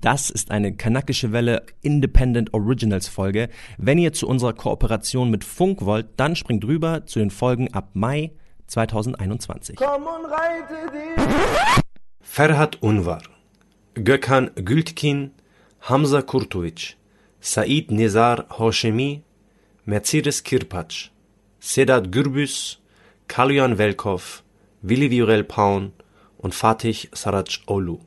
Das ist eine kanakische Welle Independent Originals Folge. Wenn ihr zu unserer Kooperation mit Funk wollt, dann springt rüber zu den Folgen ab Mai 2021. Komm und reite dich. Ferhat Unvar, Gökhan Gültkin, Hamza Kurtovic, Said Nizar Hoshemi, Mercedes Kirpac, Sedat Gürbüz, Kalyan Velkov, Willi Viorel Paun und Fatih Saraj Olu.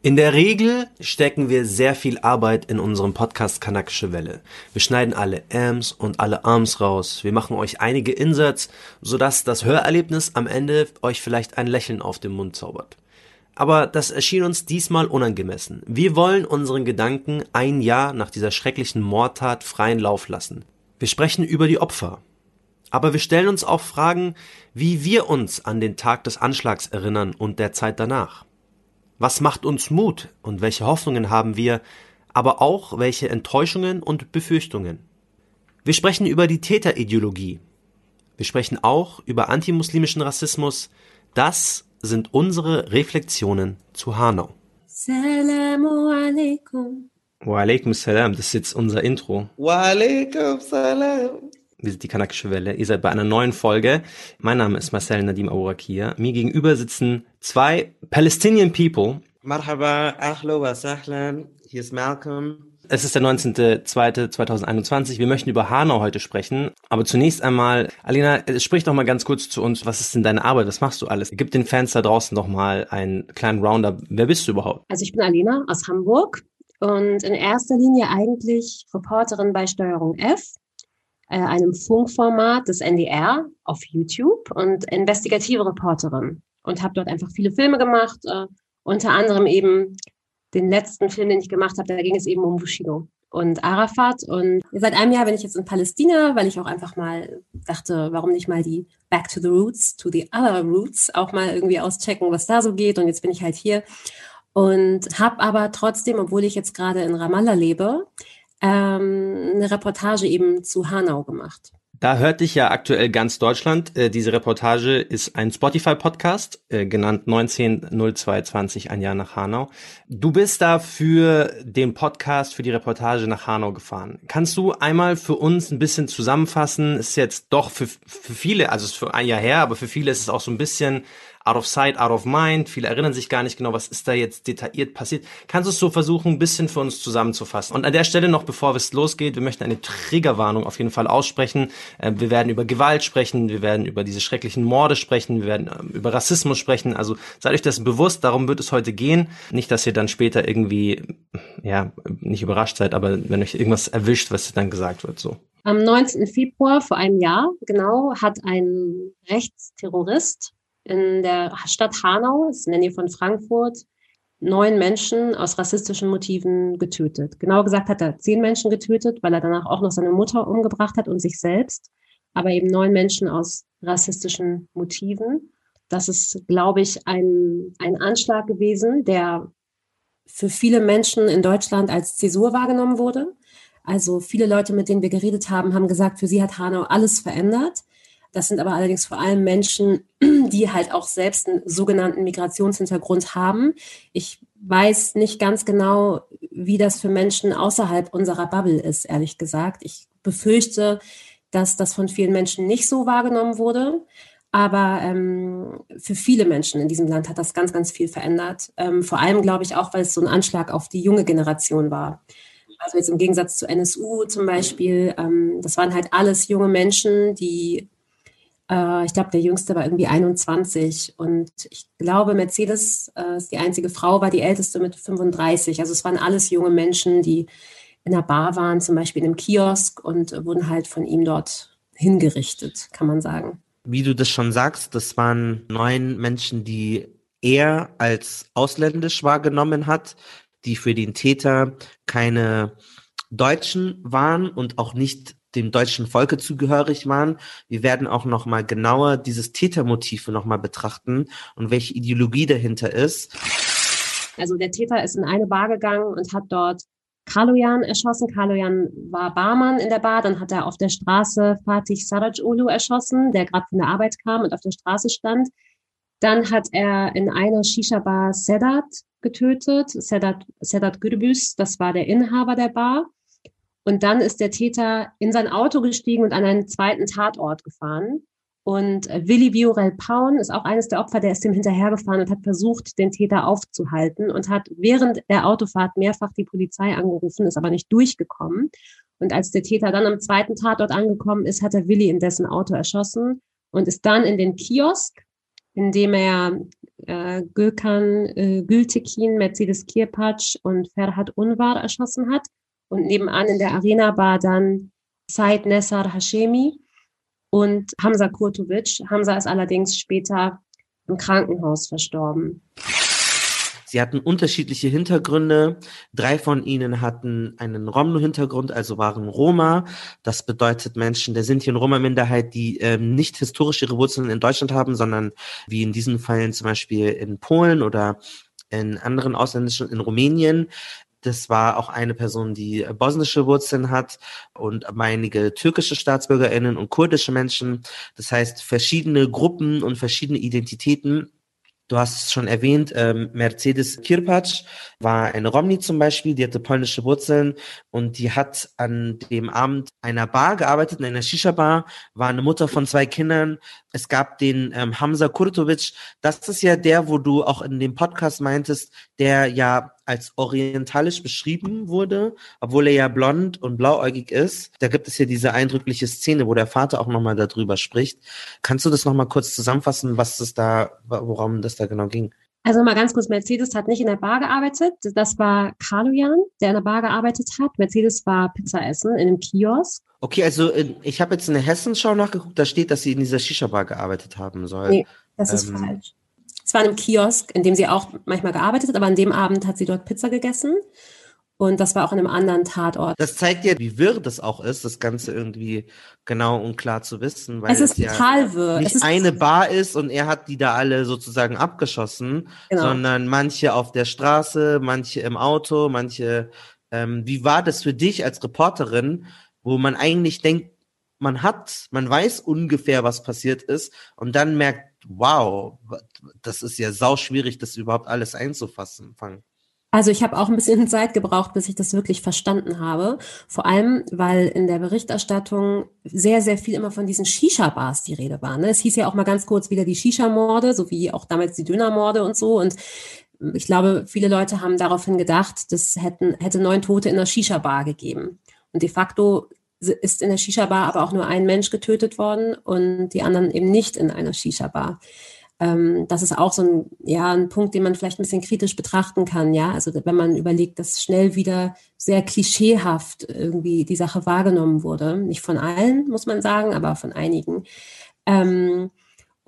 In der Regel stecken wir sehr viel Arbeit in unserem Podcast Kanakische Welle. Wir schneiden alle Ams und alle Arms raus. Wir machen euch einige Inserts, sodass das Hörerlebnis am Ende euch vielleicht ein Lächeln auf den Mund zaubert. Aber das erschien uns diesmal unangemessen. Wir wollen unseren Gedanken ein Jahr nach dieser schrecklichen Mordtat freien Lauf lassen. Wir sprechen über die Opfer. Aber wir stellen uns auch Fragen, wie wir uns an den Tag des Anschlags erinnern und der Zeit danach. Was macht uns Mut und welche Hoffnungen haben wir, aber auch welche Enttäuschungen und Befürchtungen? Wir sprechen über die Täterideologie. Wir sprechen auch über antimuslimischen Rassismus. Das sind unsere Reflexionen zu Hanau. Salamu alaikum. Wa alaikum salam, das ist jetzt unser Intro. Wa alaikum salam. Wir sind die Kanakische Welle. Ihr seid bei einer neuen Folge. Mein Name ist Marcel Nadim Aourakir. Mir gegenüber sitzen zwei Palestinian People. Marhaba, ahlo wa sahlan. Hier ist Malcolm. Es ist der 19.02.2021. Wir möchten über Hanau heute sprechen. Aber zunächst einmal, Alina, sprich doch mal ganz kurz zu uns. Was ist denn deine Arbeit? Was machst du alles? Gib den Fans da draußen doch mal einen kleinen Roundup. Wer bist du überhaupt? Also ich bin Alina aus Hamburg und in erster Linie eigentlich Reporterin bei Steuerung F äh, einem Funkformat des NDR auf YouTube und investigative Reporterin und habe dort einfach viele Filme gemacht, äh, unter anderem eben den letzten Film, den ich gemacht habe, da ging es eben um Bushido und Arafat. Und seit einem Jahr bin ich jetzt in Palästina, weil ich auch einfach mal dachte, warum nicht mal die Back to the Roots, to the other Roots auch mal irgendwie auschecken, was da so geht. Und jetzt bin ich halt hier und habe aber trotzdem, obwohl ich jetzt gerade in Ramallah lebe, ähm, eine Reportage eben zu Hanau gemacht. Da hört dich ja aktuell ganz Deutschland. Äh, diese Reportage ist ein Spotify-Podcast, äh, genannt 190220, ein Jahr nach Hanau. Du bist da für den Podcast, für die Reportage nach Hanau gefahren. Kannst du einmal für uns ein bisschen zusammenfassen? Ist jetzt doch für, für viele, also ist für ein Jahr her, aber für viele ist es auch so ein bisschen out of sight, out of mind. Viele erinnern sich gar nicht genau, was ist da jetzt detailliert passiert. Kannst du es so versuchen, ein bisschen für uns zusammenzufassen? Und an der Stelle noch, bevor es losgeht, wir möchten eine Triggerwarnung auf jeden Fall aussprechen. Äh, wir werden über Gewalt sprechen, wir werden über diese schrecklichen Morde sprechen, wir werden ähm, über Rassismus sprechen. Also seid euch das bewusst, darum wird es heute gehen. Nicht, dass ihr dann später irgendwie, ja, nicht überrascht seid, aber wenn euch irgendwas erwischt, was dann gesagt wird, so. Am 19. Februar vor einem Jahr, genau, hat ein Rechtsterrorist in der Stadt Hanau, ist in der Nähe von Frankfurt, neun Menschen aus rassistischen Motiven getötet. Genau gesagt hat er zehn Menschen getötet, weil er danach auch noch seine Mutter umgebracht hat und sich selbst, aber eben neun Menschen aus rassistischen Motiven. Das ist, glaube ich, ein, ein Anschlag gewesen, der für viele Menschen in Deutschland als Zäsur wahrgenommen wurde. Also viele Leute, mit denen wir geredet haben, haben gesagt, für sie hat Hanau alles verändert. Das sind aber allerdings vor allem Menschen, die halt auch selbst einen sogenannten Migrationshintergrund haben. Ich weiß nicht ganz genau, wie das für Menschen außerhalb unserer Bubble ist, ehrlich gesagt. Ich befürchte, dass das von vielen Menschen nicht so wahrgenommen wurde. Aber ähm, für viele Menschen in diesem Land hat das ganz, ganz viel verändert. Ähm, vor allem, glaube ich, auch, weil es so ein Anschlag auf die junge Generation war. Also jetzt im Gegensatz zu NSU zum Beispiel, ähm, das waren halt alles junge Menschen, die äh, ich glaube, der jüngste war irgendwie 21. Und ich glaube, Mercedes äh, ist die einzige Frau, war die älteste mit 35. Also es waren alles junge Menschen, die in einer Bar waren, zum Beispiel in einem Kiosk und wurden halt von ihm dort hingerichtet, kann man sagen. Wie du das schon sagst, das waren neun Menschen, die er als ausländisch wahrgenommen hat, die für den Täter keine Deutschen waren und auch nicht dem deutschen Volke zugehörig waren. Wir werden auch noch mal genauer dieses Tätermotiv noch mal betrachten und welche Ideologie dahinter ist. Also der Täter ist in eine Bar gegangen und hat dort Kaloyan erschossen. Kaloyan war Barmann in der Bar. Dann hat er auf der Straße Fatih Sarajolu erschossen, der gerade von der Arbeit kam und auf der Straße stand. Dann hat er in einer Shisha-Bar Sedat getötet, Sedat, Sedat Gürbüz, das war der Inhaber der Bar. Und dann ist der Täter in sein Auto gestiegen und an einen zweiten Tatort gefahren. Und äh, Willi Viorel Paun ist auch eines der Opfer, der ist dem hinterhergefahren und hat versucht, den Täter aufzuhalten und hat während der Autofahrt mehrfach die Polizei angerufen, ist aber nicht durchgekommen. Und als der Täter dann am zweiten Tatort angekommen ist, hat er Willi in dessen Auto erschossen und ist dann in den Kiosk, in dem er äh, Gökhan äh, Gültekin, Mercedes Kirpatsch und Ferhat Unvar erschossen hat. Und nebenan in der Arena Bar dann Said Nessar Hashemi und Hamza Kurtovic. Hamza ist allerdings später im Krankenhaus verstorben. Sie hatten unterschiedliche Hintergründe. Drei von ihnen hatten einen Romno-Hintergrund, also waren Roma. Das bedeutet Menschen der Sinti- und Roma-Minderheit, die ähm, nicht historisch ihre Wurzeln in Deutschland haben, sondern wie in diesen Fällen zum Beispiel in Polen oder in anderen ausländischen, in Rumänien, das war auch eine Person, die äh, bosnische Wurzeln hat und einige türkische Staatsbürgerinnen und kurdische Menschen. Das heißt, verschiedene Gruppen und verschiedene Identitäten Du hast es schon erwähnt, ähm, Mercedes Kirpacz war eine Romni zum Beispiel, die hatte polnische Wurzeln und die hat an dem Abend einer Bar gearbeitet, in einer Shisha-Bar, war eine Mutter von zwei Kindern. Es gab den ähm, Hamza Kurtovic, das ist ja der, wo du auch in dem Podcast meintest, der ja als orientalisch beschrieben wurde, obwohl er ja blond und blauäugig ist. Da gibt es ja diese eindrückliche Szene, wo der Vater auch nochmal darüber spricht. Kannst du das nochmal kurz zusammenfassen, was es da, worum das da genau ging? Also mal ganz kurz, Mercedes hat nicht in der Bar gearbeitet. Das war Kaloyan, der in der Bar gearbeitet hat. Mercedes war Pizza essen in einem Kiosk. Okay, also ich habe jetzt in der Hessenschau nachgeguckt, da steht, dass sie in dieser Shisha-Bar gearbeitet haben soll. Nee, das ist ähm, falsch. Es war in einem Kiosk, in dem sie auch manchmal gearbeitet hat, aber an dem Abend hat sie dort Pizza gegessen. Und das war auch in einem anderen Tatort. Das zeigt ja, wie wirr das auch ist, das Ganze irgendwie genau und klar zu wissen. Weil es ist es total ja wirr. Nicht eine Bar ist und er hat die da alle sozusagen abgeschossen, genau. sondern manche auf der Straße, manche im Auto, manche. Ähm, wie war das für dich als Reporterin, wo man eigentlich denkt, man hat, man weiß ungefähr, was passiert ist und dann merkt, wow, das ist ja sau schwierig, das überhaupt alles einzufassen. Also ich habe auch ein bisschen Zeit gebraucht, bis ich das wirklich verstanden habe. Vor allem, weil in der Berichterstattung sehr, sehr viel immer von diesen Shisha-Bars die Rede war. Ne? Es hieß ja auch mal ganz kurz wieder die Shisha-Morde, so wie auch damals die Döner-Morde und so. Und ich glaube, viele Leute haben daraufhin gedacht, das hätten, hätte neun Tote in der Shisha-Bar gegeben. Und de facto ist in der Shisha-Bar aber auch nur ein Mensch getötet worden und die anderen eben nicht in einer Shisha-Bar. Ähm, das ist auch so ein, ja, ein Punkt, den man vielleicht ein bisschen kritisch betrachten kann, ja. Also wenn man überlegt, dass schnell wieder sehr klischeehaft irgendwie die Sache wahrgenommen wurde. Nicht von allen, muss man sagen, aber von einigen. Ähm,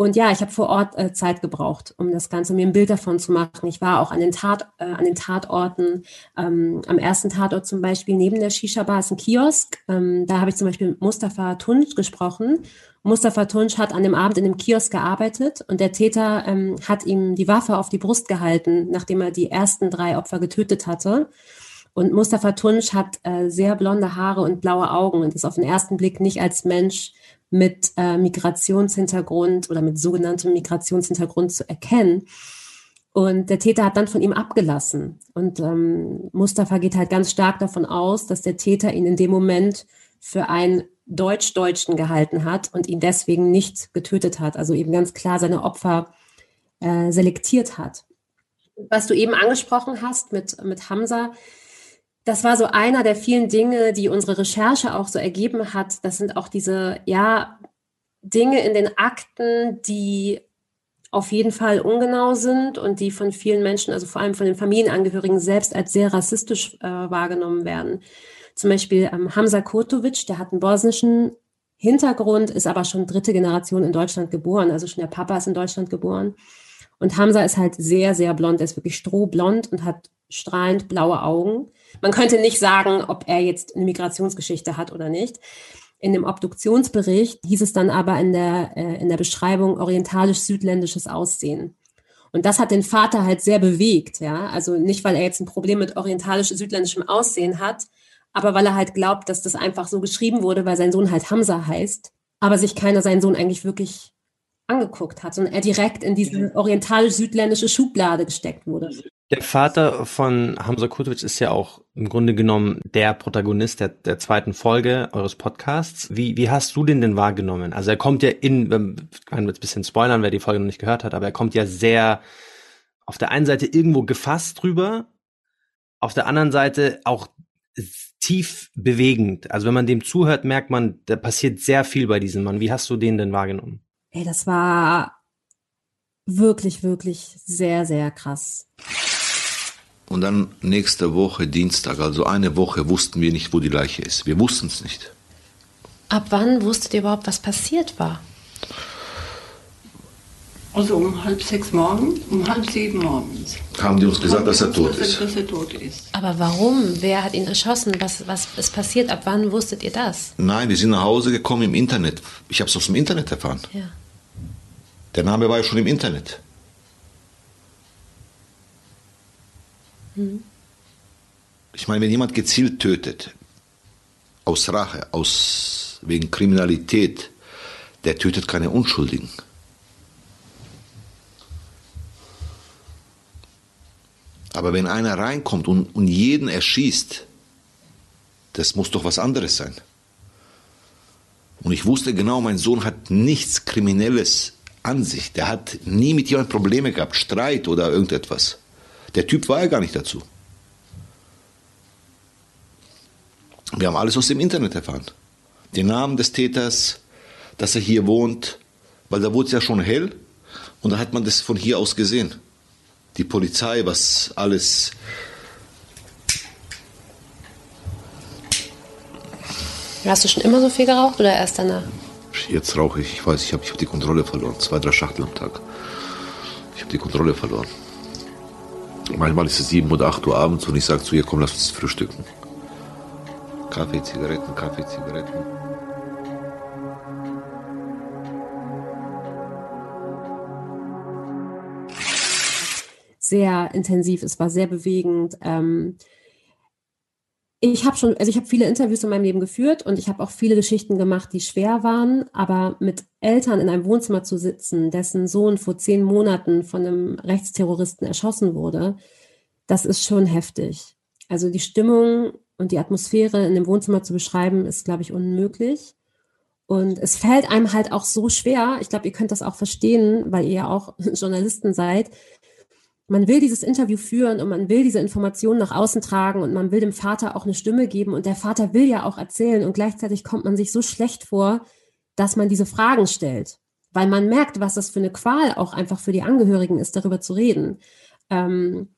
und ja, ich habe vor Ort äh, Zeit gebraucht, um das Ganze, mir ein Bild davon zu machen. Ich war auch an den, Tat, äh, an den Tatorten. Ähm, am ersten Tatort zum Beispiel neben der Shisha-Bar ist ein Kiosk. Ähm, da habe ich zum Beispiel mit Mustafa Tunç gesprochen. Mustafa Tunç hat an dem Abend in dem Kiosk gearbeitet und der Täter ähm, hat ihm die Waffe auf die Brust gehalten, nachdem er die ersten drei Opfer getötet hatte. Und Mustafa Tunç hat äh, sehr blonde Haare und blaue Augen und ist auf den ersten Blick nicht als Mensch mit äh, Migrationshintergrund oder mit sogenanntem Migrationshintergrund zu erkennen. Und der Täter hat dann von ihm abgelassen. Und ähm, Mustafa geht halt ganz stark davon aus, dass der Täter ihn in dem Moment für einen Deutsch-Deutschen gehalten hat und ihn deswegen nicht getötet hat. Also eben ganz klar seine Opfer äh, selektiert hat. Was du eben angesprochen hast mit, mit Hamza, das war so einer der vielen Dinge, die unsere Recherche auch so ergeben hat. Das sind auch diese, ja, Dinge in den Akten, die auf jeden Fall ungenau sind und die von vielen Menschen, also vor allem von den Familienangehörigen selbst als sehr rassistisch äh, wahrgenommen werden. Zum Beispiel ähm, Hamza Kurtovic, der hat einen bosnischen Hintergrund, ist aber schon dritte Generation in Deutschland geboren, also schon der Papa ist in Deutschland geboren. Und Hamza ist halt sehr, sehr blond, er ist wirklich strohblond und hat strahlend blaue Augen. Man könnte nicht sagen, ob er jetzt eine Migrationsgeschichte hat oder nicht. In dem Obduktionsbericht hieß es dann aber in der, äh, in der Beschreibung orientalisch-südländisches Aussehen. Und das hat den Vater halt sehr bewegt, ja. Also nicht, weil er jetzt ein Problem mit orientalisch-südländischem Aussehen hat, aber weil er halt glaubt, dass das einfach so geschrieben wurde, weil sein Sohn halt Hamza heißt, aber sich keiner seinen Sohn eigentlich wirklich angeguckt hat, sondern er direkt in diese orientalisch-südländische Schublade gesteckt wurde. Der Vater von Hamza Kurtovic ist ja auch im Grunde genommen der Protagonist der, der zweiten Folge eures Podcasts. Wie, wie hast du den denn wahrgenommen? Also er kommt ja in, ich kann jetzt ein bisschen spoilern, wer die Folge noch nicht gehört hat, aber er kommt ja sehr auf der einen Seite irgendwo gefasst drüber, auf der anderen Seite auch tief bewegend. Also wenn man dem zuhört, merkt man, da passiert sehr viel bei diesem Mann. Wie hast du den denn wahrgenommen? Ey, das war wirklich, wirklich sehr, sehr krass. Und dann nächste Woche, Dienstag, also eine Woche, wussten wir nicht, wo die Leiche ist. Wir wussten es nicht. Ab wann wusstet ihr überhaupt, was passiert war? Also um halb sechs morgens, um halb sieben morgens. Haben die uns gesagt, dass er tot ist? Dass er tot ist. Aber warum? Wer hat ihn erschossen? Was, was ist passiert? Ab wann wusstet ihr das? Nein, wir sind nach Hause gekommen im Internet. Ich habe es aus dem Internet erfahren. Ja. Der Name war ja schon im Internet. Ich meine, wenn jemand gezielt tötet, aus Rache, aus, wegen Kriminalität, der tötet keine Unschuldigen. Aber wenn einer reinkommt und, und jeden erschießt, das muss doch was anderes sein. Und ich wusste genau, mein Sohn hat nichts Kriminelles an sich. Der hat nie mit jemandem Probleme gehabt, Streit oder irgendetwas. Der Typ war ja gar nicht dazu. Wir haben alles aus dem Internet erfahren. Den Namen des Täters, dass er hier wohnt, weil da wurde es ja schon hell und da hat man das von hier aus gesehen. Die Polizei, was alles. Hast du schon immer so viel geraucht oder erst danach? Jetzt rauche ich, ich weiß, ich habe ich hab die Kontrolle verloren. Zwei, drei Schachtel am Tag. Ich habe die Kontrolle verloren. Manchmal ist es sieben oder acht Uhr abends und ich sage zu ihr, komm, lass uns frühstücken. Kaffee, Zigaretten, Kaffee, Zigaretten. Sehr intensiv, es war sehr bewegend. Ähm, ich habe schon, also ich habe viele Interviews in meinem Leben geführt und ich habe auch viele Geschichten gemacht, die schwer waren, aber mit Eltern in einem Wohnzimmer zu sitzen, dessen Sohn vor zehn Monaten von einem Rechtsterroristen erschossen wurde, das ist schon heftig. Also die Stimmung und die Atmosphäre in dem Wohnzimmer zu beschreiben, ist, glaube ich, unmöglich. Und es fällt einem halt auch so schwer, ich glaube, ihr könnt das auch verstehen, weil ihr ja auch Journalisten seid, man will dieses Interview führen und man will diese Informationen nach außen tragen und man will dem Vater auch eine Stimme geben und der Vater will ja auch erzählen und gleichzeitig kommt man sich so schlecht vor, dass man diese Fragen stellt, weil man merkt, was das für eine Qual auch einfach für die Angehörigen ist, darüber zu reden. Ähm,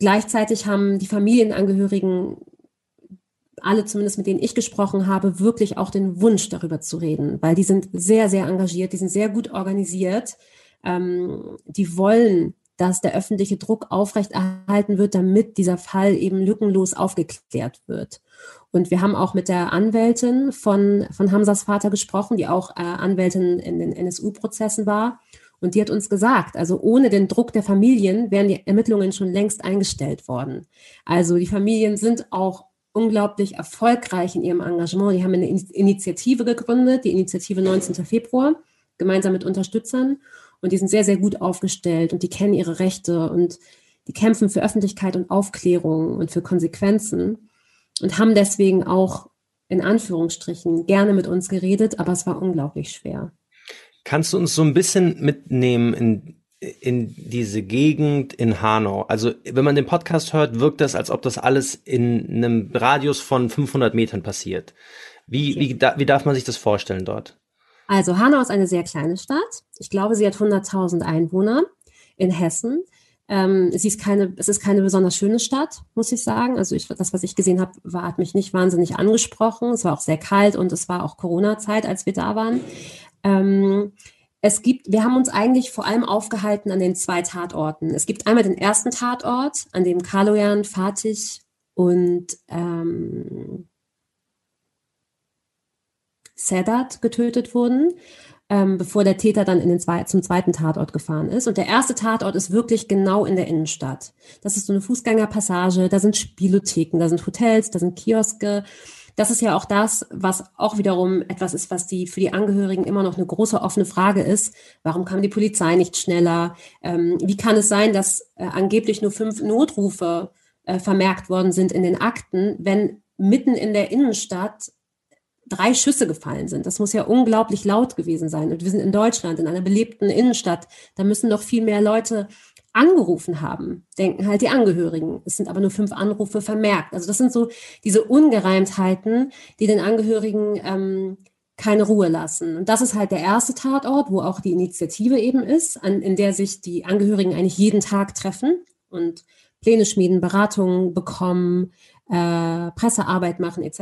gleichzeitig haben die Familienangehörigen alle zumindest mit denen ich gesprochen habe, wirklich auch den Wunsch darüber zu reden, weil die sind sehr, sehr engagiert, die sind sehr gut organisiert, ähm, die wollen dass der öffentliche Druck aufrechterhalten wird, damit dieser Fall eben lückenlos aufgeklärt wird. Und wir haben auch mit der Anwältin von, von Hamzas Vater gesprochen, die auch äh, Anwältin in den NSU-Prozessen war. Und die hat uns gesagt, also ohne den Druck der Familien wären die Ermittlungen schon längst eingestellt worden. Also die Familien sind auch unglaublich erfolgreich in ihrem Engagement. Die haben eine Initiative gegründet, die Initiative 19. Februar, gemeinsam mit Unterstützern. Und die sind sehr, sehr gut aufgestellt und die kennen ihre Rechte und die kämpfen für Öffentlichkeit und Aufklärung und für Konsequenzen und haben deswegen auch in Anführungsstrichen gerne mit uns geredet, aber es war unglaublich schwer. Kannst du uns so ein bisschen mitnehmen in, in diese Gegend in Hanau? Also, wenn man den Podcast hört, wirkt das, als ob das alles in einem Radius von 500 Metern passiert. Wie, wie, wie darf man sich das vorstellen dort? Also Hanau ist eine sehr kleine Stadt. Ich glaube, sie hat 100.000 Einwohner in Hessen. Ähm, sie ist keine, es ist keine besonders schöne Stadt, muss ich sagen. Also ich, das, was ich gesehen habe, war, hat mich nicht wahnsinnig angesprochen. Es war auch sehr kalt und es war auch Corona-Zeit, als wir da waren. Ähm, es gibt, wir haben uns eigentlich vor allem aufgehalten an den zwei Tatorten. Es gibt einmal den ersten Tatort, an dem Kaloyan, Fatih und ähm, Sedat getötet wurden, ähm, bevor der Täter dann in den zwei, zum zweiten Tatort gefahren ist. Und der erste Tatort ist wirklich genau in der Innenstadt. Das ist so eine Fußgängerpassage, da sind Spielotheken, da sind Hotels, da sind Kioske, das ist ja auch das, was auch wiederum etwas ist, was die für die Angehörigen immer noch eine große offene Frage ist. Warum kam die Polizei nicht schneller? Ähm, wie kann es sein, dass äh, angeblich nur fünf Notrufe äh, vermerkt worden sind in den Akten, wenn mitten in der Innenstadt drei Schüsse gefallen sind. Das muss ja unglaublich laut gewesen sein. Und wir sind in Deutschland, in einer belebten Innenstadt. Da müssen doch viel mehr Leute angerufen haben, denken halt die Angehörigen. Es sind aber nur fünf Anrufe vermerkt. Also das sind so diese Ungereimtheiten, die den Angehörigen ähm, keine Ruhe lassen. Und das ist halt der erste Tatort, wo auch die Initiative eben ist, an, in der sich die Angehörigen eigentlich jeden Tag treffen und Pläne schmieden, Beratungen bekommen, äh, Pressearbeit machen etc.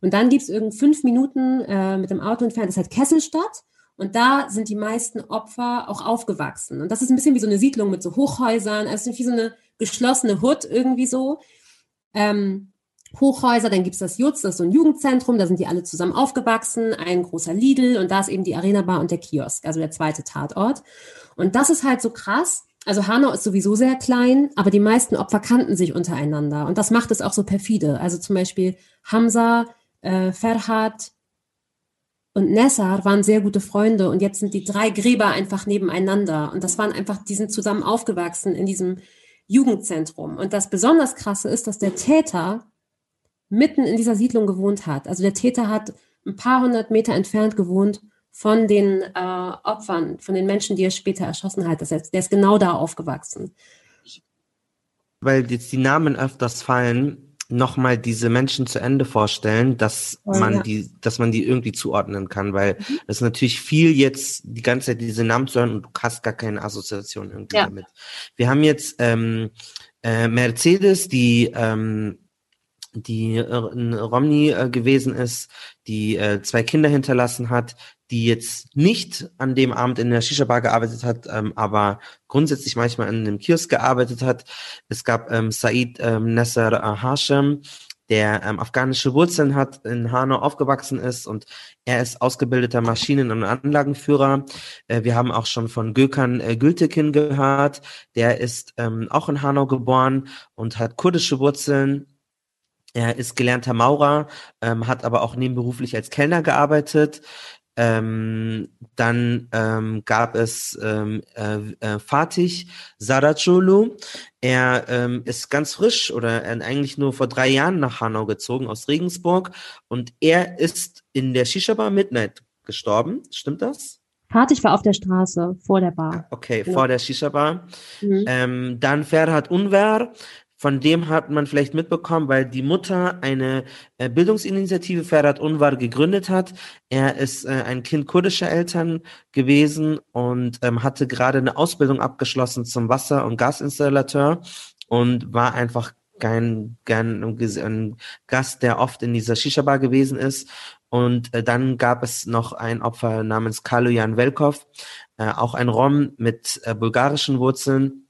Und dann gibt es irgend fünf Minuten äh, mit dem Auto entfernt, ist halt Kesselstadt. Und da sind die meisten Opfer auch aufgewachsen. Und das ist ein bisschen wie so eine Siedlung mit so Hochhäusern, also wie so eine geschlossene Hut irgendwie so. Ähm, Hochhäuser, dann gibt's das Jutz, das ist so ein Jugendzentrum, da sind die alle zusammen aufgewachsen, ein großer Lidl und da ist eben die Arena Bar und der Kiosk, also der zweite Tatort. Und das ist halt so krass. Also Hanau ist sowieso sehr klein, aber die meisten Opfer kannten sich untereinander und das macht es auch so perfide. Also zum Beispiel Hamza äh, Ferhat und Nessar waren sehr gute Freunde und jetzt sind die drei Gräber einfach nebeneinander und das waren einfach, die sind zusammen aufgewachsen in diesem Jugendzentrum. Und das besonders krasse ist, dass der Täter mitten in dieser Siedlung gewohnt hat. Also der Täter hat ein paar hundert Meter entfernt gewohnt von den äh, Opfern, von den Menschen, die er später erschossen hat. Das heißt, der ist genau da aufgewachsen. Weil jetzt die Namen öfters fallen, nochmal diese Menschen zu Ende vorstellen, dass oh, man ja. die, dass man die irgendwie zuordnen kann, weil mhm. das natürlich viel jetzt die ganze Zeit diese Namen zu hören und du hast gar keine Assoziation irgendwie ja. damit. Wir haben jetzt ähm, äh, Mercedes, die ähm, die äh, in Romney äh, gewesen ist, die äh, zwei Kinder hinterlassen hat, die jetzt nicht an dem Abend in der Shisha-Bar gearbeitet hat, ähm, aber grundsätzlich manchmal in einem Kiosk gearbeitet hat. Es gab ähm, Said ähm, Nasser äh, Hashem, der ähm, afghanische Wurzeln hat, in Hanau aufgewachsen ist und er ist ausgebildeter Maschinen- und Anlagenführer. Äh, wir haben auch schon von Gökhan äh, Gültekin gehört. Der ist ähm, auch in Hanau geboren und hat kurdische Wurzeln, er ist gelernter Maurer, ähm, hat aber auch nebenberuflich als Kellner gearbeitet. Ähm, dann ähm, gab es ähm, äh, äh, Fatih Saracolu. Er ähm, ist ganz frisch oder eigentlich nur vor drei Jahren nach Hanau gezogen aus Regensburg und er ist in der Shisha-Bar Midnight gestorben. Stimmt das? Fatih war auf der Straße vor der Bar. Ah, okay, genau. vor der Shisha-Bar. Mhm. Ähm, dann Ferhat Unver, von dem hat man vielleicht mitbekommen, weil die Mutter eine äh, Bildungsinitiative Ferhat Unvar gegründet hat. Er ist äh, ein Kind kurdischer Eltern gewesen und ähm, hatte gerade eine Ausbildung abgeschlossen zum Wasser- und Gasinstallateur und war einfach kein, kein ein Gast, der oft in dieser Shisha-Bar gewesen ist. Und äh, dann gab es noch ein Opfer namens Kalujan Velkov, äh, auch ein Rom mit äh, bulgarischen Wurzeln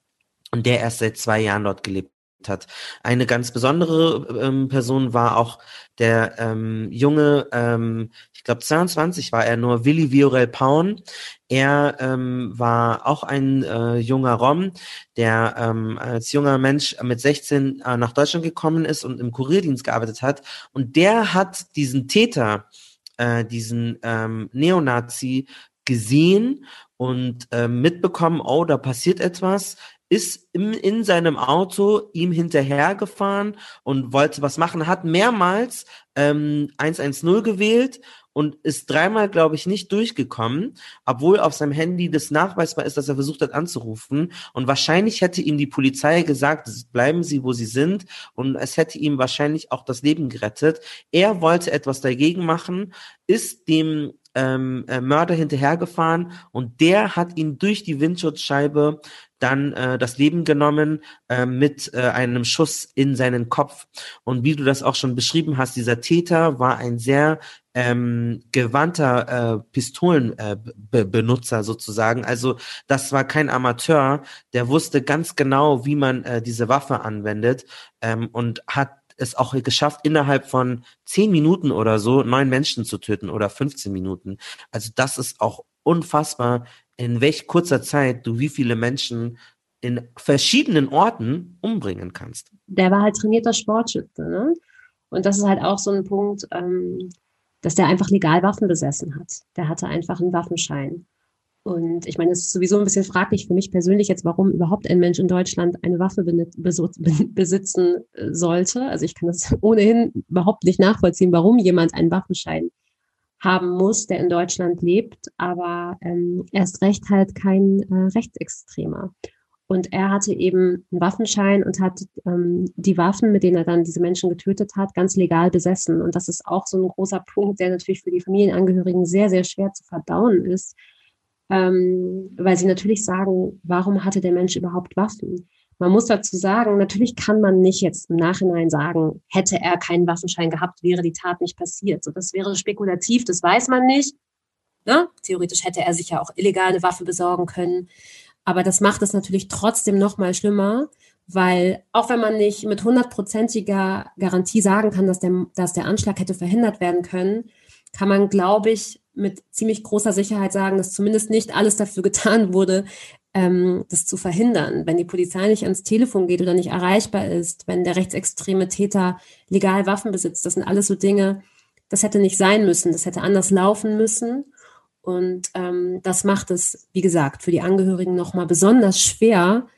und der erst seit zwei Jahren dort gelebt hat. Eine ganz besondere ähm, Person war auch der ähm, junge, ähm, ich glaube 22 war er nur, Willi Viorel Paun. Er ähm, war auch ein äh, junger Rom, der ähm, als junger Mensch mit 16 äh, nach Deutschland gekommen ist und im Kurierdienst gearbeitet hat. Und der hat diesen Täter, äh, diesen ähm, Neonazi gesehen und äh, mitbekommen, oh, da passiert etwas ist im, in seinem Auto ihm hinterhergefahren und wollte was machen, hat mehrmals ähm, 110 gewählt und ist dreimal, glaube ich, nicht durchgekommen, obwohl auf seinem Handy das nachweisbar ist, dass er versucht hat anzurufen. Und wahrscheinlich hätte ihm die Polizei gesagt, bleiben Sie, wo Sie sind. Und es hätte ihm wahrscheinlich auch das Leben gerettet. Er wollte etwas dagegen machen, ist dem ähm, äh, Mörder hinterhergefahren und der hat ihn durch die Windschutzscheibe dann äh, das Leben genommen äh, mit äh, einem Schuss in seinen Kopf. Und wie du das auch schon beschrieben hast, dieser Täter war ein sehr ähm, gewandter äh, Pistolenbenutzer äh, sozusagen. Also das war kein Amateur, der wusste ganz genau, wie man äh, diese Waffe anwendet ähm, und hat es auch geschafft, innerhalb von zehn Minuten oder so neun Menschen zu töten oder 15 Minuten. Also das ist auch unfassbar, in welch kurzer Zeit du wie viele Menschen in verschiedenen Orten umbringen kannst. Der war halt trainierter Sportschütze, ne? Und das ist halt auch so ein Punkt, ähm, dass der einfach legal Waffen besessen hat. Der hatte einfach einen Waffenschein. Und ich meine, es ist sowieso ein bisschen fraglich für mich persönlich jetzt, warum überhaupt ein Mensch in Deutschland eine Waffe besitzen äh, sollte. Also ich kann das ohnehin überhaupt nicht nachvollziehen, warum jemand einen Waffenschein haben muss, der in Deutschland lebt, aber ähm, erst recht halt kein äh, Rechtsextremer. Und er hatte eben einen Waffenschein und hat ähm, die Waffen, mit denen er dann diese Menschen getötet hat, ganz legal besessen. Und das ist auch so ein großer Punkt, der natürlich für die Familienangehörigen sehr, sehr schwer zu verdauen ist, ähm, weil sie natürlich sagen, warum hatte der Mensch überhaupt Waffen? Man muss dazu sagen, natürlich kann man nicht jetzt im Nachhinein sagen, hätte er keinen Waffenschein gehabt, wäre die Tat nicht passiert. So, das wäre spekulativ, das weiß man nicht. Ne? Theoretisch hätte er sich ja auch illegal eine Waffe besorgen können. Aber das macht es natürlich trotzdem noch mal schlimmer, weil auch wenn man nicht mit hundertprozentiger Garantie sagen kann, dass der, dass der Anschlag hätte verhindert werden können, kann man, glaube ich, mit ziemlich großer Sicherheit sagen, dass zumindest nicht alles dafür getan wurde, ähm, das zu verhindern. Wenn die Polizei nicht ans Telefon geht oder nicht erreichbar ist, wenn der rechtsextreme Täter legal Waffen besitzt, das sind alles so Dinge, das hätte nicht sein müssen, das hätte anders laufen müssen. Und ähm, das macht es, wie gesagt, für die Angehörigen nochmal besonders schwer,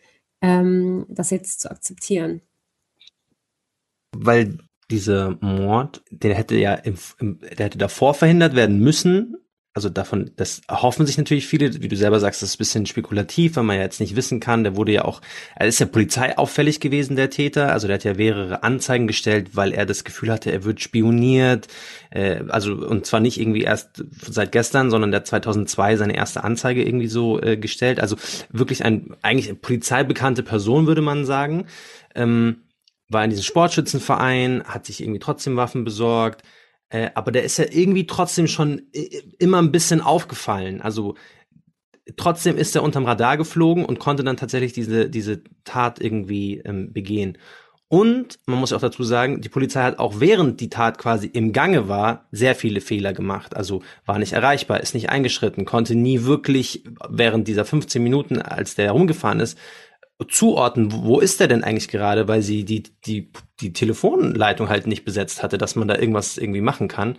ähm, das jetzt zu akzeptieren. Weil dieser Mord, der hätte ja im, im, der hätte davor verhindert werden müssen. Also davon, das erhoffen sich natürlich viele, wie du selber sagst, das ist ein bisschen spekulativ, weil man ja jetzt nicht wissen kann. Der wurde ja auch, er ist ja Polizei auffällig gewesen, der Täter. Also der hat ja mehrere Anzeigen gestellt, weil er das Gefühl hatte, er wird spioniert. Äh, also und zwar nicht irgendwie erst seit gestern, sondern der 2002 seine erste Anzeige irgendwie so äh, gestellt. Also wirklich ein eigentlich eine polizeibekannte Person, würde man sagen. Ähm, war in diesem Sportschützenverein, hat sich irgendwie trotzdem Waffen besorgt, äh, aber der ist ja irgendwie trotzdem schon äh, immer ein bisschen aufgefallen. Also trotzdem ist er unterm Radar geflogen und konnte dann tatsächlich diese, diese Tat irgendwie ähm, begehen. Und man muss auch dazu sagen, die Polizei hat auch während die Tat quasi im Gange war, sehr viele Fehler gemacht. Also war nicht erreichbar, ist nicht eingeschritten, konnte nie wirklich während dieser 15 Minuten, als der herumgefahren ist, zuordnen, wo ist der denn eigentlich gerade, weil sie die, die, die Telefonleitung halt nicht besetzt hatte, dass man da irgendwas irgendwie machen kann.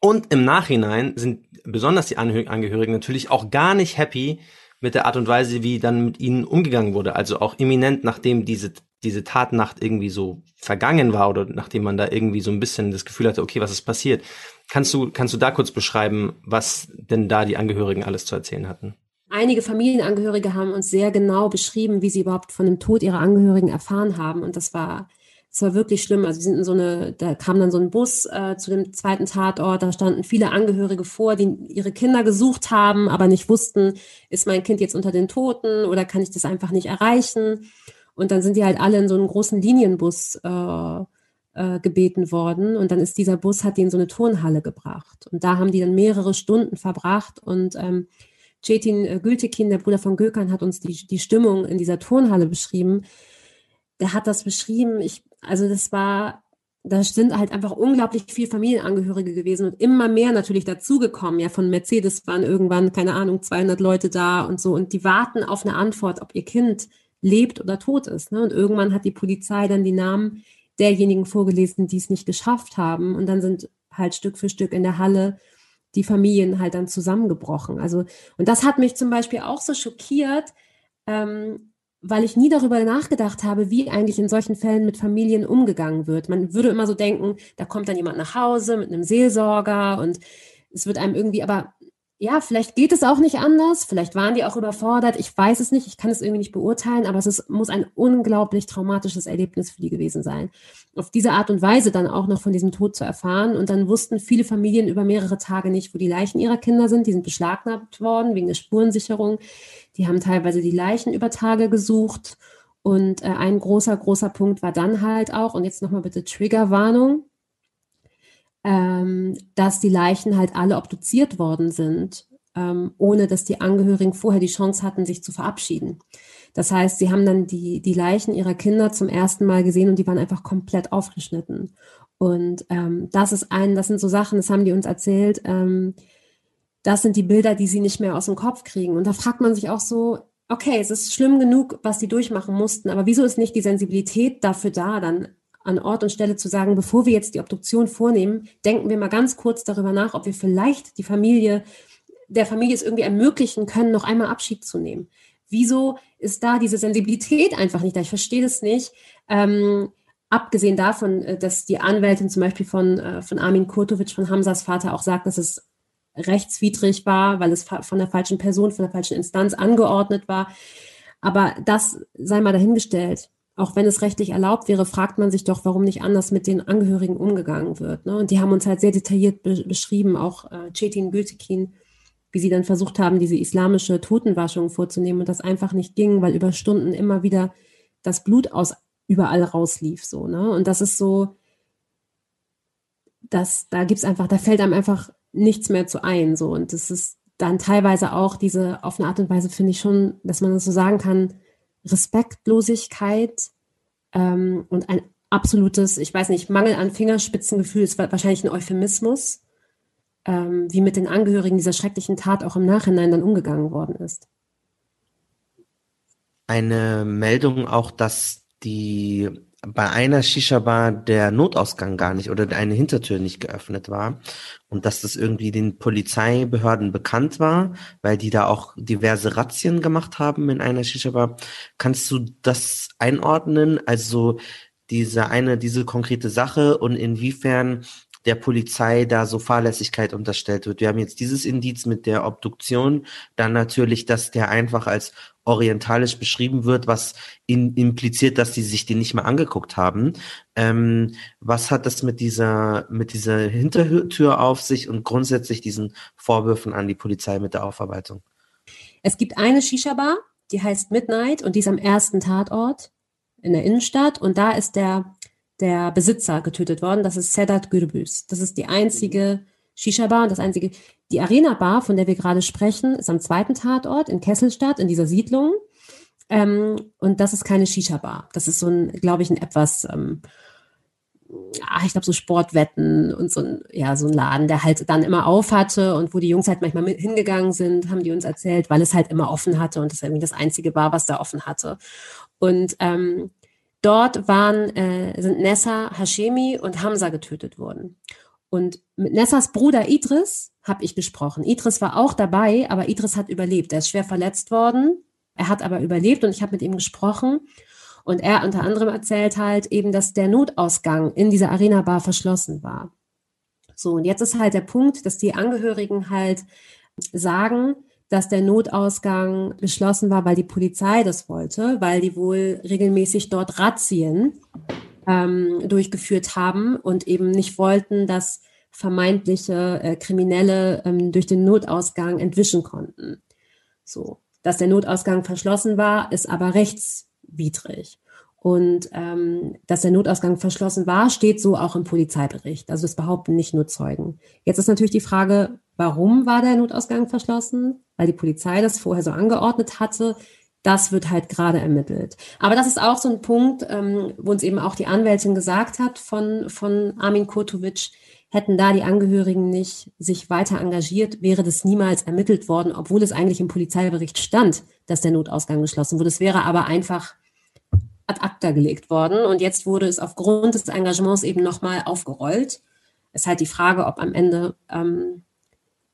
Und im Nachhinein sind besonders die Angehörigen natürlich auch gar nicht happy mit der Art und Weise, wie dann mit ihnen umgegangen wurde. Also auch imminent, nachdem diese, diese Tatnacht irgendwie so vergangen war oder nachdem man da irgendwie so ein bisschen das Gefühl hatte, okay, was ist passiert? Kannst du, kannst du da kurz beschreiben, was denn da die Angehörigen alles zu erzählen hatten? Einige Familienangehörige haben uns sehr genau beschrieben, wie sie überhaupt von dem Tod ihrer Angehörigen erfahren haben. Und das war, das war wirklich schlimm. Also wir sind in so eine, da kam dann so ein Bus äh, zu dem zweiten Tatort, da standen viele Angehörige vor, die ihre Kinder gesucht haben, aber nicht wussten, ist mein Kind jetzt unter den Toten oder kann ich das einfach nicht erreichen? Und dann sind die halt alle in so einen großen Linienbus äh, äh, gebeten worden. Und dann ist dieser Bus, hat die in so eine Turnhalle gebracht. Und da haben die dann mehrere Stunden verbracht und ähm, Cetin äh, Gültekin, der Bruder von Gökhan, hat uns die, die Stimmung in dieser Turnhalle beschrieben. Der hat das beschrieben. Ich, also das war, da sind halt einfach unglaublich viele Familienangehörige gewesen und immer mehr natürlich dazugekommen. Ja, von Mercedes waren irgendwann, keine Ahnung, 200 Leute da und so. Und die warten auf eine Antwort, ob ihr Kind lebt oder tot ist. Ne? Und irgendwann hat die Polizei dann die Namen derjenigen vorgelesen, die es nicht geschafft haben. Und dann sind halt Stück für Stück in der Halle die Familien halt dann zusammengebrochen. Also, und das hat mich zum Beispiel auch so schockiert, ähm, weil ich nie darüber nachgedacht habe, wie eigentlich in solchen Fällen mit Familien umgegangen wird. Man würde immer so denken, da kommt dann jemand nach Hause mit einem Seelsorger und es wird einem irgendwie, aber ja, vielleicht geht es auch nicht anders, vielleicht waren die auch überfordert, ich weiß es nicht, ich kann es irgendwie nicht beurteilen, aber es ist, muss ein unglaublich traumatisches Erlebnis für die gewesen sein. Auf diese Art und Weise dann auch noch von diesem Tod zu erfahren. Und dann wussten viele Familien über mehrere Tage nicht, wo die Leichen ihrer Kinder sind, die sind beschlagnahmt worden wegen der Spurensicherung, die haben teilweise die Leichen über Tage gesucht. Und äh, ein großer, großer Punkt war dann halt auch, und jetzt nochmal bitte Triggerwarnung, ähm, dass die Leichen halt alle obduziert worden sind, ähm, ohne dass die Angehörigen vorher die Chance hatten, sich zu verabschieden. Das heißt, sie haben dann die, die Leichen ihrer Kinder zum ersten Mal gesehen und die waren einfach komplett aufgeschnitten. Und ähm, das ist ein, das sind so Sachen, das haben die uns erzählt. Ähm, das sind die Bilder, die sie nicht mehr aus dem Kopf kriegen. Und da fragt man sich auch so, okay, es ist schlimm genug, was die durchmachen mussten, aber wieso ist nicht die Sensibilität dafür da, dann an Ort und Stelle zu sagen, bevor wir jetzt die Obduktion vornehmen, denken wir mal ganz kurz darüber nach, ob wir vielleicht die Familie, der Familie es irgendwie ermöglichen können, noch einmal Abschied zu nehmen. Wieso ist da diese Sensibilität einfach nicht da? Ich verstehe das nicht. Ähm, abgesehen davon, äh, dass die Anwältin zum Beispiel von, äh, von Armin Kurtovic, von Hamzas Vater, auch sagt, dass es rechtswidrig war, weil es von der falschen Person, von der falschen Instanz angeordnet war. Aber das sei mal dahingestellt. Auch wenn es rechtlich erlaubt wäre, fragt man sich doch, warum nicht anders mit den Angehörigen umgegangen wird. Ne? Und die haben uns halt sehr detailliert be beschrieben, auch äh, Cetin Gültekin, wie sie dann versucht haben, diese islamische Totenwaschung vorzunehmen und das einfach nicht ging, weil über Stunden immer wieder das Blut aus überall rauslief. So, ne? Und das ist so, dass da gibt's einfach, da fällt einem einfach nichts mehr zu ein. So. Und das ist dann teilweise auch diese, auf eine Art und Weise finde ich schon, dass man das so sagen kann, Respektlosigkeit ähm, und ein absolutes, ich weiß nicht, Mangel an Fingerspitzengefühl ist wahrscheinlich ein Euphemismus, ähm, wie mit den Angehörigen dieser schrecklichen Tat auch im Nachhinein dann umgegangen worden ist. Eine Meldung auch, dass die bei einer Shisha-Bar der Notausgang gar nicht oder eine Hintertür nicht geöffnet war und dass das irgendwie den Polizeibehörden bekannt war, weil die da auch diverse Razzien gemacht haben in einer Shisha-Bar. Kannst du das einordnen? Also diese eine, diese konkrete Sache und inwiefern der Polizei da so Fahrlässigkeit unterstellt wird. Wir haben jetzt dieses Indiz mit der Obduktion, dann natürlich, dass der einfach als orientalisch beschrieben wird, was in, impliziert, dass die sich den nicht mehr angeguckt haben. Ähm, was hat das mit dieser, mit dieser Hintertür auf sich und grundsätzlich diesen Vorwürfen an die Polizei mit der Aufarbeitung? Es gibt eine Shisha-Bar, die heißt Midnight und die ist am ersten Tatort in der Innenstadt und da ist der, der Besitzer getötet worden. Das ist Sedat Gürbüz. Das ist die einzige Shisha-Bar und das einzige, die Arena-Bar, von der wir gerade sprechen, ist am zweiten Tatort in Kesselstadt, in dieser Siedlung. Ähm, und das ist keine Shisha-Bar. Das ist so ein, glaube ich, ein etwas, ähm, ja, ich glaube, so Sportwetten und so ein, ja, so ein Laden, der halt dann immer auf hatte und wo die Jungs halt manchmal hingegangen sind, haben die uns erzählt, weil es halt immer offen hatte und das irgendwie das einzige war, was da offen hatte. Und ähm, dort waren, äh, sind Nessa Hashemi und Hamza getötet worden. Und mit Nessas Bruder Idris habe ich gesprochen. Idris war auch dabei, aber Idris hat überlebt. Er ist schwer verletzt worden. Er hat aber überlebt und ich habe mit ihm gesprochen. Und er unter anderem erzählt halt eben, dass der Notausgang in dieser Arena-Bar verschlossen war. So, und jetzt ist halt der Punkt, dass die Angehörigen halt sagen, dass der Notausgang geschlossen war, weil die Polizei das wollte, weil die wohl regelmäßig dort Razzien ähm, durchgeführt haben und eben nicht wollten, dass vermeintliche äh, Kriminelle ähm, durch den Notausgang entwischen konnten. So, dass der Notausgang verschlossen war, ist aber rechtswidrig. Und ähm, dass der Notausgang verschlossen war, steht so auch im Polizeibericht. Also das behaupten nicht nur Zeugen. Jetzt ist natürlich die Frage, warum war der Notausgang verschlossen? Weil die Polizei das vorher so angeordnet hatte das wird halt gerade ermittelt. Aber das ist auch so ein Punkt, ähm, wo uns eben auch die Anwältin gesagt hat von, von Armin Kurtovic, hätten da die Angehörigen nicht sich weiter engagiert, wäre das niemals ermittelt worden, obwohl es eigentlich im Polizeibericht stand, dass der Notausgang geschlossen wurde. Es wäre aber einfach ad acta gelegt worden und jetzt wurde es aufgrund des Engagements eben nochmal aufgerollt. Es ist halt die Frage, ob am Ende ähm,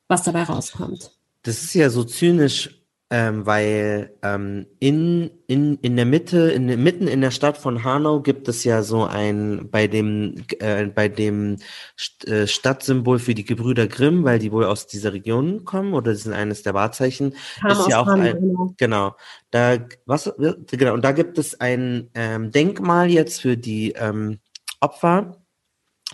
was dabei rauskommt. Das ist ja so zynisch ähm, weil ähm, in, in, in der Mitte, in, mitten in der Stadt von Hanau gibt es ja so ein, bei dem, äh, bei dem St äh, Stadtsymbol für die Gebrüder Grimm, weil die wohl aus dieser Region kommen oder sind eines der Wahrzeichen, Kam ist ja auch Hanau, ein, genau. genau, da, was, genau, und da gibt es ein ähm, Denkmal jetzt für die ähm, Opfer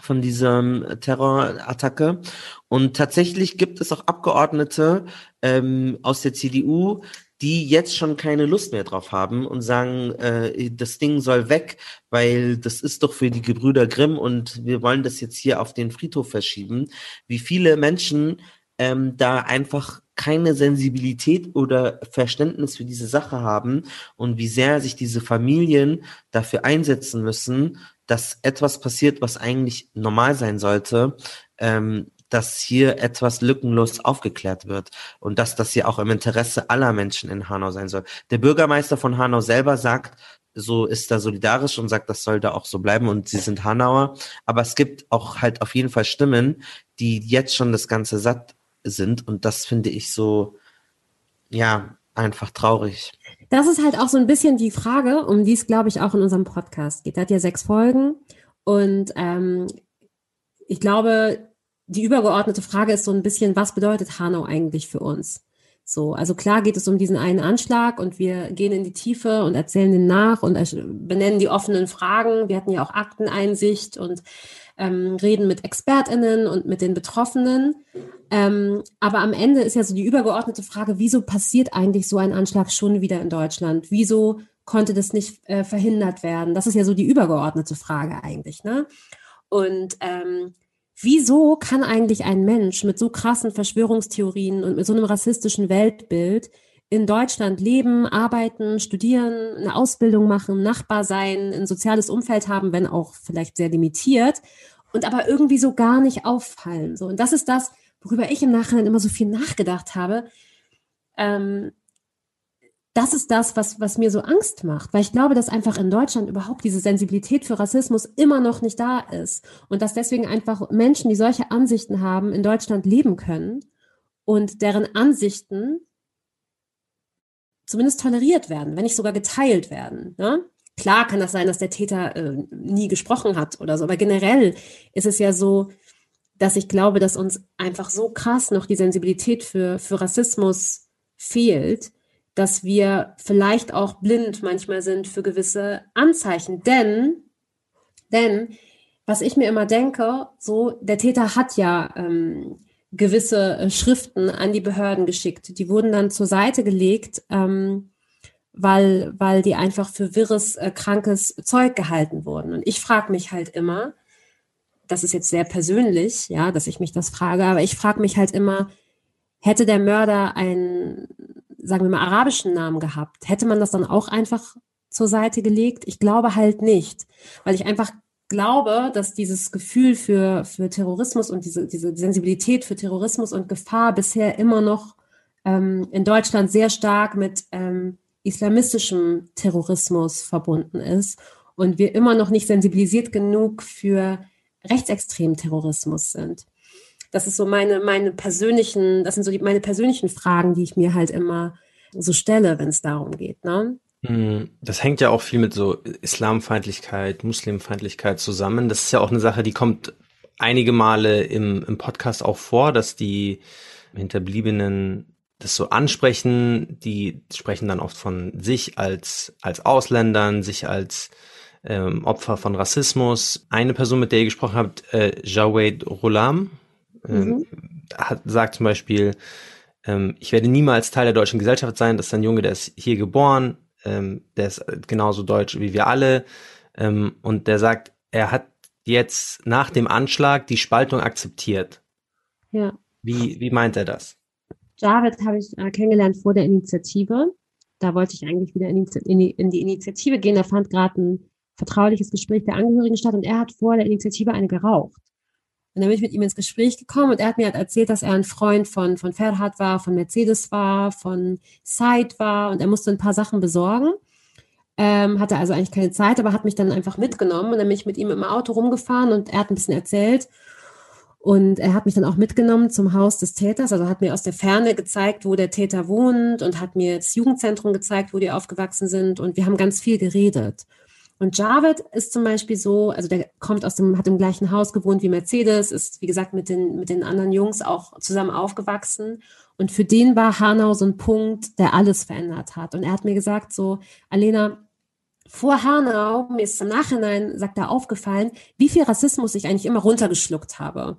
von dieser Terrorattacke. Und tatsächlich gibt es auch Abgeordnete ähm, aus der CDU, die jetzt schon keine Lust mehr drauf haben und sagen, äh, das Ding soll weg, weil das ist doch für die Gebrüder Grimm und wir wollen das jetzt hier auf den Friedhof verschieben. Wie viele Menschen ähm, da einfach keine Sensibilität oder Verständnis für diese Sache haben und wie sehr sich diese Familien dafür einsetzen müssen, dass etwas passiert, was eigentlich normal sein sollte, ähm, dass hier etwas lückenlos aufgeklärt wird und dass das hier auch im Interesse aller Menschen in Hanau sein soll. Der Bürgermeister von Hanau selber sagt, so ist da solidarisch und sagt, das soll da auch so bleiben und sie sind Hanauer. Aber es gibt auch halt auf jeden Fall Stimmen, die jetzt schon das Ganze satt sind und das finde ich so, ja, einfach traurig. Das ist halt auch so ein bisschen die Frage, um die es, glaube ich, auch in unserem Podcast geht. Er hat ja sechs Folgen und ähm, ich glaube, die übergeordnete Frage ist so ein bisschen, was bedeutet Hanau eigentlich für uns? So, also klar geht es um diesen einen Anschlag und wir gehen in die Tiefe und erzählen den nach und benennen die offenen Fragen. Wir hatten ja auch Akteneinsicht und ähm, reden mit ExpertInnen und mit den Betroffenen. Ähm, aber am Ende ist ja so die übergeordnete Frage, wieso passiert eigentlich so ein Anschlag schon wieder in Deutschland? Wieso konnte das nicht äh, verhindert werden? Das ist ja so die übergeordnete Frage eigentlich. Ne? Und ähm, wieso kann eigentlich ein Mensch mit so krassen Verschwörungstheorien und mit so einem rassistischen Weltbild in Deutschland leben, arbeiten, studieren, eine Ausbildung machen, Nachbar sein, ein soziales Umfeld haben, wenn auch vielleicht sehr limitiert und aber irgendwie so gar nicht auffallen. So und das ist das, worüber ich im Nachhinein immer so viel nachgedacht habe. Ähm, das ist das, was, was mir so Angst macht, weil ich glaube, dass einfach in Deutschland überhaupt diese Sensibilität für Rassismus immer noch nicht da ist und dass deswegen einfach Menschen, die solche Ansichten haben, in Deutschland leben können und deren Ansichten zumindest toleriert werden, wenn nicht sogar geteilt werden. Ne? Klar kann das sein, dass der Täter äh, nie gesprochen hat oder so, aber generell ist es ja so, dass ich glaube, dass uns einfach so krass noch die Sensibilität für, für Rassismus fehlt, dass wir vielleicht auch blind manchmal sind für gewisse Anzeichen. Denn, denn, was ich mir immer denke, so, der Täter hat ja ähm, gewisse äh, Schriften an die Behörden geschickt. Die wurden dann zur Seite gelegt, ähm, weil, weil die einfach für wirres, äh, krankes Zeug gehalten wurden. Und ich frage mich halt immer, das ist jetzt sehr persönlich, ja, dass ich mich das frage, aber ich frage mich halt immer, hätte der Mörder einen sagen wir mal, arabischen Namen gehabt, hätte man das dann auch einfach zur Seite gelegt? Ich glaube halt nicht, weil ich einfach glaube, dass dieses Gefühl für, für Terrorismus und diese, diese Sensibilität für Terrorismus und Gefahr bisher immer noch ähm, in Deutschland sehr stark mit ähm, islamistischem Terrorismus verbunden ist und wir immer noch nicht sensibilisiert genug für rechtsextremen Terrorismus sind das ist so meine, meine persönlichen, das sind so die, meine persönlichen Fragen, die ich mir halt immer so stelle, wenn es darum geht. Ne? Hm, das hängt ja auch viel mit so Islamfeindlichkeit, Muslimfeindlichkeit zusammen. Das ist ja auch eine Sache, die kommt einige Male im, im Podcast auch vor, dass die Hinterbliebenen das so ansprechen. Die sprechen dann oft von sich als, als Ausländern, sich als ähm, Opfer von Rassismus. Eine Person, mit der ihr gesprochen habt, äh, Jawed Rulam, ähm, mhm. hat, sagt zum Beispiel, ähm, ich werde niemals Teil der deutschen Gesellschaft sein. Das ist ein Junge, der ist hier geboren, ähm, der ist genauso deutsch wie wir alle. Ähm, und der sagt, er hat jetzt nach dem Anschlag die Spaltung akzeptiert. Ja. Wie, wie meint er das? Javid habe ich äh, kennengelernt vor der Initiative. Da wollte ich eigentlich wieder in die, in die Initiative gehen. Da fand gerade ein vertrauliches Gespräch der Angehörigen statt und er hat vor der Initiative eine geraucht. Und dann bin ich mit ihm ins Gespräch gekommen und er hat mir halt erzählt, dass er ein Freund von, von Ferhat war, von Mercedes war, von Said war und er musste ein paar Sachen besorgen. Ähm, hatte also eigentlich keine Zeit, aber hat mich dann einfach mitgenommen und dann bin ich mit ihm im Auto rumgefahren und er hat ein bisschen erzählt. Und er hat mich dann auch mitgenommen zum Haus des Täters, also hat mir aus der Ferne gezeigt, wo der Täter wohnt und hat mir das Jugendzentrum gezeigt, wo die aufgewachsen sind und wir haben ganz viel geredet. Und Javed ist zum Beispiel so, also der kommt aus dem, hat im gleichen Haus gewohnt wie Mercedes, ist wie gesagt mit den, mit den anderen Jungs auch zusammen aufgewachsen. Und für den war Hanau so ein Punkt, der alles verändert hat. Und er hat mir gesagt so, Alena, vor Hanau, mir ist im Nachhinein, sagt er, aufgefallen, wie viel Rassismus ich eigentlich immer runtergeschluckt habe.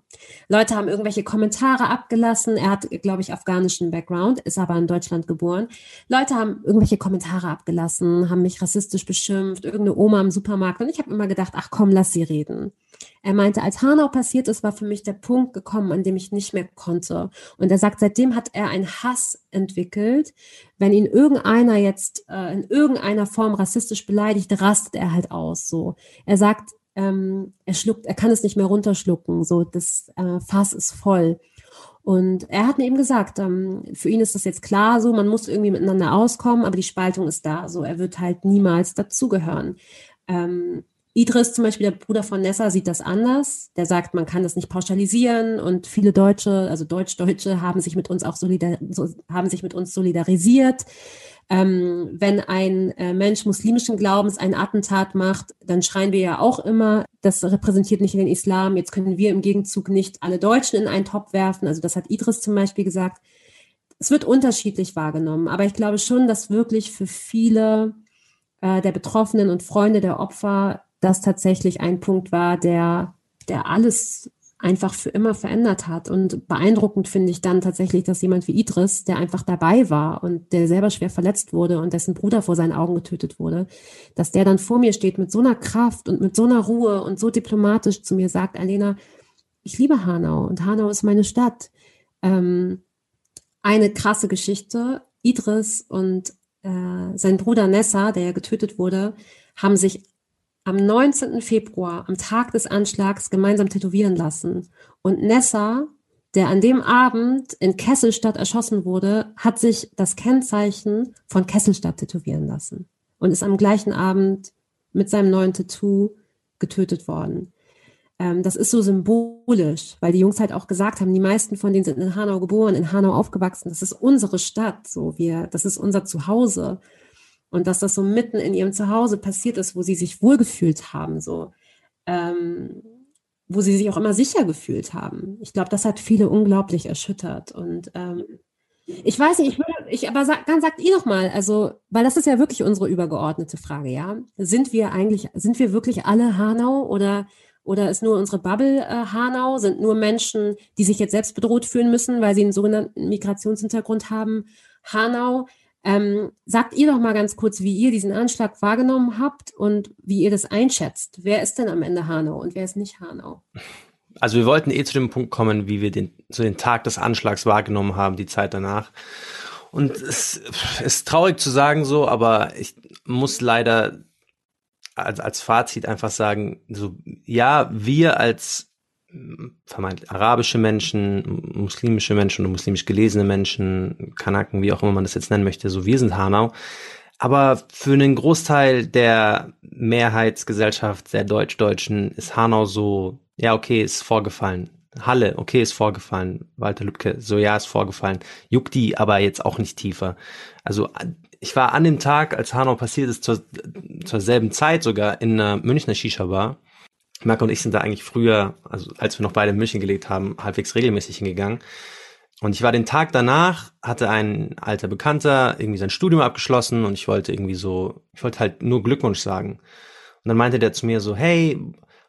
Leute haben irgendwelche Kommentare abgelassen. Er hat, glaube ich, afghanischen Background, ist aber in Deutschland geboren. Leute haben irgendwelche Kommentare abgelassen, haben mich rassistisch beschimpft, irgendeine Oma im Supermarkt. Und ich habe immer gedacht, ach komm, lass sie reden. Er meinte, als Hanau passiert ist, war für mich der Punkt gekommen, an dem ich nicht mehr konnte. Und er sagt, seitdem hat er einen Hass entwickelt. Wenn ihn irgendeiner jetzt äh, in irgendeiner Form rassistisch beleidigt, rastet er halt aus. So, er sagt, ähm, er schluckt, er kann es nicht mehr runterschlucken. So, das äh, Fass ist voll. Und er hat mir eben gesagt, ähm, für ihn ist das jetzt klar so, man muss irgendwie miteinander auskommen, aber die Spaltung ist da. So, er wird halt niemals dazugehören. Ähm, Idris zum Beispiel, der Bruder von Nessa, sieht das anders. Der sagt, man kann das nicht pauschalisieren und viele Deutsche, also Deutsch-Deutsche, haben sich mit uns auch solidar so, haben sich mit uns solidarisiert. Ähm, wenn ein äh, Mensch muslimischen Glaubens ein Attentat macht, dann schreien wir ja auch immer, das repräsentiert nicht den Islam. Jetzt können wir im Gegenzug nicht alle Deutschen in einen Topf werfen. Also das hat Idris zum Beispiel gesagt. Es wird unterschiedlich wahrgenommen, aber ich glaube schon, dass wirklich für viele äh, der Betroffenen und Freunde der Opfer das tatsächlich ein Punkt war, der, der alles einfach für immer verändert hat. Und beeindruckend finde ich dann tatsächlich, dass jemand wie Idris, der einfach dabei war und der selber schwer verletzt wurde und dessen Bruder vor seinen Augen getötet wurde, dass der dann vor mir steht mit so einer Kraft und mit so einer Ruhe und so diplomatisch zu mir sagt, Alena, ich liebe Hanau und Hanau ist meine Stadt. Ähm, eine krasse Geschichte. Idris und äh, sein Bruder Nessa, der ja getötet wurde, haben sich am 19. Februar, am Tag des Anschlags, gemeinsam tätowieren lassen. Und Nessa, der an dem Abend in Kesselstadt erschossen wurde, hat sich das Kennzeichen von Kesselstadt tätowieren lassen und ist am gleichen Abend mit seinem neuen Tattoo getötet worden. Ähm, das ist so symbolisch, weil die Jungs halt auch gesagt haben, die meisten von denen sind in Hanau geboren, in Hanau aufgewachsen. Das ist unsere Stadt, so wir, das ist unser Zuhause und dass das so mitten in ihrem Zuhause passiert ist, wo sie sich wohlgefühlt haben, so ähm, wo sie sich auch immer sicher gefühlt haben. Ich glaube, das hat viele unglaublich erschüttert und ähm, ich weiß nicht, ich würde, ich, aber sag, dann sagt ihr doch mal, also, weil das ist ja wirklich unsere übergeordnete Frage, ja. Sind wir eigentlich, sind wir wirklich alle Hanau oder, oder ist nur unsere Bubble äh, Hanau? Sind nur Menschen, die sich jetzt selbst bedroht fühlen müssen, weil sie einen sogenannten Migrationshintergrund haben, Hanau? Ähm, sagt ihr doch mal ganz kurz, wie ihr diesen Anschlag wahrgenommen habt und wie ihr das einschätzt. Wer ist denn am Ende Hanau und wer ist nicht Hanau? Also wir wollten eh zu dem Punkt kommen, wie wir den, so den Tag des Anschlags wahrgenommen haben, die Zeit danach. Und es ist traurig zu sagen so, aber ich muss leider als, als Fazit einfach sagen, so, ja, wir als vermeintlich arabische Menschen, muslimische Menschen oder muslimisch gelesene Menschen, Kanaken, wie auch immer man das jetzt nennen möchte, so wir sind Hanau. Aber für einen Großteil der Mehrheitsgesellschaft der Deutsch-Deutschen ist Hanau so, ja, okay, ist vorgefallen. Halle, okay, ist vorgefallen. Walter Lübcke, so ja, ist vorgefallen. Juckt die aber jetzt auch nicht tiefer. Also ich war an dem Tag, als Hanau passiert ist, zur, zur selben Zeit sogar in einer Münchner Shisha-Bar Marco und ich sind da eigentlich früher, also als wir noch beide in München gelebt haben, halbwegs regelmäßig hingegangen. Und ich war den Tag danach, hatte ein alter Bekannter irgendwie sein Studium abgeschlossen und ich wollte irgendwie so, ich wollte halt nur Glückwunsch sagen. Und dann meinte der zu mir so, hey,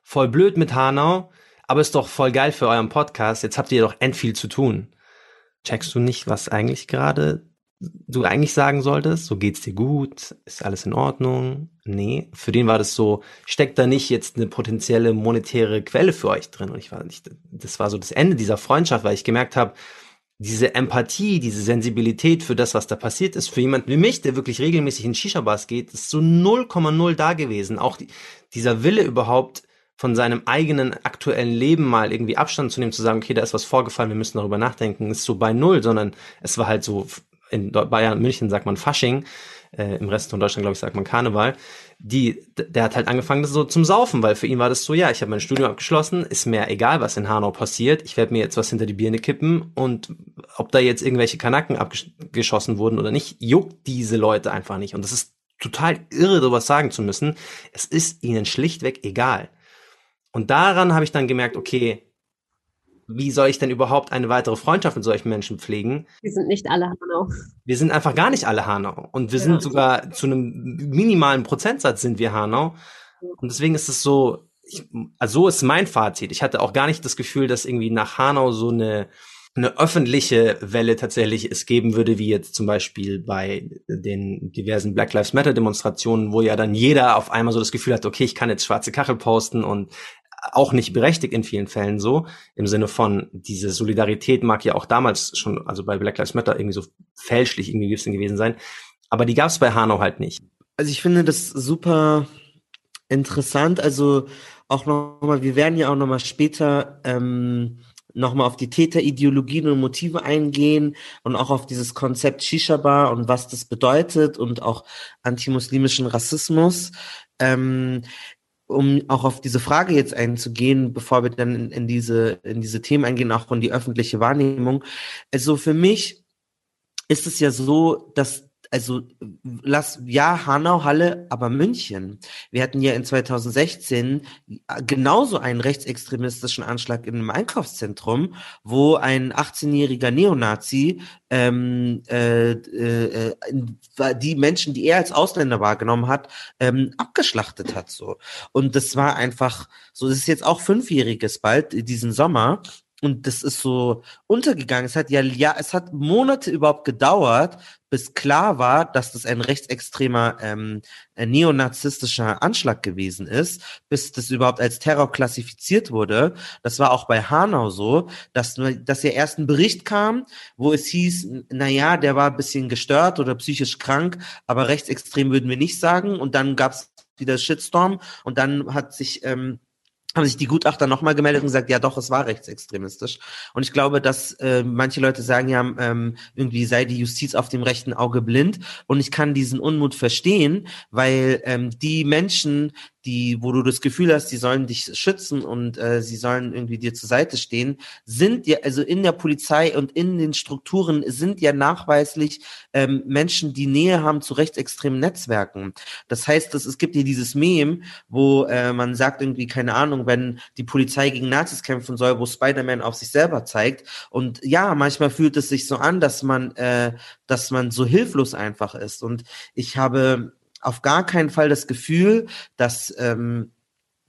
voll blöd mit Hanau, aber ist doch voll geil für euren Podcast, jetzt habt ihr doch end viel zu tun. Checkst du nicht, was eigentlich gerade du eigentlich sagen solltest, so geht's dir gut, ist alles in Ordnung. Nee, für den war das so, steckt da nicht jetzt eine potenzielle monetäre Quelle für euch drin. Und ich war nicht, das war so das Ende dieser Freundschaft, weil ich gemerkt habe, diese Empathie, diese Sensibilität für das, was da passiert ist, für jemanden wie mich, der wirklich regelmäßig in Shisha-Bars geht, ist so 0,0 da gewesen. Auch die, dieser Wille überhaupt, von seinem eigenen aktuellen Leben mal irgendwie Abstand zu nehmen, zu sagen, okay, da ist was vorgefallen, wir müssen darüber nachdenken, ist so bei Null, sondern es war halt so in Bayern, München sagt man Fasching, äh, im Rest von Deutschland, glaube ich, sagt man Karneval, die, der hat halt angefangen das so zum Saufen, weil für ihn war das so, ja, ich habe mein Studium abgeschlossen, ist mir egal, was in Hanau passiert, ich werde mir jetzt was hinter die Birne kippen und ob da jetzt irgendwelche Kanaken abgeschossen wurden oder nicht, juckt diese Leute einfach nicht. Und das ist total irre, sowas sagen zu müssen. Es ist ihnen schlichtweg egal. Und daran habe ich dann gemerkt, okay, wie soll ich denn überhaupt eine weitere Freundschaft mit solchen Menschen pflegen? Wir sind nicht alle Hanau. Wir sind einfach gar nicht alle Hanau. Und wir ja. sind sogar zu einem minimalen Prozentsatz sind wir Hanau. Und deswegen ist es so, ich, also so ist mein Fazit. Ich hatte auch gar nicht das Gefühl, dass irgendwie nach Hanau so eine, eine öffentliche Welle tatsächlich es geben würde, wie jetzt zum Beispiel bei den diversen Black Lives Matter Demonstrationen, wo ja dann jeder auf einmal so das Gefühl hat, okay, ich kann jetzt schwarze Kachel posten und auch nicht berechtigt in vielen Fällen so, im Sinne von, diese Solidarität mag ja auch damals schon, also bei Black Lives Matter irgendwie so fälschlich irgendwie gewesen sein, aber die gab es bei Hanau halt nicht. Also ich finde das super interessant, also auch nochmal, wir werden ja auch nochmal später ähm, nochmal auf die Täterideologien und Motive eingehen und auch auf dieses Konzept Shisha-Bar und was das bedeutet und auch antimuslimischen Rassismus. Ähm, um auch auf diese Frage jetzt einzugehen, bevor wir dann in, in, diese, in diese Themen eingehen, auch von die öffentliche Wahrnehmung. Also für mich ist es ja so, dass also lass ja Hanau, Halle, aber München. Wir hatten ja in 2016 genauso einen rechtsextremistischen Anschlag in einem Einkaufszentrum, wo ein 18-jähriger Neonazi ähm, äh, äh, die Menschen, die er als Ausländer wahrgenommen hat, ähm, abgeschlachtet hat so. Und das war einfach so. Das ist jetzt auch fünfjähriges bald diesen Sommer und das ist so untergegangen. Es hat ja, ja, es hat Monate überhaupt gedauert, bis klar war, dass das ein rechtsextremer ähm, ein neonazistischer Anschlag gewesen ist, bis das überhaupt als Terror klassifiziert wurde. Das war auch bei Hanau so, dass, dass ja erst ein Bericht kam, wo es hieß, na ja, der war ein bisschen gestört oder psychisch krank, aber rechtsextrem würden wir nicht sagen. Und dann gab es wieder Shitstorm und dann hat sich ähm, haben sich die Gutachter nochmal gemeldet und gesagt, ja doch, es war rechtsextremistisch. Und ich glaube, dass äh, manche Leute sagen ja, ähm, irgendwie sei die Justiz auf dem rechten Auge blind. Und ich kann diesen Unmut verstehen, weil ähm, die Menschen, die, wo du das Gefühl hast, die sollen dich schützen und äh, sie sollen irgendwie dir zur Seite stehen, sind ja, also in der Polizei und in den Strukturen sind ja nachweislich ähm, Menschen, die Nähe haben zu rechtsextremen Netzwerken. Das heißt, dass es gibt ja dieses Meme, wo äh, man sagt irgendwie, keine Ahnung, wenn die Polizei gegen Nazis kämpfen soll, wo Spider-Man auf sich selber zeigt. Und ja, manchmal fühlt es sich so an, dass man, äh, dass man so hilflos einfach ist. Und ich habe auf gar keinen Fall das Gefühl, dass ähm,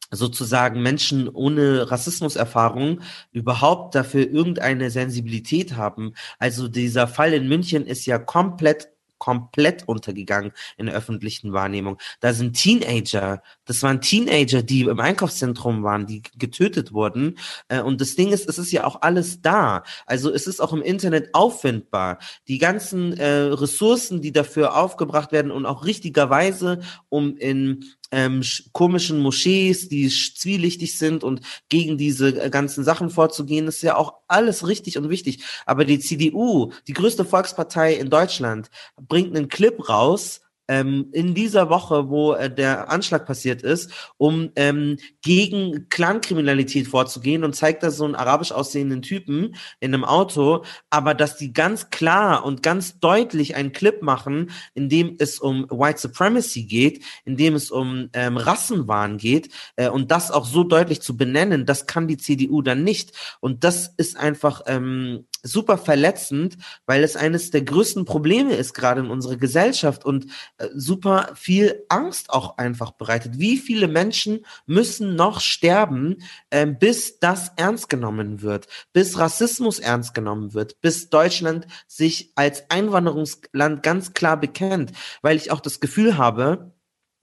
sozusagen Menschen ohne Rassismuserfahrung überhaupt dafür irgendeine Sensibilität haben. Also dieser Fall in München ist ja komplett komplett untergegangen in der öffentlichen Wahrnehmung. Da sind Teenager, das waren Teenager, die im Einkaufszentrum waren, die getötet wurden. Äh, und das Ding ist, es ist ja auch alles da. Also es ist auch im Internet auffindbar. Die ganzen äh, Ressourcen, die dafür aufgebracht werden und auch richtigerweise, um in ähm, komischen Moschees, die zwielichtig sind und gegen diese äh, ganzen Sachen vorzugehen, ist ja auch alles richtig und wichtig. Aber die CDU, die größte Volkspartei in Deutschland, bringt einen Clip raus, ähm, in dieser Woche, wo äh, der Anschlag passiert ist, um ähm, gegen Clankriminalität vorzugehen und zeigt da so einen arabisch aussehenden Typen in einem Auto, aber dass die ganz klar und ganz deutlich einen Clip machen, in dem es um White Supremacy geht, in dem es um ähm, Rassenwahn geht äh, und das auch so deutlich zu benennen, das kann die CDU dann nicht. Und das ist einfach ähm, super verletzend, weil es eines der größten Probleme ist, gerade in unserer Gesellschaft und äh, super viel Angst auch einfach bereitet. Wie viele Menschen müssen noch sterben, äh, bis das ernst genommen wird, bis Rassismus ernst genommen wird, bis Deutschland sich als Einwanderungsland ganz klar bekennt, weil ich auch das Gefühl habe,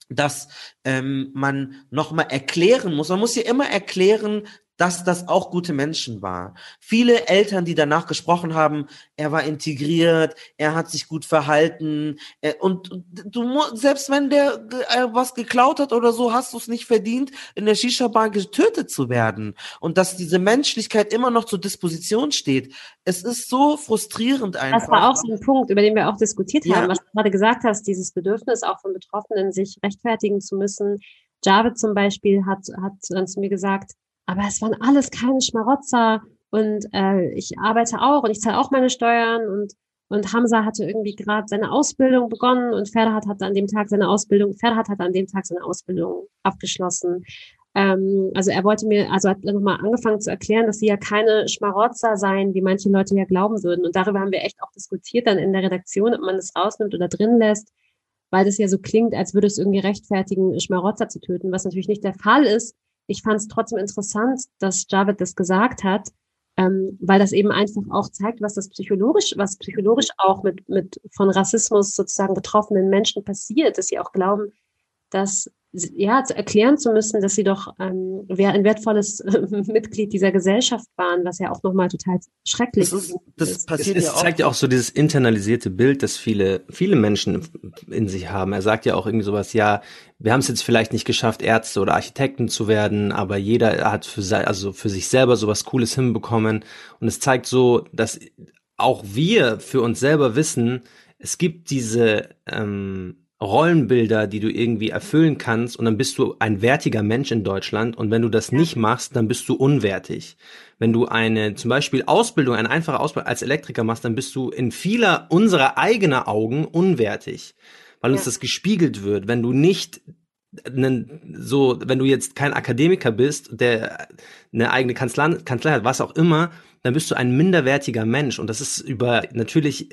dass ähm, man nochmal erklären muss. Man muss ja immer erklären, dass das auch gute Menschen war. Viele Eltern, die danach gesprochen haben, er war integriert, er hat sich gut verhalten äh, und du selbst wenn der äh, was geklaut hat oder so, hast du es nicht verdient, in der Shisha-Bar getötet zu werden und dass diese Menschlichkeit immer noch zur Disposition steht. Es ist so frustrierend einfach. Das war auch so ein Punkt, über den wir auch diskutiert ja. haben, was du gerade gesagt hast, dieses Bedürfnis auch von Betroffenen, sich rechtfertigen zu müssen. Javid zum Beispiel hat, hat zu mir gesagt, aber es waren alles keine Schmarotzer und äh, ich arbeite auch und ich zahle auch meine Steuern und und Hamza hatte irgendwie gerade seine Ausbildung begonnen und Ferhat hat an dem Tag seine Ausbildung, Ferhat hat an dem Tag seine Ausbildung abgeschlossen. Ähm, also er wollte mir, also hat nochmal angefangen zu erklären, dass sie ja keine Schmarotzer seien, wie manche Leute ja glauben würden. Und darüber haben wir echt auch diskutiert dann in der Redaktion, ob man das rausnimmt oder drin lässt, weil das ja so klingt, als würde es irgendwie rechtfertigen, Schmarotzer zu töten, was natürlich nicht der Fall ist ich fand es trotzdem interessant, dass Javid das gesagt hat, ähm, weil das eben einfach auch zeigt, was das psychologisch, was psychologisch auch mit, mit von Rassismus sozusagen betroffenen Menschen passiert, dass sie auch glauben, dass ja, zu erklären zu müssen, dass sie doch ähm, ein wertvolles Mitglied dieser Gesellschaft waren, was ja auch nochmal total schrecklich das ist. Das passiert es, es ja auch. zeigt ja auch so dieses internalisierte Bild, das viele, viele Menschen in sich haben. Er sagt ja auch irgendwie sowas, ja, wir haben es jetzt vielleicht nicht geschafft, Ärzte oder Architekten zu werden, aber jeder hat für, also für sich selber sowas Cooles hinbekommen. Und es zeigt so, dass auch wir für uns selber wissen, es gibt diese ähm, Rollenbilder, die du irgendwie erfüllen kannst und dann bist du ein wertiger Mensch in Deutschland und wenn du das nicht machst, dann bist du unwertig. Wenn du eine zum Beispiel Ausbildung, eine einfache Ausbildung als Elektriker machst, dann bist du in vieler unserer eigener Augen unwertig, weil uns ja. das gespiegelt wird. Wenn du nicht so, wenn du jetzt kein Akademiker bist, der eine eigene Kanzlei, Kanzlei hat, was auch immer, dann bist du ein minderwertiger Mensch. Und das ist über natürlich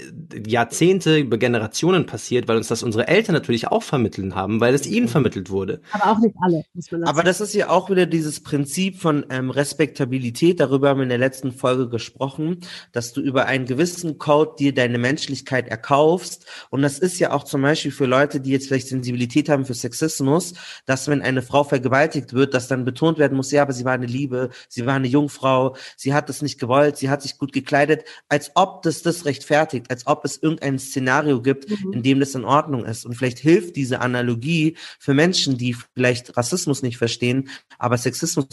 Jahrzehnte, über Generationen passiert, weil uns das unsere Eltern natürlich auch vermitteln haben, weil es ihnen vermittelt wurde. Aber auch nicht alle, muss man sagen. Aber das ist ja auch wieder dieses Prinzip von ähm, Respektabilität. Darüber haben wir in der letzten Folge gesprochen, dass du über einen gewissen Code dir deine Menschlichkeit erkaufst. Und das ist ja auch zum Beispiel für Leute, die jetzt vielleicht Sensibilität haben für Sexismus, dass wenn eine Frau vergewaltigt wird, dass dann betont werden muss, ja, aber sie war eine Liebe, sie war eine Jungfrau, sie hat es nicht gewollt gewollt, sie hat sich gut gekleidet, als ob das das rechtfertigt, als ob es irgendein Szenario gibt, mhm. in dem das in Ordnung ist. Und vielleicht hilft diese Analogie für Menschen, die vielleicht Rassismus nicht verstehen, aber Sexismus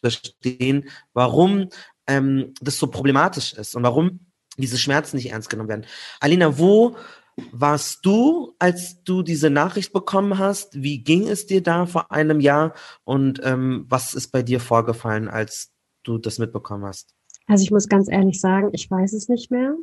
verstehen, warum ähm, das so problematisch ist und warum diese Schmerzen nicht ernst genommen werden. Alina, wo warst du, als du diese Nachricht bekommen hast? Wie ging es dir da vor einem Jahr? Und ähm, was ist bei dir vorgefallen, als du das mitbekommen hast? Also ich muss ganz ehrlich sagen, ich weiß es nicht mehr.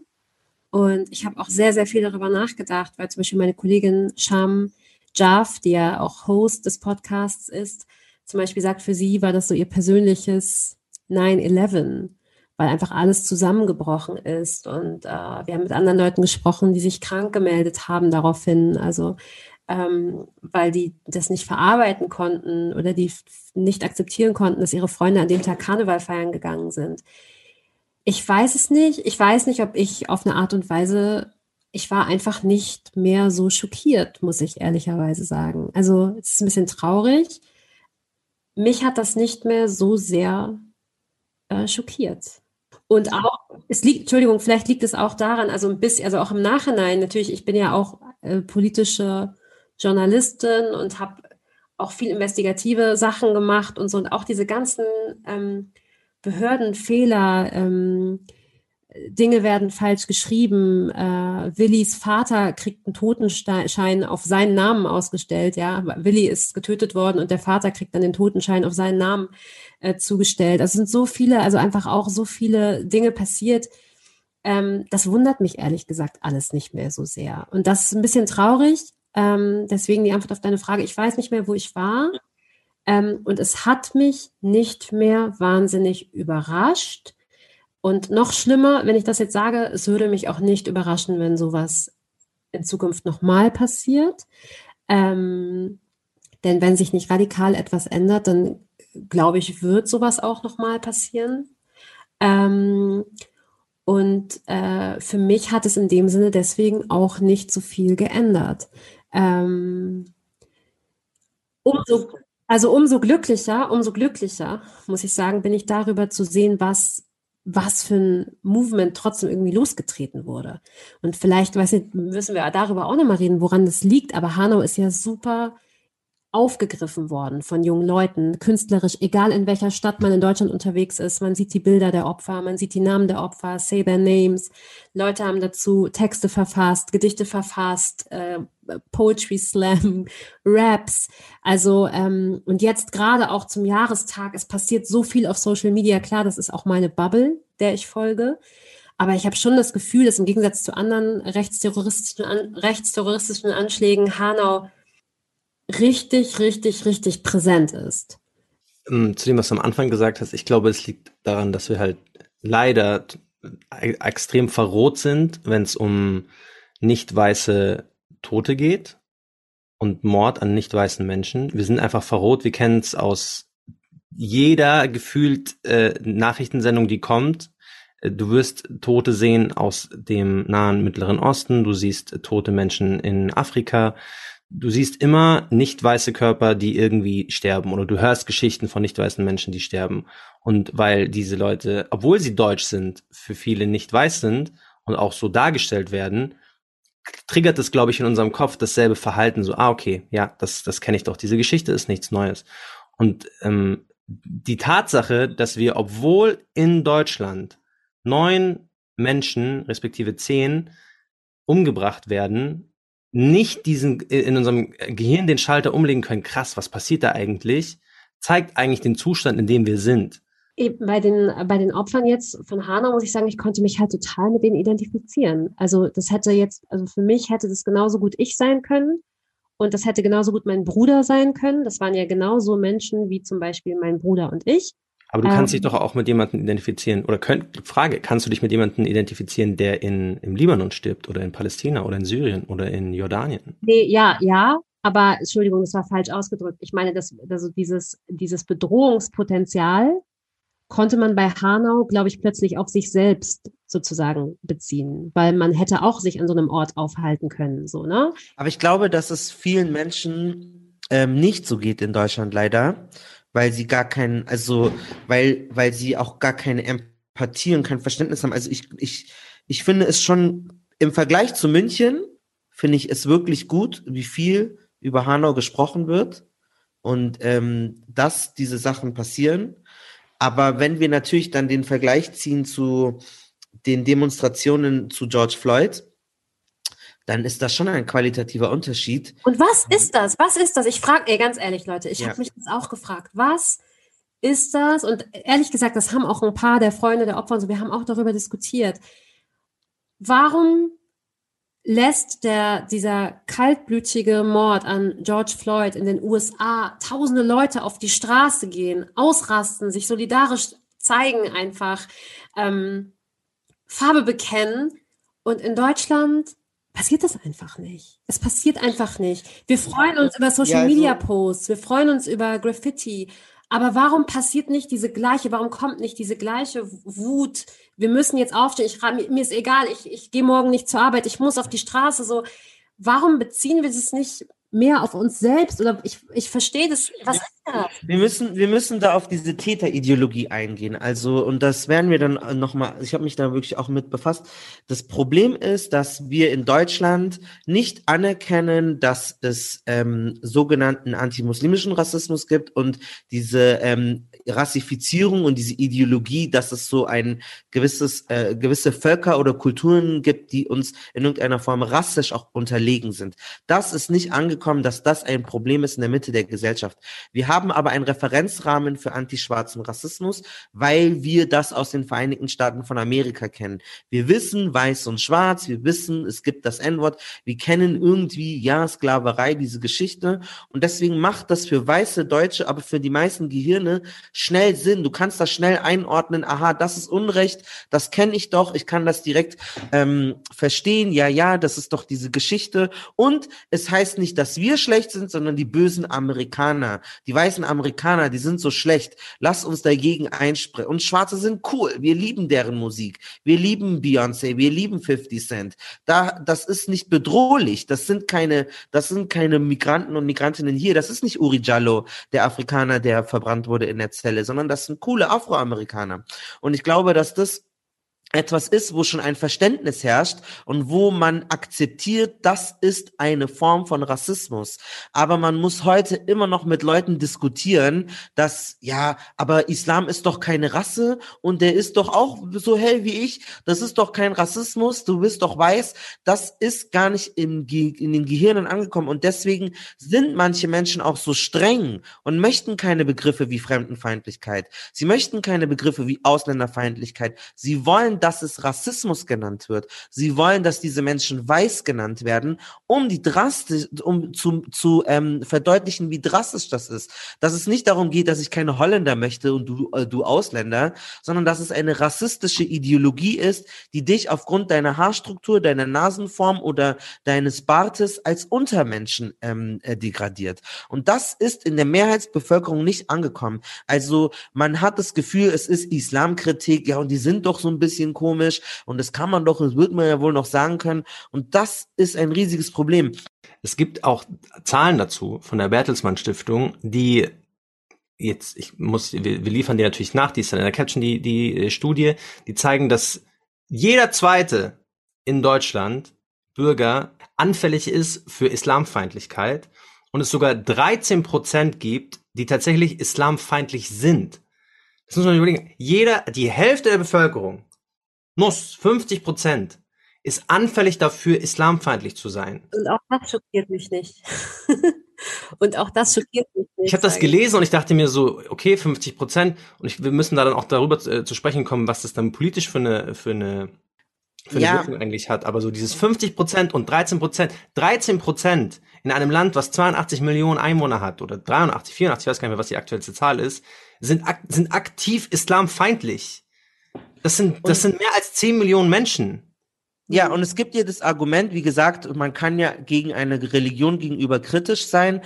Und ich habe auch sehr, sehr viel darüber nachgedacht, weil zum Beispiel meine Kollegin Sham Jaff, die ja auch Host des Podcasts ist, zum Beispiel sagt, für sie war das so ihr persönliches 9-11, weil einfach alles zusammengebrochen ist. Und äh, wir haben mit anderen Leuten gesprochen, die sich krank gemeldet haben daraufhin. Also ähm, weil die das nicht verarbeiten konnten oder die nicht akzeptieren konnten, dass ihre Freunde an dem Tag Karneval feiern gegangen sind. Ich weiß es nicht. Ich weiß nicht, ob ich auf eine Art und Weise, ich war einfach nicht mehr so schockiert, muss ich ehrlicherweise sagen. Also es ist ein bisschen traurig. Mich hat das nicht mehr so sehr äh, schockiert. Und auch, es liegt, Entschuldigung, vielleicht liegt es auch daran, also ein bisschen, also auch im Nachhinein, natürlich, ich bin ja auch äh, politische Journalistin und habe auch viel investigative Sachen gemacht und so und auch diese ganzen ähm, Behördenfehler, ähm, Dinge werden falsch geschrieben, äh, Willis Vater kriegt einen Totenschein auf seinen Namen ausgestellt, ja, Willi ist getötet worden und der Vater kriegt dann den Totenschein auf seinen Namen äh, zugestellt. Also sind so viele, also einfach auch so viele Dinge passiert. Ähm, das wundert mich ehrlich gesagt alles nicht mehr so sehr. Und das ist ein bisschen traurig. Ähm, deswegen die Antwort auf deine Frage. Ich weiß nicht mehr, wo ich war. Ähm, und es hat mich nicht mehr wahnsinnig überrascht. Und noch schlimmer, wenn ich das jetzt sage, es würde mich auch nicht überraschen, wenn sowas in Zukunft nochmal passiert. Ähm, denn wenn sich nicht radikal etwas ändert, dann glaube ich, wird sowas auch nochmal passieren. Ähm, und äh, für mich hat es in dem Sinne deswegen auch nicht so viel geändert. Ähm, umso, also umso glücklicher, umso glücklicher, muss ich sagen, bin ich darüber zu sehen, was, was für ein Movement trotzdem irgendwie losgetreten wurde. Und vielleicht, weiß nicht, müssen wir darüber auch nochmal reden, woran das liegt, aber Hanau ist ja super aufgegriffen worden von jungen Leuten, künstlerisch, egal in welcher Stadt man in Deutschland unterwegs ist. Man sieht die Bilder der Opfer, man sieht die Namen der Opfer, say their names. Leute haben dazu Texte verfasst, Gedichte verfasst, äh, Poetry Slam, Raps. Also ähm, und jetzt gerade auch zum Jahrestag, es passiert so viel auf Social Media. Klar, das ist auch meine Bubble, der ich folge. Aber ich habe schon das Gefühl, dass im Gegensatz zu anderen rechtsterroristischen, an, rechtsterroristischen Anschlägen Hanau richtig, richtig, richtig präsent ist. Ähm, zu dem, was du am Anfang gesagt hast, ich glaube, es liegt daran, dass wir halt leider e-, extrem verroht sind, wenn es um nicht weiße Tote geht und Mord an nicht weißen Menschen. Wir sind einfach verroht. Wir kennen es aus jeder gefühlt äh, Nachrichtensendung, die kommt. Äh, du wirst Tote sehen aus dem nahen Mittleren Osten. Du siehst tote Menschen in Afrika. du siehst immer nicht weiße Körper, die irgendwie sterben oder du hörst Geschichten von nicht weißen Menschen, die sterben. Und weil diese Leute, obwohl sie deutsch sind, für viele nicht weiß sind und auch so dargestellt werden, triggert es, glaube ich, in unserem Kopf dasselbe Verhalten. So, ah, okay, ja, das, das kenne ich doch. Diese Geschichte ist nichts Neues. Und ähm, die Tatsache, dass wir, obwohl in Deutschland neun Menschen, respektive zehn, umgebracht werden, nicht diesen in unserem Gehirn den Schalter umlegen können, krass, was passiert da eigentlich, zeigt eigentlich den Zustand, in dem wir sind. Bei den, bei den Opfern jetzt von Hanau muss ich sagen, ich konnte mich halt total mit denen identifizieren. Also das hätte jetzt, also für mich hätte das genauso gut ich sein können und das hätte genauso gut mein Bruder sein können. Das waren ja genauso Menschen wie zum Beispiel mein Bruder und ich. Aber du kannst ähm, dich doch auch mit jemandem identifizieren. Oder könnt, Frage, kannst du dich mit jemandem identifizieren, der in, im Libanon stirbt oder in Palästina oder in Syrien oder in Jordanien? Nee, ja, ja. Aber Entschuldigung, das war falsch ausgedrückt. Ich meine, dass also dieses, dieses Bedrohungspotenzial konnte man bei Hanau, glaube ich, plötzlich auf sich selbst sozusagen beziehen, weil man hätte auch sich an so einem Ort aufhalten können, so, ne? Aber ich glaube, dass es vielen Menschen ähm, nicht so geht in Deutschland leider weil sie gar keinen, also weil, weil sie auch gar keine Empathie und kein Verständnis haben. Also ich, ich, ich finde es schon im Vergleich zu München, finde ich es wirklich gut, wie viel über Hanau gesprochen wird und ähm, dass diese Sachen passieren. Aber wenn wir natürlich dann den Vergleich ziehen zu den Demonstrationen zu George Floyd, dann ist das schon ein qualitativer Unterschied. Und was ist das? Was ist das? Ich frage, ganz ehrlich, Leute, ich ja. habe mich das auch gefragt. Was ist das? Und ehrlich gesagt, das haben auch ein paar der Freunde der Opfer und so, wir haben auch darüber diskutiert. Warum lässt der, dieser kaltblütige Mord an George Floyd in den USA tausende Leute auf die Straße gehen, ausrasten, sich solidarisch zeigen einfach, ähm, Farbe bekennen und in Deutschland passiert das einfach nicht. Es passiert einfach nicht. Wir freuen uns über Social Media Posts, wir freuen uns über Graffiti. Aber warum passiert nicht diese gleiche, warum kommt nicht diese gleiche Wut? Wir müssen jetzt aufstehen, ich, mir ist egal, ich, ich gehe morgen nicht zur Arbeit, ich muss auf die Straße, so. Warum beziehen wir das nicht mehr auf uns selbst oder ich, ich verstehe das. Was? Wir müssen, wir müssen da auf diese Täterideologie eingehen. Also, und das werden wir dann nochmal, ich habe mich da wirklich auch mit befasst. Das Problem ist, dass wir in Deutschland nicht anerkennen, dass es ähm, sogenannten antimuslimischen Rassismus gibt und diese ähm, Rassifizierung und diese Ideologie, dass es so ein gewisses, äh, gewisse Völker oder Kulturen gibt, die uns in irgendeiner Form rassisch auch unterlegen sind. Das ist nicht angekommen, dass das ein Problem ist in der Mitte der Gesellschaft. Wir haben aber einen Referenzrahmen für antischwarzen Rassismus, weil wir das aus den Vereinigten Staaten von Amerika kennen. Wir wissen weiß und schwarz, wir wissen, es gibt das N-Wort, wir kennen irgendwie, ja, Sklaverei, diese Geschichte und deswegen macht das für weiße Deutsche, aber für die meisten Gehirne schnell Sinn. Du kannst das schnell einordnen. Aha, das ist Unrecht. Das kenne ich doch. Ich kann das direkt ähm, verstehen. Ja, ja, das ist doch diese Geschichte. Und es heißt nicht, dass wir schlecht sind, sondern die bösen Amerikaner, die weißen Amerikaner, die sind so schlecht. Lass uns dagegen einsprechen. Und Schwarze sind cool. Wir lieben deren Musik. Wir lieben Beyoncé. Wir lieben 50 Cent. Da, das ist nicht bedrohlich. Das sind keine, das sind keine Migranten und Migrantinnen hier. Das ist nicht Uri Jallo, der Afrikaner, der verbrannt wurde in der Zelle, sondern das sind coole Afroamerikaner. Und ich glaube, dass das etwas ist, wo schon ein Verständnis herrscht und wo man akzeptiert, das ist eine Form von Rassismus. Aber man muss heute immer noch mit Leuten diskutieren, dass, ja, aber Islam ist doch keine Rasse und der ist doch auch so hell wie ich. Das ist doch kein Rassismus. Du bist doch weiß. Das ist gar nicht im, in den Gehirnen angekommen. Und deswegen sind manche Menschen auch so streng und möchten keine Begriffe wie Fremdenfeindlichkeit. Sie möchten keine Begriffe wie Ausländerfeindlichkeit. Sie wollen dass es Rassismus genannt wird. Sie wollen, dass diese Menschen weiß genannt werden, um die drastisch, um zu, zu ähm, verdeutlichen, wie drastisch das ist. Dass es nicht darum geht, dass ich keine Holländer möchte und du, äh, du Ausländer, sondern dass es eine rassistische Ideologie ist, die dich aufgrund deiner Haarstruktur, deiner Nasenform oder deines Bartes als Untermenschen ähm, äh, degradiert. Und das ist in der Mehrheitsbevölkerung nicht angekommen. Also man hat das Gefühl, es ist Islamkritik, ja, und die sind doch so ein bisschen bisschen komisch und das kann man doch, das wird man ja wohl noch sagen können. Und das ist ein riesiges Problem. Es gibt auch Zahlen dazu von der Bertelsmann Stiftung, die jetzt, ich muss, wir, wir liefern die natürlich nach, die ist dann in der Caption, die, die äh, Studie, die zeigen, dass jeder zweite in Deutschland Bürger anfällig ist für Islamfeindlichkeit und es sogar 13 Prozent gibt, die tatsächlich islamfeindlich sind. Das muss man überlegen. Jeder, die Hälfte der Bevölkerung muss 50 Prozent ist anfällig dafür, islamfeindlich zu sein. Und auch das schockiert mich nicht. und auch das schockiert mich nicht. Ich habe das gelesen und ich dachte mir so, okay, 50 Prozent. Und ich, wir müssen da dann auch darüber zu, äh, zu sprechen kommen, was das dann politisch für eine, für eine, für eine Ja. Wirkung eigentlich hat. Aber so dieses 50 Prozent und 13 Prozent, 13 Prozent in einem Land, was 82 Millionen Einwohner hat oder 83, 84, ich weiß gar nicht mehr, was die aktuellste Zahl ist, sind, ak sind aktiv islamfeindlich. Das sind, das sind mehr als 10 Millionen Menschen. Ja, und es gibt ja das Argument, wie gesagt, man kann ja gegen eine Religion gegenüber kritisch sein.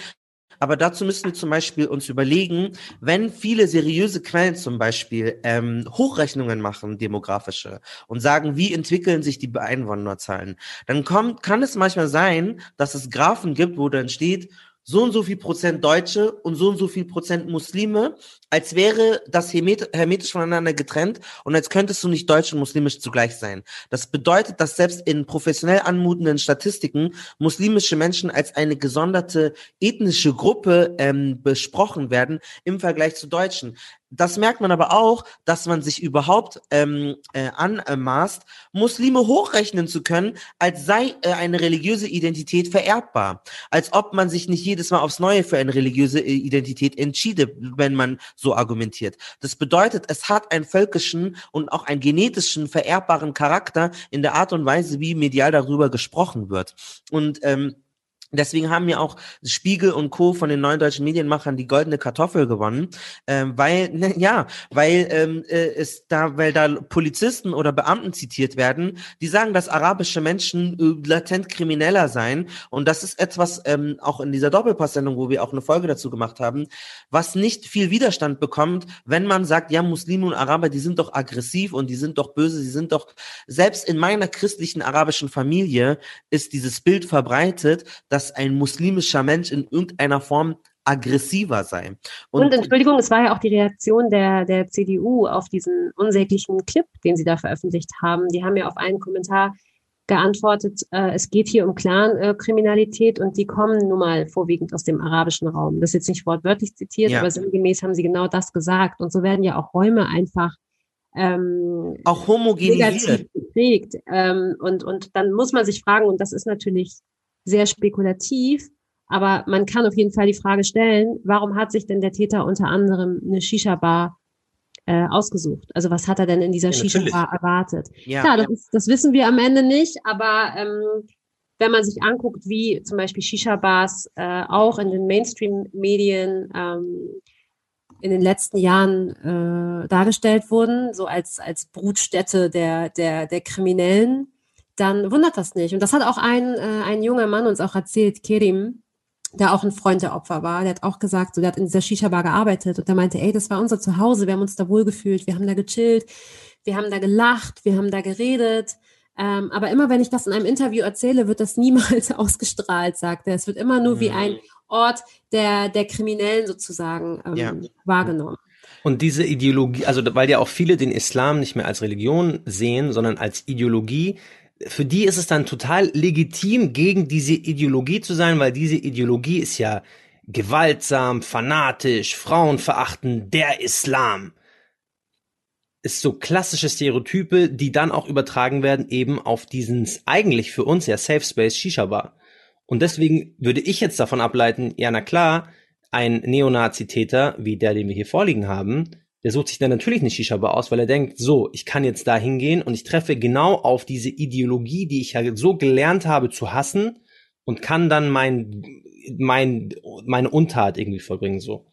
Aber dazu müssen wir zum Beispiel uns überlegen, wenn viele seriöse Quellen zum Beispiel ähm, Hochrechnungen machen, demografische, und sagen, wie entwickeln sich die Einwohnerzahlen, dann kommt, kann es manchmal sein, dass es Graphen gibt, wo dann steht, so und so viel Prozent Deutsche und so und so viel Prozent Muslime, als wäre das hermet hermetisch voneinander getrennt und als könntest du nicht deutsch und muslimisch zugleich sein. Das bedeutet, dass selbst in professionell anmutenden Statistiken muslimische Menschen als eine gesonderte ethnische Gruppe ähm, besprochen werden im Vergleich zu Deutschen. Das merkt man aber auch, dass man sich überhaupt ähm, äh, anmaßt, Muslime hochrechnen zu können, als sei äh, eine religiöse Identität vererbbar. Als ob man sich nicht jedes Mal aufs Neue für eine religiöse äh, Identität entschiede, wenn man so argumentiert. Das bedeutet, es hat einen völkischen und auch einen genetischen vererbbaren Charakter in der Art und Weise, wie medial darüber gesprochen wird. Und ähm, Deswegen haben ja auch Spiegel und Co. von den neuen deutschen Medienmachern die goldene Kartoffel gewonnen, ähm, weil ne, ja, weil ähm, äh, es da, weil da Polizisten oder Beamten zitiert werden, die sagen, dass arabische Menschen äh, latent krimineller seien und das ist etwas ähm, auch in dieser Doppelpass-Sendung, wo wir auch eine Folge dazu gemacht haben, was nicht viel Widerstand bekommt, wenn man sagt, ja, Muslime und Araber, die sind doch aggressiv und die sind doch böse, sie sind doch selbst in meiner christlichen arabischen Familie ist dieses Bild verbreitet, dass ein muslimischer Mensch in irgendeiner Form aggressiver sei. Und, Entschuldigung, es war ja auch die Reaktion der, der CDU auf diesen unsäglichen Clip, den sie da veröffentlicht haben. Die haben ja auf einen Kommentar geantwortet, äh, es geht hier um Clan-Kriminalität und die kommen nun mal vorwiegend aus dem arabischen Raum. Das ist jetzt nicht wortwörtlich zitiert, Ja. aber sinngemäß haben sie genau das gesagt. Und so werden ja auch Räume einfach ähm, auch homogenisiert. negativ geprägt. Ähm, und, und dann muss man sich fragen, und das ist natürlich sehr spekulativ, aber man kann auf jeden Fall die Frage stellen, warum hat sich denn der Täter unter anderem eine Shisha-Bar äh, ausgesucht? Also was hat er denn in dieser Ja. Shisha-Bar erwartet? Ja. Klar, das, ist, das wissen wir am Ende nicht, aber ähm, wenn man sich anguckt, wie zum Beispiel Shisha-Bars äh, auch in den Mainstream-Medien ähm, in den letzten Jahren äh, dargestellt wurden, so als, als Brutstätte der, der, der Kriminellen, dann wundert das nicht. Und das hat auch ein, äh, ein junger Mann uns auch erzählt, Kerim, der auch ein Freund der Opfer war. Der hat auch gesagt, so, der hat in dieser Shisha-Bar gearbeitet und der meinte, ey, das war unser Zuhause, wir haben uns da wohlgefühlt, wir haben da gechillt, wir haben da gelacht, wir haben da geredet. Ähm, aber immer wenn ich das in einem Interview erzähle, wird das niemals ausgestrahlt, sagt er. Es wird immer nur wie ein Ort der, der Kriminellen sozusagen ähm, Ja. wahrgenommen. Und diese Ideologie, also weil ja auch viele den Islam nicht mehr als Religion sehen, sondern als Ideologie, für die ist es dann total legitim, gegen diese Ideologie zu sein, weil diese Ideologie ist ja gewaltsam, fanatisch, frauenverachtend, der Islam. Ist so klassische Stereotype, die dann auch übertragen werden eben auf diesen eigentlich für uns ja Safe Space Shisha Bar. Und deswegen würde ich jetzt davon ableiten, ja na klar, ein Neonazi-Täter wie der, den wir hier vorliegen haben, der sucht sich dann natürlich eine Shisha-Bar aus, weil er denkt, so, ich kann jetzt da hingehen und ich treffe genau auf diese Ideologie, die ich ja so gelernt habe zu hassen und kann dann mein, mein, meine Untat irgendwie vollbringen, so.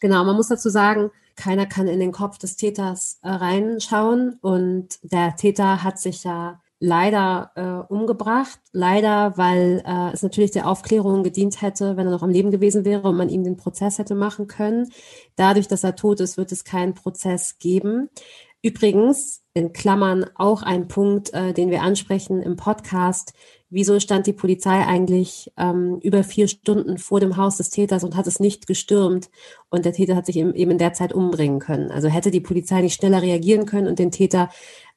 Genau, man muss dazu sagen, keiner kann in den Kopf des Täters äh, reinschauen und der Täter hat sich ja leider äh, umgebracht. Leider, weil äh, es natürlich der Aufklärung gedient hätte, wenn er noch am Leben gewesen wäre und man ihm den Prozess hätte machen können. Dadurch, dass er tot ist, wird es keinen Prozess geben. Übrigens, in Klammern auch ein Punkt, äh, den wir ansprechen im Podcast. Wieso stand die Polizei eigentlich ähm, über vier Stunden vor dem Haus des Täters und hat es nicht gestürmt? Und der Täter hat sich eben, eben in der Zeit umbringen können. Also hätte die Polizei nicht schneller reagieren können und den Täter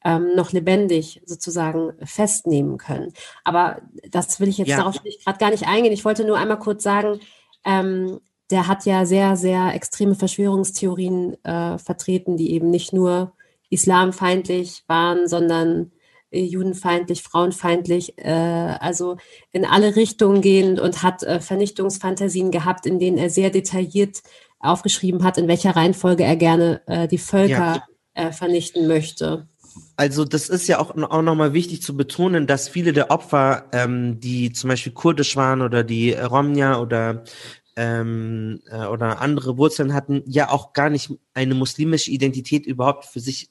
ähm, noch lebendig sozusagen festnehmen können. Aber das will ich jetzt ja. darauf gerade gar nicht eingehen. Ich wollte nur einmal kurz sagen, ähm, der hat ja sehr, sehr extreme Verschwörungstheorien äh, vertreten, die eben nicht nur islamfeindlich waren, sondern judenfeindlich, frauenfeindlich, äh, also in alle Richtungen gehend und hat äh, Vernichtungsfantasien gehabt, in denen er sehr detailliert aufgeschrieben hat, in welcher Reihenfolge er gerne äh, die Völker ja. Äh, vernichten möchte. Also das ist ja auch, auch nochmal wichtig zu betonen, dass viele der Opfer, ähm, die zum Beispiel kurdisch waren oder die Romja oder ähm, äh, oder andere Wurzeln hatten, ja auch gar nicht eine muslimische Identität überhaupt für sich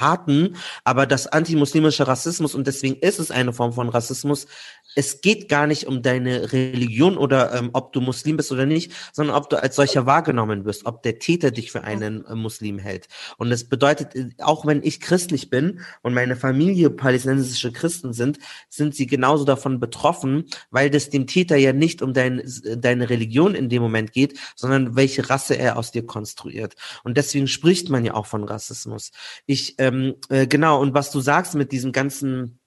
hatten, aber das antimuslimische Rassismus, und deswegen ist es eine Form von Rassismus, es geht gar nicht um deine Religion oder ähm, ob du Muslim bist oder nicht, sondern ob du als solcher wahrgenommen wirst, ob der Täter dich für einen äh, Muslim hält. Und das bedeutet, äh, auch wenn ich christlich bin und meine Familie palästinensische Christen sind, sind sie genauso davon betroffen, weil das dem Täter ja nicht um dein, deine Religion in dem Moment geht, sondern welche Rasse er aus dir konstruiert. Und deswegen spricht man ja auch von Rassismus. Ich, ähm, äh, genau, und was du sagst mit diesem ganzen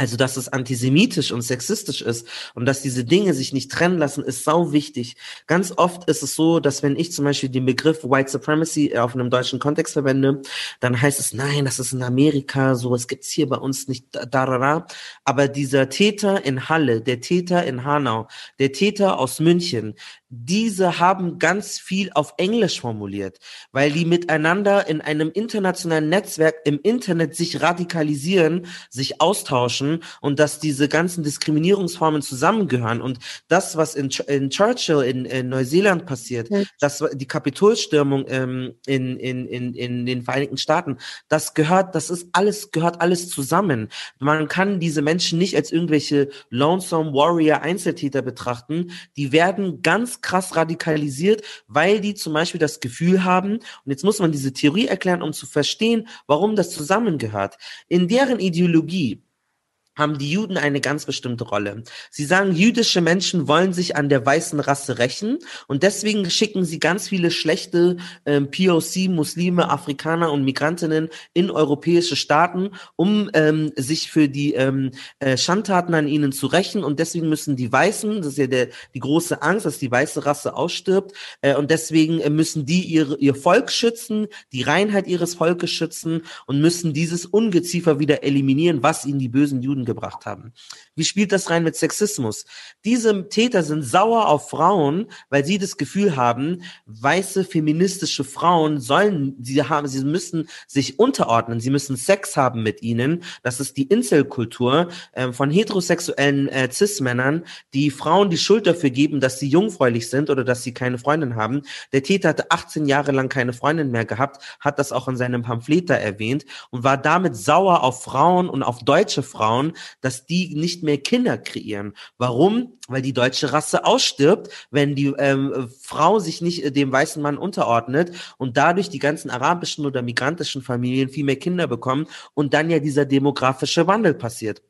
also, dass es antisemitisch und sexistisch ist und dass diese Dinge sich nicht trennen lassen, ist sau wichtig. Ganz oft ist es so, dass wenn ich zum Beispiel den Begriff White Supremacy auf einem deutschen Kontext verwende, dann heißt es, nein, das ist in Amerika so, es gibt's hier bei uns nicht, da, da, da. Aber dieser Täter in Halle, der Täter in Hanau, der Täter aus München, diese haben ganz viel auf Englisch formuliert, weil die miteinander in einem internationalen Netzwerk im Internet sich radikalisieren, sich austauschen und dass diese ganzen Diskriminierungsformen zusammengehören. Und das, was in, in Churchill in, in, Neuseeland passiert, ja. das die Kapitolstürmung ähm, in, in, in, in den Vereinigten Staaten, das gehört, das ist alles, gehört alles zusammen. Man kann diese Menschen nicht als irgendwelche Lonesome Warrior Einzeltäter betrachten. Die werden ganz krass radikalisiert, weil die zum Beispiel das Gefühl haben, und jetzt muss man diese Theorie erklären, um zu verstehen, warum das zusammengehört. In deren Ideologie haben die Juden eine ganz bestimmte Rolle. Sie sagen, jüdische Menschen wollen sich an der weißen Rasse rächen und deswegen schicken sie ganz viele schlechte ähm, POC, Muslime, Afrikaner und Migrantinnen in europäische Staaten, um ähm, sich für die ähm, äh, Schandtaten an ihnen zu rächen und deswegen müssen die Weißen, das ist ja der, die große Angst, dass die weiße Rasse ausstirbt äh, und deswegen äh, müssen die ihre, ihr Volk schützen, die Reinheit ihres Volkes schützen und müssen dieses Ungeziefer wieder eliminieren, was ihnen die bösen Juden gebracht haben. Wie spielt das rein mit Sexismus? Diese Täter sind sauer auf Frauen, weil sie das Gefühl haben, weiße feministische Frauen sollen, sie haben, sie müssen sich unterordnen, sie müssen Sex haben mit ihnen. Das ist die Inselkultur äh, von heterosexuellen äh, Cis-Männern, die Frauen die Schuld dafür geben, dass sie jungfräulich sind oder dass sie keine Freundin haben. Der Täter hatte 18 Jahre lang keine Freundin mehr gehabt, hat das auch in seinem Pamphlet da erwähnt und war damit sauer auf Frauen und auf deutsche Frauen, dass die nicht mehr Kinder kreieren. Warum? Weil die deutsche Rasse ausstirbt, wenn die ähm, Frau sich nicht äh, dem weißen Mann unterordnet und dadurch die ganzen arabischen oder migrantischen Familien viel mehr Kinder bekommen und dann ja dieser demografische Wandel passiert.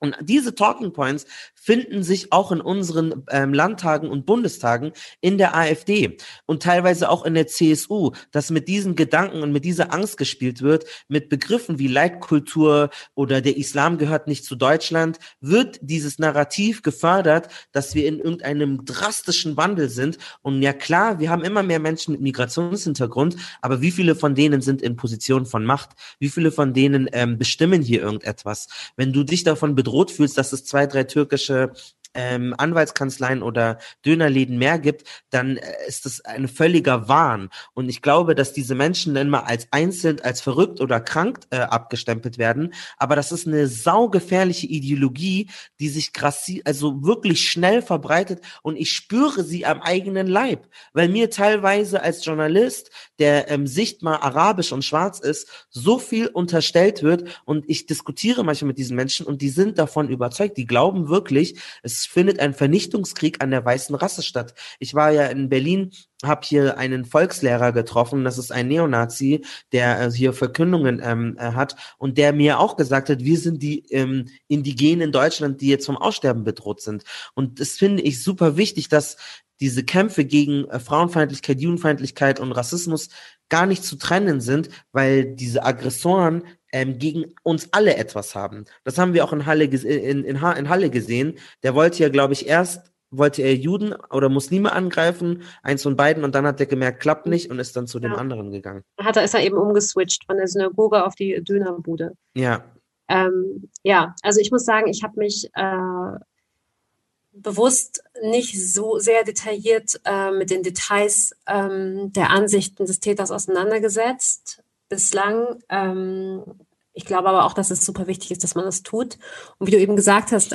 Und diese Talking Points finden sich auch in unseren ähm, Landtagen und Bundestagen in der AfD und teilweise auch in der CSU, dass mit diesen Gedanken und mit dieser Angst gespielt wird, mit Begriffen wie Leitkultur oder der Islam gehört nicht zu Deutschland, wird dieses Narrativ gefördert, dass wir in irgendeinem drastischen Wandel sind. Und ja klar, wir haben immer mehr Menschen mit Migrationshintergrund, aber wie viele von denen sind in Positionen von Macht? Wie viele von denen ähm, bestimmen hier irgendetwas? Wenn du dich davon bedroht bedroht fühlst, dass es zwei, drei türkische ähm, Anwaltskanzleien oder Dönerläden mehr gibt, dann äh, ist das ein völliger Wahn. Und ich glaube, dass diese Menschen dann mal als einzeln, als verrückt oder krank äh, abgestempelt werden. Aber das ist eine saugefährliche Ideologie, die sich grassi also wirklich schnell verbreitet und ich spüre sie am eigenen Leib. Weil mir teilweise als Journalist, der ähm, sichtbar arabisch und schwarz ist, so viel unterstellt wird und ich diskutiere manchmal mit diesen Menschen und die sind davon überzeugt, die glauben wirklich, es es findet ein Vernichtungskrieg an der weißen Rasse statt. Ich war ja in Berlin, habe hier einen Volkslehrer getroffen, das ist ein Neonazi, der äh, hier Verkündungen ähm, äh, hat und der mir auch gesagt hat, wir sind die ähm, Indigenen in Deutschland, die jetzt vom Aussterben bedroht sind. Und das finde ich super wichtig, dass diese Kämpfe gegen äh, Frauenfeindlichkeit, Judenfeindlichkeit und Rassismus gar nicht zu trennen sind, weil diese Aggressoren ähm, gegen uns alle etwas haben. Das haben wir auch in Halle, in, in, in Halle gesehen. Der wollte ja, glaube ich, erst wollte er Juden oder Muslime angreifen, eins von beiden, und dann hat er gemerkt, klappt nicht und ist dann zu dem anderen gegangen. Hat er, ist er eben umgeswitcht von der Synagoge auf die Dönerbude. Ja. Ähm, ja, also ich muss sagen, ich habe mich äh, bewusst nicht so sehr detailliert äh, mit den Details ähm, der Ansichten des Täters auseinandergesetzt bislang. Ähm, ich glaube aber auch, dass es super wichtig ist, dass man das tut. Und wie du eben gesagt hast,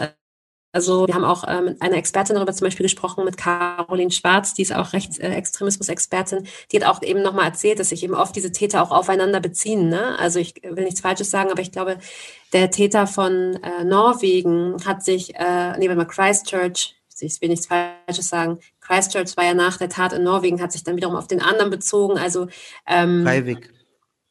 also wir haben auch äh, mit einer Expertin darüber zum Beispiel gesprochen, mit Caroline Schwarz, die ist auch Rechtsextremismus-Expertin, die hat auch eben nochmal erzählt, dass sich eben oft diese Täter auch aufeinander beziehen. Ne? Also ich will nichts Falsches sagen, aber ich glaube, der Täter von äh, Norwegen hat sich, äh, nee, mal Christchurch, ich will nichts Falsches sagen, Christchurch war ja nach der Tat in Norwegen, hat sich dann wiederum auf den anderen bezogen. Also ähm.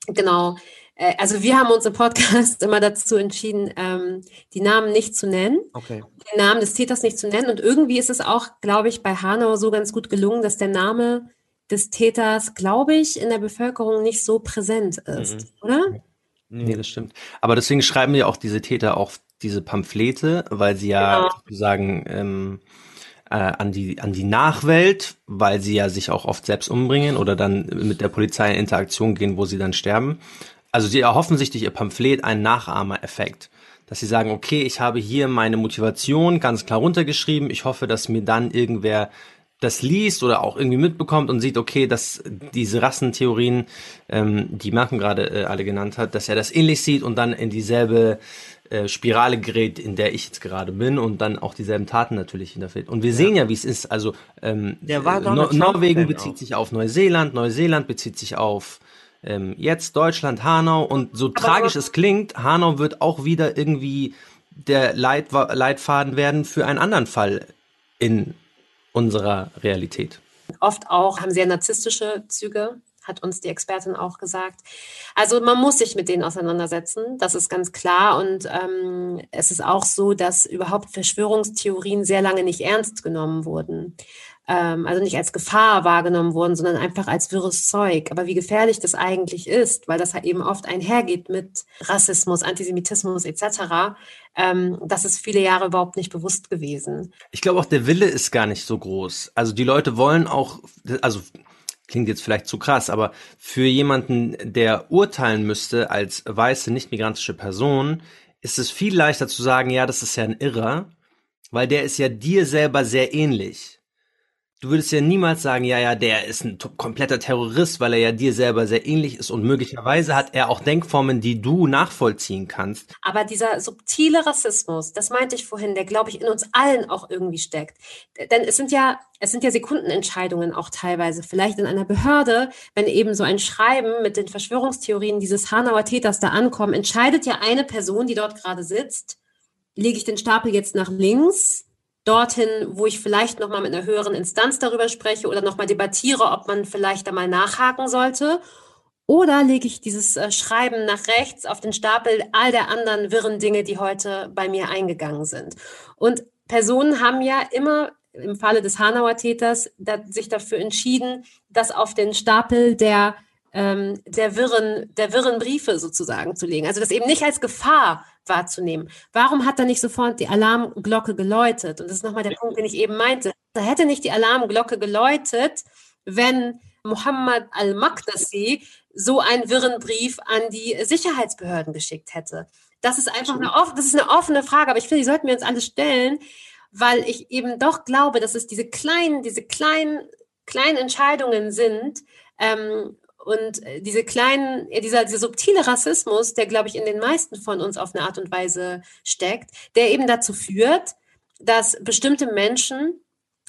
Genau. Äh, also wir haben uns im Podcast immer dazu entschieden, ähm, die Namen nicht zu nennen, okay. den Namen des Täters nicht zu nennen. Und irgendwie ist es auch, glaube ich, bei Hanau so ganz gut gelungen, dass der Name des Täters, glaube ich, in der Bevölkerung nicht so präsent ist, mhm. oder? Nee, das stimmt. Aber deswegen schreiben ja auch diese Täter auch diese Pamphlete, weil sie ja genau. sozusagen ähm, äh, an die an die Nachwelt, weil sie ja sich auch oft selbst umbringen oder dann mit der Polizei in Interaktion gehen, wo sie dann sterben also sie erhoffen sich durch ihr Pamphlet einen Nachahmereffekt. Dass sie sagen, okay, ich habe hier meine Motivation ganz klar runtergeschrieben. Ich hoffe, dass mir dann irgendwer das liest oder auch irgendwie mitbekommt und sieht, okay, dass diese Rassentheorien, ähm, die Malcolm gerade äh, alle genannt hat, dass er das ähnlich sieht und dann in dieselbe äh, Spirale gerät, in der ich jetzt gerade bin und dann auch dieselben Taten natürlich hinterfällt. Und wir ja. sehen ja, wie es ist. Also ähm, no Norwegen bezieht auch. sich auf Neuseeland, Neuseeland bezieht sich auf ähm, jetzt Deutschland, Hanau und so tragisch es klingt, Hanau wird auch wieder irgendwie der Leit Leitfaden werden für einen anderen Fall in unserer Realität. Oft auch haben sehr narzisstische Züge, hat uns die Expertin auch gesagt. Also man muss sich mit denen auseinandersetzen, das ist ganz klar. Und ähm, es ist auch so, dass überhaupt Verschwörungstheorien sehr lange nicht ernst genommen wurden ähm, also nicht als Gefahr wahrgenommen wurden, sondern einfach als wirres Zeug. Aber wie gefährlich das eigentlich ist, weil das halt eben oft einhergeht mit Rassismus, Antisemitismus etc., ähm, das ist viele Jahre überhaupt nicht bewusst gewesen. Ich glaube auch, der Wille ist gar nicht so groß. Also die Leute wollen auch, also klingt jetzt vielleicht zu krass, aber für jemanden, der urteilen müsste als weiße, nicht migrantische Person, ist es viel leichter zu sagen, ja, das ist ja ein Irrer, weil der ist ja dir selber sehr ähnlich du würdest ja niemals sagen, ja, ja, der ist ein kompletter Terrorist, weil er ja dir selber sehr ähnlich ist und möglicherweise hat er auch Denkformen, die du nachvollziehen kannst. Aber dieser subtile Rassismus, das meinte ich vorhin, der glaube ich in uns allen auch irgendwie steckt. Denn es sind ja, es sind ja Sekundenentscheidungen auch teilweise, vielleicht in einer Behörde, wenn eben so ein Schreiben mit den Verschwörungstheorien dieses Hanauer Täters da ankommen, entscheidet ja eine Person, die dort gerade sitzt, lege ich den Stapel jetzt nach links dorthin, wo ich vielleicht nochmal mit einer höheren Instanz darüber spreche oder nochmal debattiere, ob man vielleicht da mal nachhaken sollte. Oder lege ich dieses äh, Schreiben nach rechts auf den Stapel all der anderen wirren Dinge, die heute bei mir eingegangen sind. Und Personen haben ja immer im Falle des Hanauer Täters sich dafür entschieden, das auf den Stapel der, ähm, der, wirren, der wirren Briefe sozusagen zu legen. Also das eben nicht als Gefahr wahrzunehmen. Warum hat da nicht sofort die Alarmglocke geläutet? Und das ist nochmal der Punkt, den ich eben meinte. Da hätte nicht die Alarmglocke geläutet, wenn Muhammad al-Maqdisi so einen wirren Brief an die Sicherheitsbehörden geschickt hätte. Das ist einfach eine, das ist eine offene Frage, aber ich finde, die sollten wir uns alle stellen, weil ich eben doch glaube, dass es diese kleinen, diese kleinen, kleinen Entscheidungen sind, ähm, und äh, diese kleinen, dieser, dieser subtile Rassismus, der, glaube ich, in den meisten von uns auf eine Art und Weise steckt, der eben dazu führt, dass bestimmte Menschen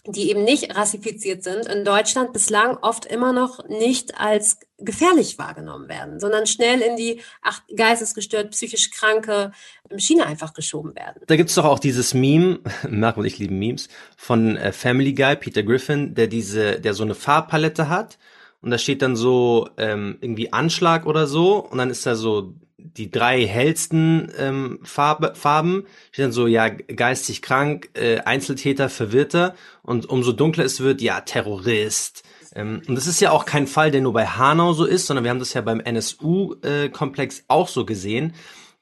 die eben nicht rassifiziert sind, in Deutschland bislang oft immer noch nicht als gefährlich wahrgenommen werden, sondern schnell in die ach, geistesgestört, psychisch kranke Schiene einfach geschoben werden. Da gibt's doch auch dieses Meme, Marc und ich lieben Memes, von äh, Family Guy, Peter Griffin, der diese, der so eine Farbpalette hat und da steht dann so ähm, irgendwie Anschlag oder so. Und dann ist da so die drei hellsten ähm, Farbe, Farben. Steht dann so, ja, geistig krank, äh, Einzeltäter, Verwirrter. Und umso dunkler es wird, ja, Terrorist. Ähm, und das ist ja auch kein Fall, der nur bei Hanau so ist, sondern wir haben das ja beim NSU-Komplex äh, auch so gesehen,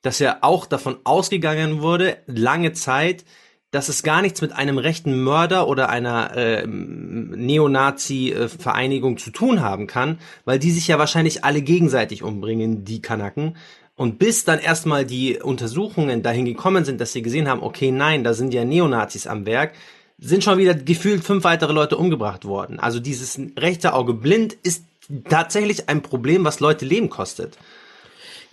dass ja auch davon ausgegangen wurde, lange Zeit, dass es gar nichts mit einem rechten Mörder oder einer äh, Neonazi-Vereinigung zu tun haben kann, weil die sich ja wahrscheinlich alle gegenseitig umbringen, die Kanaken. Und bis dann erstmal die Untersuchungen dahin gekommen sind, dass sie gesehen haben, okay, nein, da sind ja Neonazis am Werk, sind schon wieder gefühlt fünf weitere Leute umgebracht worden. Also dieses rechte Auge blind ist tatsächlich ein Problem, was Leute Leben kostet.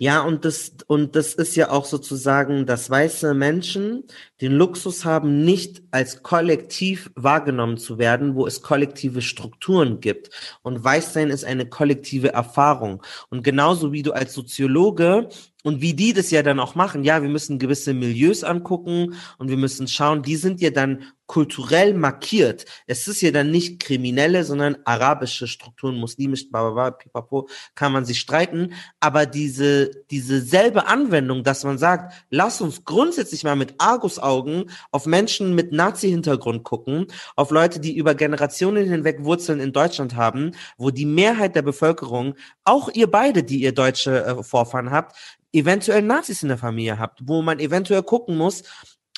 Ja, und das, und das ist ja auch sozusagen, dass weiße Menschen den Luxus haben, nicht als kollektiv wahrgenommen zu werden, wo es kollektive Strukturen gibt. Und Weißsein ist eine kollektive Erfahrung. Und genauso wie du als Soziologe und wie die das ja dann auch machen, ja, wir müssen gewisse Milieus angucken und wir müssen schauen, die sind ja dann kulturell markiert. Es ist ja dann nicht kriminelle, sondern arabische Strukturen, muslimisch, bla, pipapo, kann man sich streiten. Aber diese, diese selbe Anwendung, dass man sagt, lass uns grundsätzlich mal mit Argusaugen auf Menschen mit Nazi-Hintergrund gucken, auf Leute, die über Generationen hinweg Wurzeln in Deutschland haben, wo die Mehrheit der Bevölkerung, auch ihr beide, die ihr deutsche äh, Vorfahren habt, eventuell Nazis in der Familie habt, wo man eventuell gucken muss,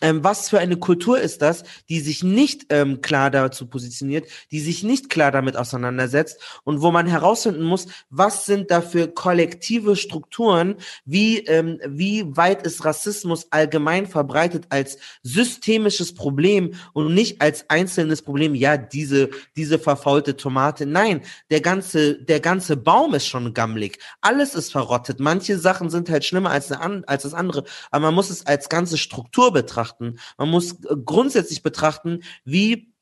ähm, was für eine Kultur ist das, die sich nicht ähm, klar dazu positioniert, die sich nicht klar damit auseinandersetzt und wo man herausfinden muss, was sind da für kollektive Strukturen, wie, ähm, wie weit ist Rassismus allgemein verbreitet als systemisches Problem und nicht als einzelnes Problem, ja, diese, diese verfaulte Tomate. Nein, der ganze, der ganze Baum ist schon gammelig. Alles ist verrottet. Manche Sachen sind halt schlimmer als, eine, als das andere, aber man muss es als ganze Struktur betrachten betrachten. Man muss äh, grundsätzlich betrachten, wie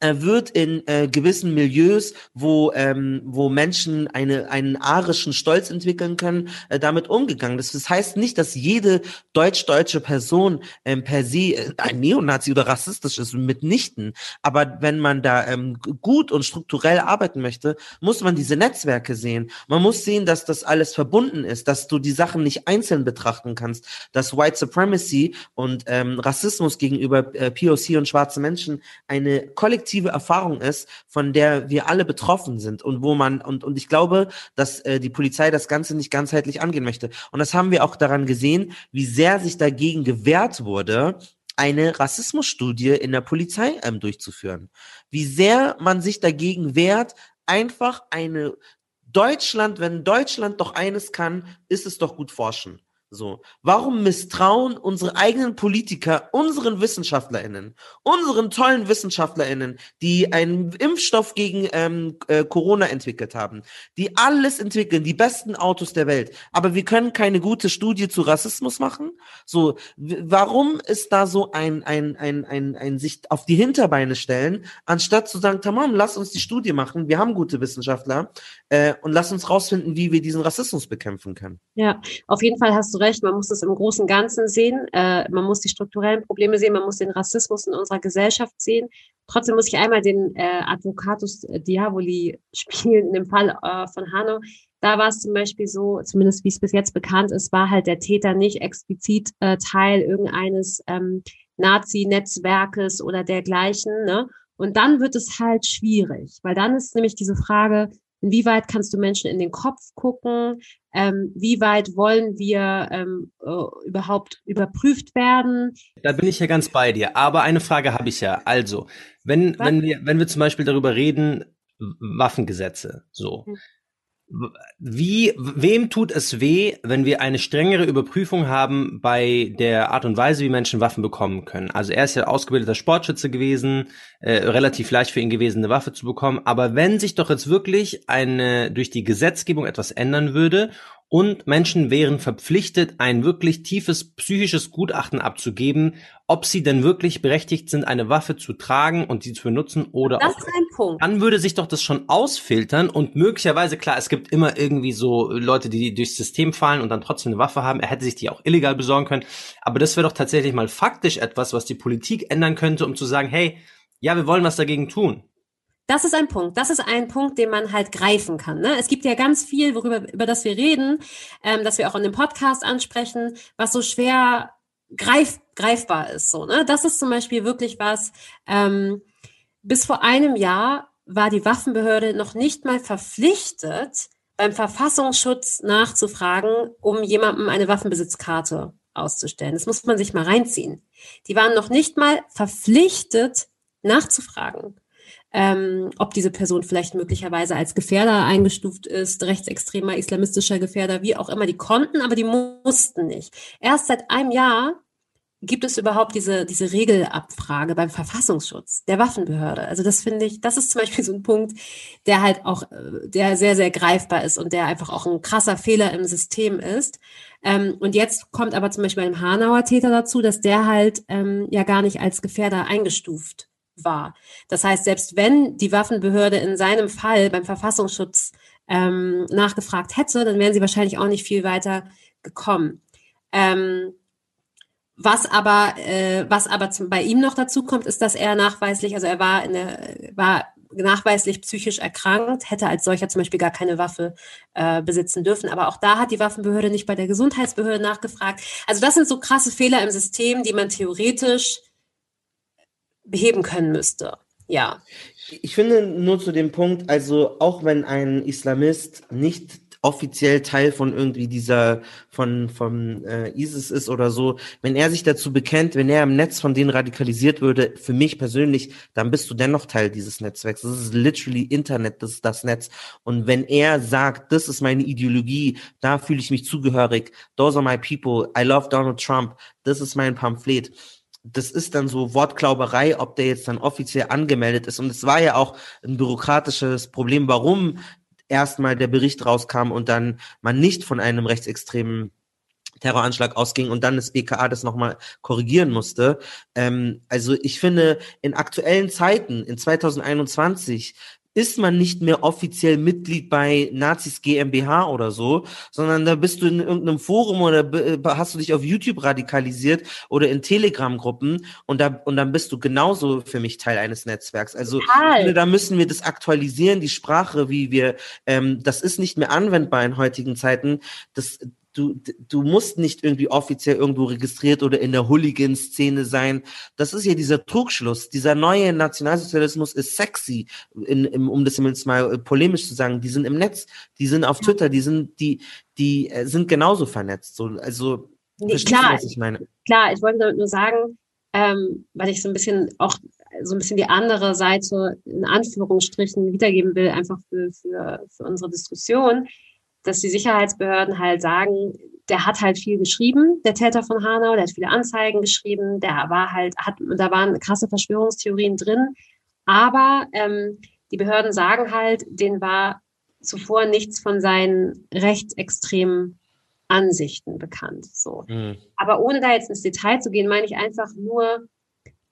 wird in äh, gewissen Milieus, wo ähm, wo Menschen eine einen arischen Stolz entwickeln können, äh, damit umgegangen. Das, das heißt nicht, dass jede deutsch-deutsche Person ähm, per se äh, ein Neonazi oder rassistisch ist, mitnichten. Aber wenn man da ähm, gut und strukturell arbeiten möchte, muss man diese Netzwerke sehen. Man muss sehen, dass das alles verbunden ist, dass du die Sachen nicht einzeln betrachten kannst, dass White Supremacy und ähm, Rassismus gegenüber äh, POC und schwarzen Menschen eine kollektive kollektive Erfahrung ist, von der wir alle betroffen sind und wo man, und, und ich glaube, dass äh, die Polizei das Ganze nicht ganzheitlich angehen möchte. Und das haben wir auch daran gesehen, wie sehr sich dagegen gewehrt wurde, eine Rassismusstudie in der Polizei ähm, durchzuführen. Wie sehr man sich dagegen wehrt, einfach eine Deutschland, wenn Deutschland doch eines kann, ist es doch gut forschen. So, warum misstrauen unsere eigenen Politiker unseren WissenschaftlerInnen, unseren tollen WissenschaftlerInnen, die einen Impfstoff gegen ähm, äh, Corona entwickelt haben, die alles entwickeln, die besten Autos der Welt, aber wir können keine gute Studie zu Rassismus machen? So, warum ist da so ein, ein, ein, ein, ein sich auf die Hinterbeine stellen, anstatt zu sagen, tamam, lass uns die Studie machen, wir haben gute Wissenschaftler äh, und lass uns rausfinden, wie wir diesen Rassismus bekämpfen können. Ja, auf jeden Fall hast du recht, man muss es im großen Ganzen sehen, äh, man muss die strukturellen Probleme sehen, man muss den Rassismus in unserer Gesellschaft sehen. Trotzdem muss ich einmal den äh, Advocatus Diaboli spielen, in dem Fall äh, von Hanno. Da war es zum Beispiel so, zumindest wie es bis jetzt bekannt ist, war halt der Täter nicht explizit äh, Teil irgendeines ähm, Nazi-Netzwerkes oder dergleichen. Ne? Und dann wird es halt schwierig, weil dann ist nämlich diese Frage, Inwieweit kannst du Menschen in den Kopf gucken? Ähm, wie weit wollen wir ähm, äh, überhaupt überprüft werden? Da bin ich ja ganz bei dir. Aber eine Frage habe ich ja. Also, wenn, wenn wir, wenn wir zum Beispiel darüber reden, Waffengesetze, so. Hm. Wie, wem tut es weh, wenn wir eine strengere Überprüfung haben bei der Art und Weise, wie Menschen Waffen bekommen können? Also er ist ja ausgebildeter Sportschütze gewesen, äh, relativ leicht für ihn gewesen, eine Waffe zu bekommen. Aber wenn sich doch jetzt wirklich eine durch die Gesetzgebung etwas ändern würde und Menschen wären verpflichtet, ein wirklich tiefes psychisches Gutachten abzugeben, ob sie denn wirklich berechtigt sind, eine Waffe zu tragen und sie zu benutzen oder Das ist ein Punkt. dann würde sich doch das schon ausfiltern und möglicherweise, klar, es gibt immer irgendwie so Leute, die durchs System fallen und dann trotzdem eine Waffe haben. Er hätte sich die auch illegal besorgen können. Aber das wäre doch tatsächlich mal faktisch etwas, was die Politik ändern könnte, um zu sagen, hey, ja, wir wollen was dagegen tun. Das ist ein Punkt. Das ist ein Punkt, den man halt greifen kann. Ne? Es gibt ja ganz viel, worüber über das wir reden, ähm, dass wir auch in dem Podcast ansprechen, was so schwer greif, greifbar ist. So, ne? Das ist zum Beispiel wirklich was. Ähm, bis vor einem Jahr war die Waffenbehörde noch nicht mal verpflichtet, beim Verfassungsschutz nachzufragen, um jemandem eine Waffenbesitzkarte auszustellen. Das muss man sich mal reinziehen. Die waren noch nicht mal verpflichtet, nachzufragen ähm, ob diese Person vielleicht möglicherweise als Gefährder eingestuft ist, rechtsextremer, islamistischer Gefährder, wie auch immer. Die konnten, aber die mussten nicht. Erst seit einem Jahr gibt es überhaupt diese, diese Regelabfrage beim Verfassungsschutz der Waffenbehörde. Also das finde ich, das ist zum Beispiel so ein Punkt, der halt auch, äh, der sehr, sehr greifbar ist und der einfach auch ein krasser Fehler im System ist. Ähm, und jetzt kommt aber zum Beispiel beim Hanauer Täter dazu, dass der halt ähm, ja gar nicht als Gefährder eingestuft war. Das heißt, selbst wenn die Waffenbehörde in seinem Fall beim Verfassungsschutz ähm, nachgefragt hätte, dann wären sie wahrscheinlich auch nicht viel weiter gekommen. Ähm, was aber, äh, was aber zum, bei ihm noch dazu kommt, ist, dass er nachweislich, also er war in der, war nachweislich psychisch erkrankt, hätte als solcher zum Beispiel gar keine Waffe äh, besitzen dürfen. Aber auch da hat die Waffenbehörde nicht bei der Gesundheitsbehörde nachgefragt. Also das sind so krasse Fehler im System, die man theoretisch beheben können müsste. Ja. Ich finde nur zu dem Punkt, also auch wenn ein Islamist nicht offiziell Teil von irgendwie dieser von von äh, ISIS ist oder so, wenn er sich dazu bekennt, wenn er im Netz von denen radikalisiert würde, für mich persönlich, dann bist du dennoch Teil dieses Netzwerks. Das ist literally Internet, das ist das Netz. Und wenn er sagt, das ist meine Ideologie, da fühle ich mich zugehörig, those are my people, I love Donald Trump, das ist mein Pamphlet das ist dann so Wortklauberei, ob der jetzt dann offiziell angemeldet ist. Und es war ja auch ein bürokratisches Problem, warum erstmal der Bericht rauskam und dann man nicht von einem rechtsextremen Terroranschlag ausging und dann das BKA das nochmal korrigieren musste. Ähm, also ich finde, in aktuellen Zeiten, in 2021, ist man nicht mehr offiziell Mitglied bei Nazis GmbH oder so, sondern da bist du in irgendeinem Forum oder hast du dich auf YouTube radikalisiert oder in Telegram-Gruppen und da und dann bist du genauso für mich Teil eines Netzwerks. Also finde, da müssen wir das aktualisieren, die Sprache, wie wir, ähm, das ist nicht mehr anwendbar in heutigen Zeiten. Das du, du musst nicht irgendwie offiziell irgendwo registriert oder in der Hooligan-Szene sein. Das ist ja dieser Trugschluss. Dieser neue Nationalsozialismus ist sexy, in, in, um das jetzt mal äh, polemisch zu sagen. Die sind im Netz, die sind auf Twitter, die sind, die, die äh, sind genauso vernetzt. So, also, nee, klar, du, ich meine? Klar, ich wollte damit nur sagen, ähm, weil ich so ein bisschen auch so ein bisschen die andere Seite in Anführungsstrichen wiedergeben will, einfach für, für, für unsere Diskussion dass die Sicherheitsbehörden halt sagen, der hat halt viel geschrieben, der Täter von Hanau, der hat viele Anzeigen geschrieben, der war halt, hat, da waren krasse Verschwörungstheorien drin, aber ähm, die Behörden sagen halt, den war zuvor nichts von seinen rechtsextremen Ansichten bekannt. So. Mhm. Aber ohne da jetzt ins Detail zu gehen, meine ich einfach nur,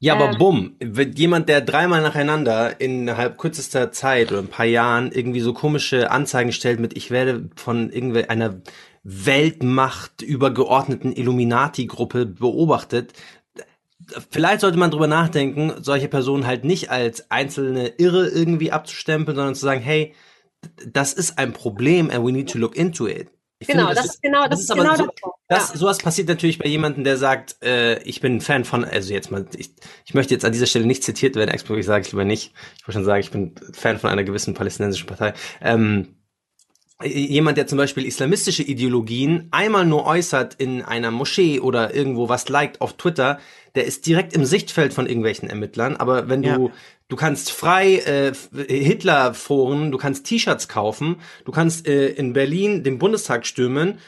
ja, aber bumm, jemand, der dreimal nacheinander innerhalb kürzester Zeit oder ein paar Jahren irgendwie so komische Anzeigen stellt mit, ich werde von irgendeiner Weltmacht übergeordneten Illuminati-Gruppe beobachtet, vielleicht sollte man drüber nachdenken, solche Personen halt nicht als einzelne Irre irgendwie abzustempeln, sondern zu sagen, hey, das ist ein Problem and we need to look into it. Ich genau, finde, das, das, ist genau, das, ist genau so, das, ja. sowas passiert natürlich bei jemandem, der sagt, äh, ich bin Fan von, also jetzt mal, ich, ich möchte jetzt an dieser Stelle nicht zitiert werden, explizit sage ich lieber nicht. Ich wollte schon sagen, ich bin Fan von einer gewissen palästinensischen Partei. Ähm, jemand, der zum Beispiel islamistische Ideologien einmal nur äußert in einer Moschee oder irgendwo was liked auf Twitter, der ist direkt im Sichtfeld von irgendwelchen Ermittlern. Aber wenn du ja. Du kannst frei äh, Hitler-Foren, du kannst T-Shirts kaufen, du kannst äh, in Berlin den Bundestag stürmen.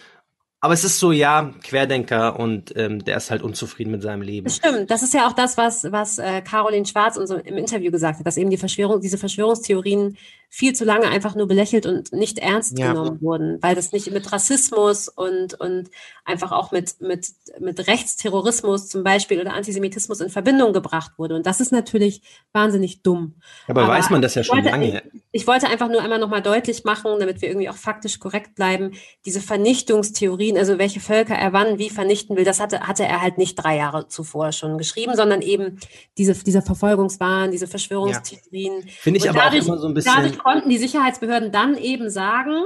Aber es ist so, ja, Querdenker und ähm, der ist halt unzufrieden mit seinem Leben. Stimmt, das ist ja auch das, was, was äh, Caroline Schwarz uns im Interview gesagt hat, dass eben die Verschwörung, diese Verschwörungstheorien viel zu lange einfach nur belächelt und nicht ernst Ja. genommen wurden, weil das nicht mit Rassismus und, und einfach auch mit, mit, mit Rechtsterrorismus zum Beispiel oder Antisemitismus in Verbindung gebracht wurde. Und das ist natürlich wahnsinnig dumm. Aber, Aber weiß man das ja ich schon wollte- lange. Ich wollte einfach nur einmal nochmal deutlich machen, damit wir irgendwie auch faktisch korrekt bleiben, diese Vernichtungstheorien, also welche Völker er wann wie vernichten will, das hatte, hatte er halt nicht drei Jahre zuvor schon geschrieben, sondern eben diese, dieser Verfolgungswahn, diese Verschwörungstheorien. Finde ich Und aber dadurch, auch immer so ein bisschen. Dadurch konnten die Sicherheitsbehörden dann eben sagen,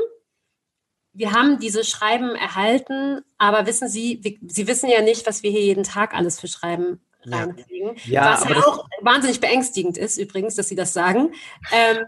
wir haben diese Schreiben erhalten, aber wissen Sie, wir, Sie wissen ja nicht, was wir hier jeden Tag alles für Schreiben Ja. reinkriegen. Ja, was aber ja auch wahnsinnig beängstigend ist, übrigens, dass Sie das sagen. Ähm,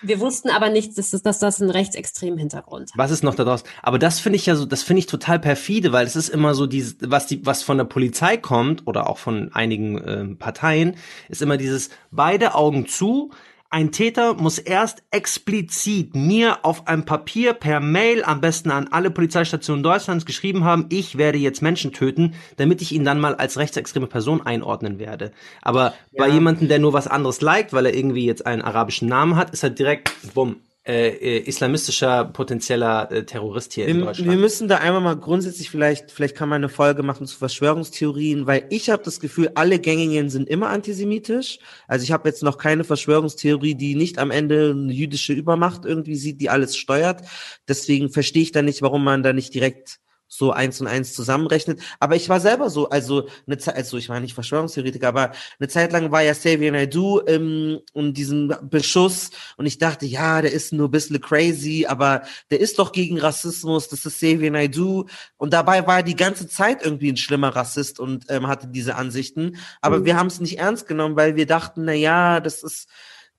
wir wussten aber nicht, dass, das- dass das einen rechtsextremen Hintergrund hat. Was ist noch da draus? Aber das finde ich ja so, das finde ich total perfide, weil es ist immer so dieses, was die, was von der Polizei kommt oder auch von einigen ähm, Parteien, ist immer dieses beide Augen zu. Ein Täter muss erst explizit mir auf einem Papier per Mail am besten an alle Polizeistationen Deutschlands geschrieben haben, ich werde jetzt Menschen töten, damit ich ihn dann mal als rechtsextreme Person einordnen werde. Aber bei jemandem, der nur was anderes liked, weil er irgendwie jetzt einen arabischen Namen hat, ist er direkt, bumm, äh, äh, islamistischer potenzieller äh, Terrorist hier in Wir, Deutschland. wir müssen da einmal mal grundsätzlich vielleicht, vielleicht kann man eine Folge machen zu Verschwörungstheorien, weil ich habe das Gefühl, alle gängigen sind immer antisemitisch. Also ich habe jetzt noch keine Verschwörungstheorie, die nicht am Ende eine jüdische Übermacht irgendwie sieht, die alles steuert. Deswegen verstehe ich da nicht, warum man da nicht direkt so eins und eins zusammenrechnet. Aber ich war selber so, also eine Zeit, also ich war nicht Verschwörungstheoretiker, aber eine Zeit lang war ja Xavier Naidoo ähm, und diesen Beschuss und ich dachte, ja, der ist nur ein bisschen crazy, aber der ist doch gegen Rassismus, das ist Xavier Naidoo und dabei war er die ganze Zeit irgendwie ein schlimmer Rassist und ähm, hatte diese Ansichten, aber Mhm. wir haben es nicht ernst genommen, weil wir dachten, na ja, das ist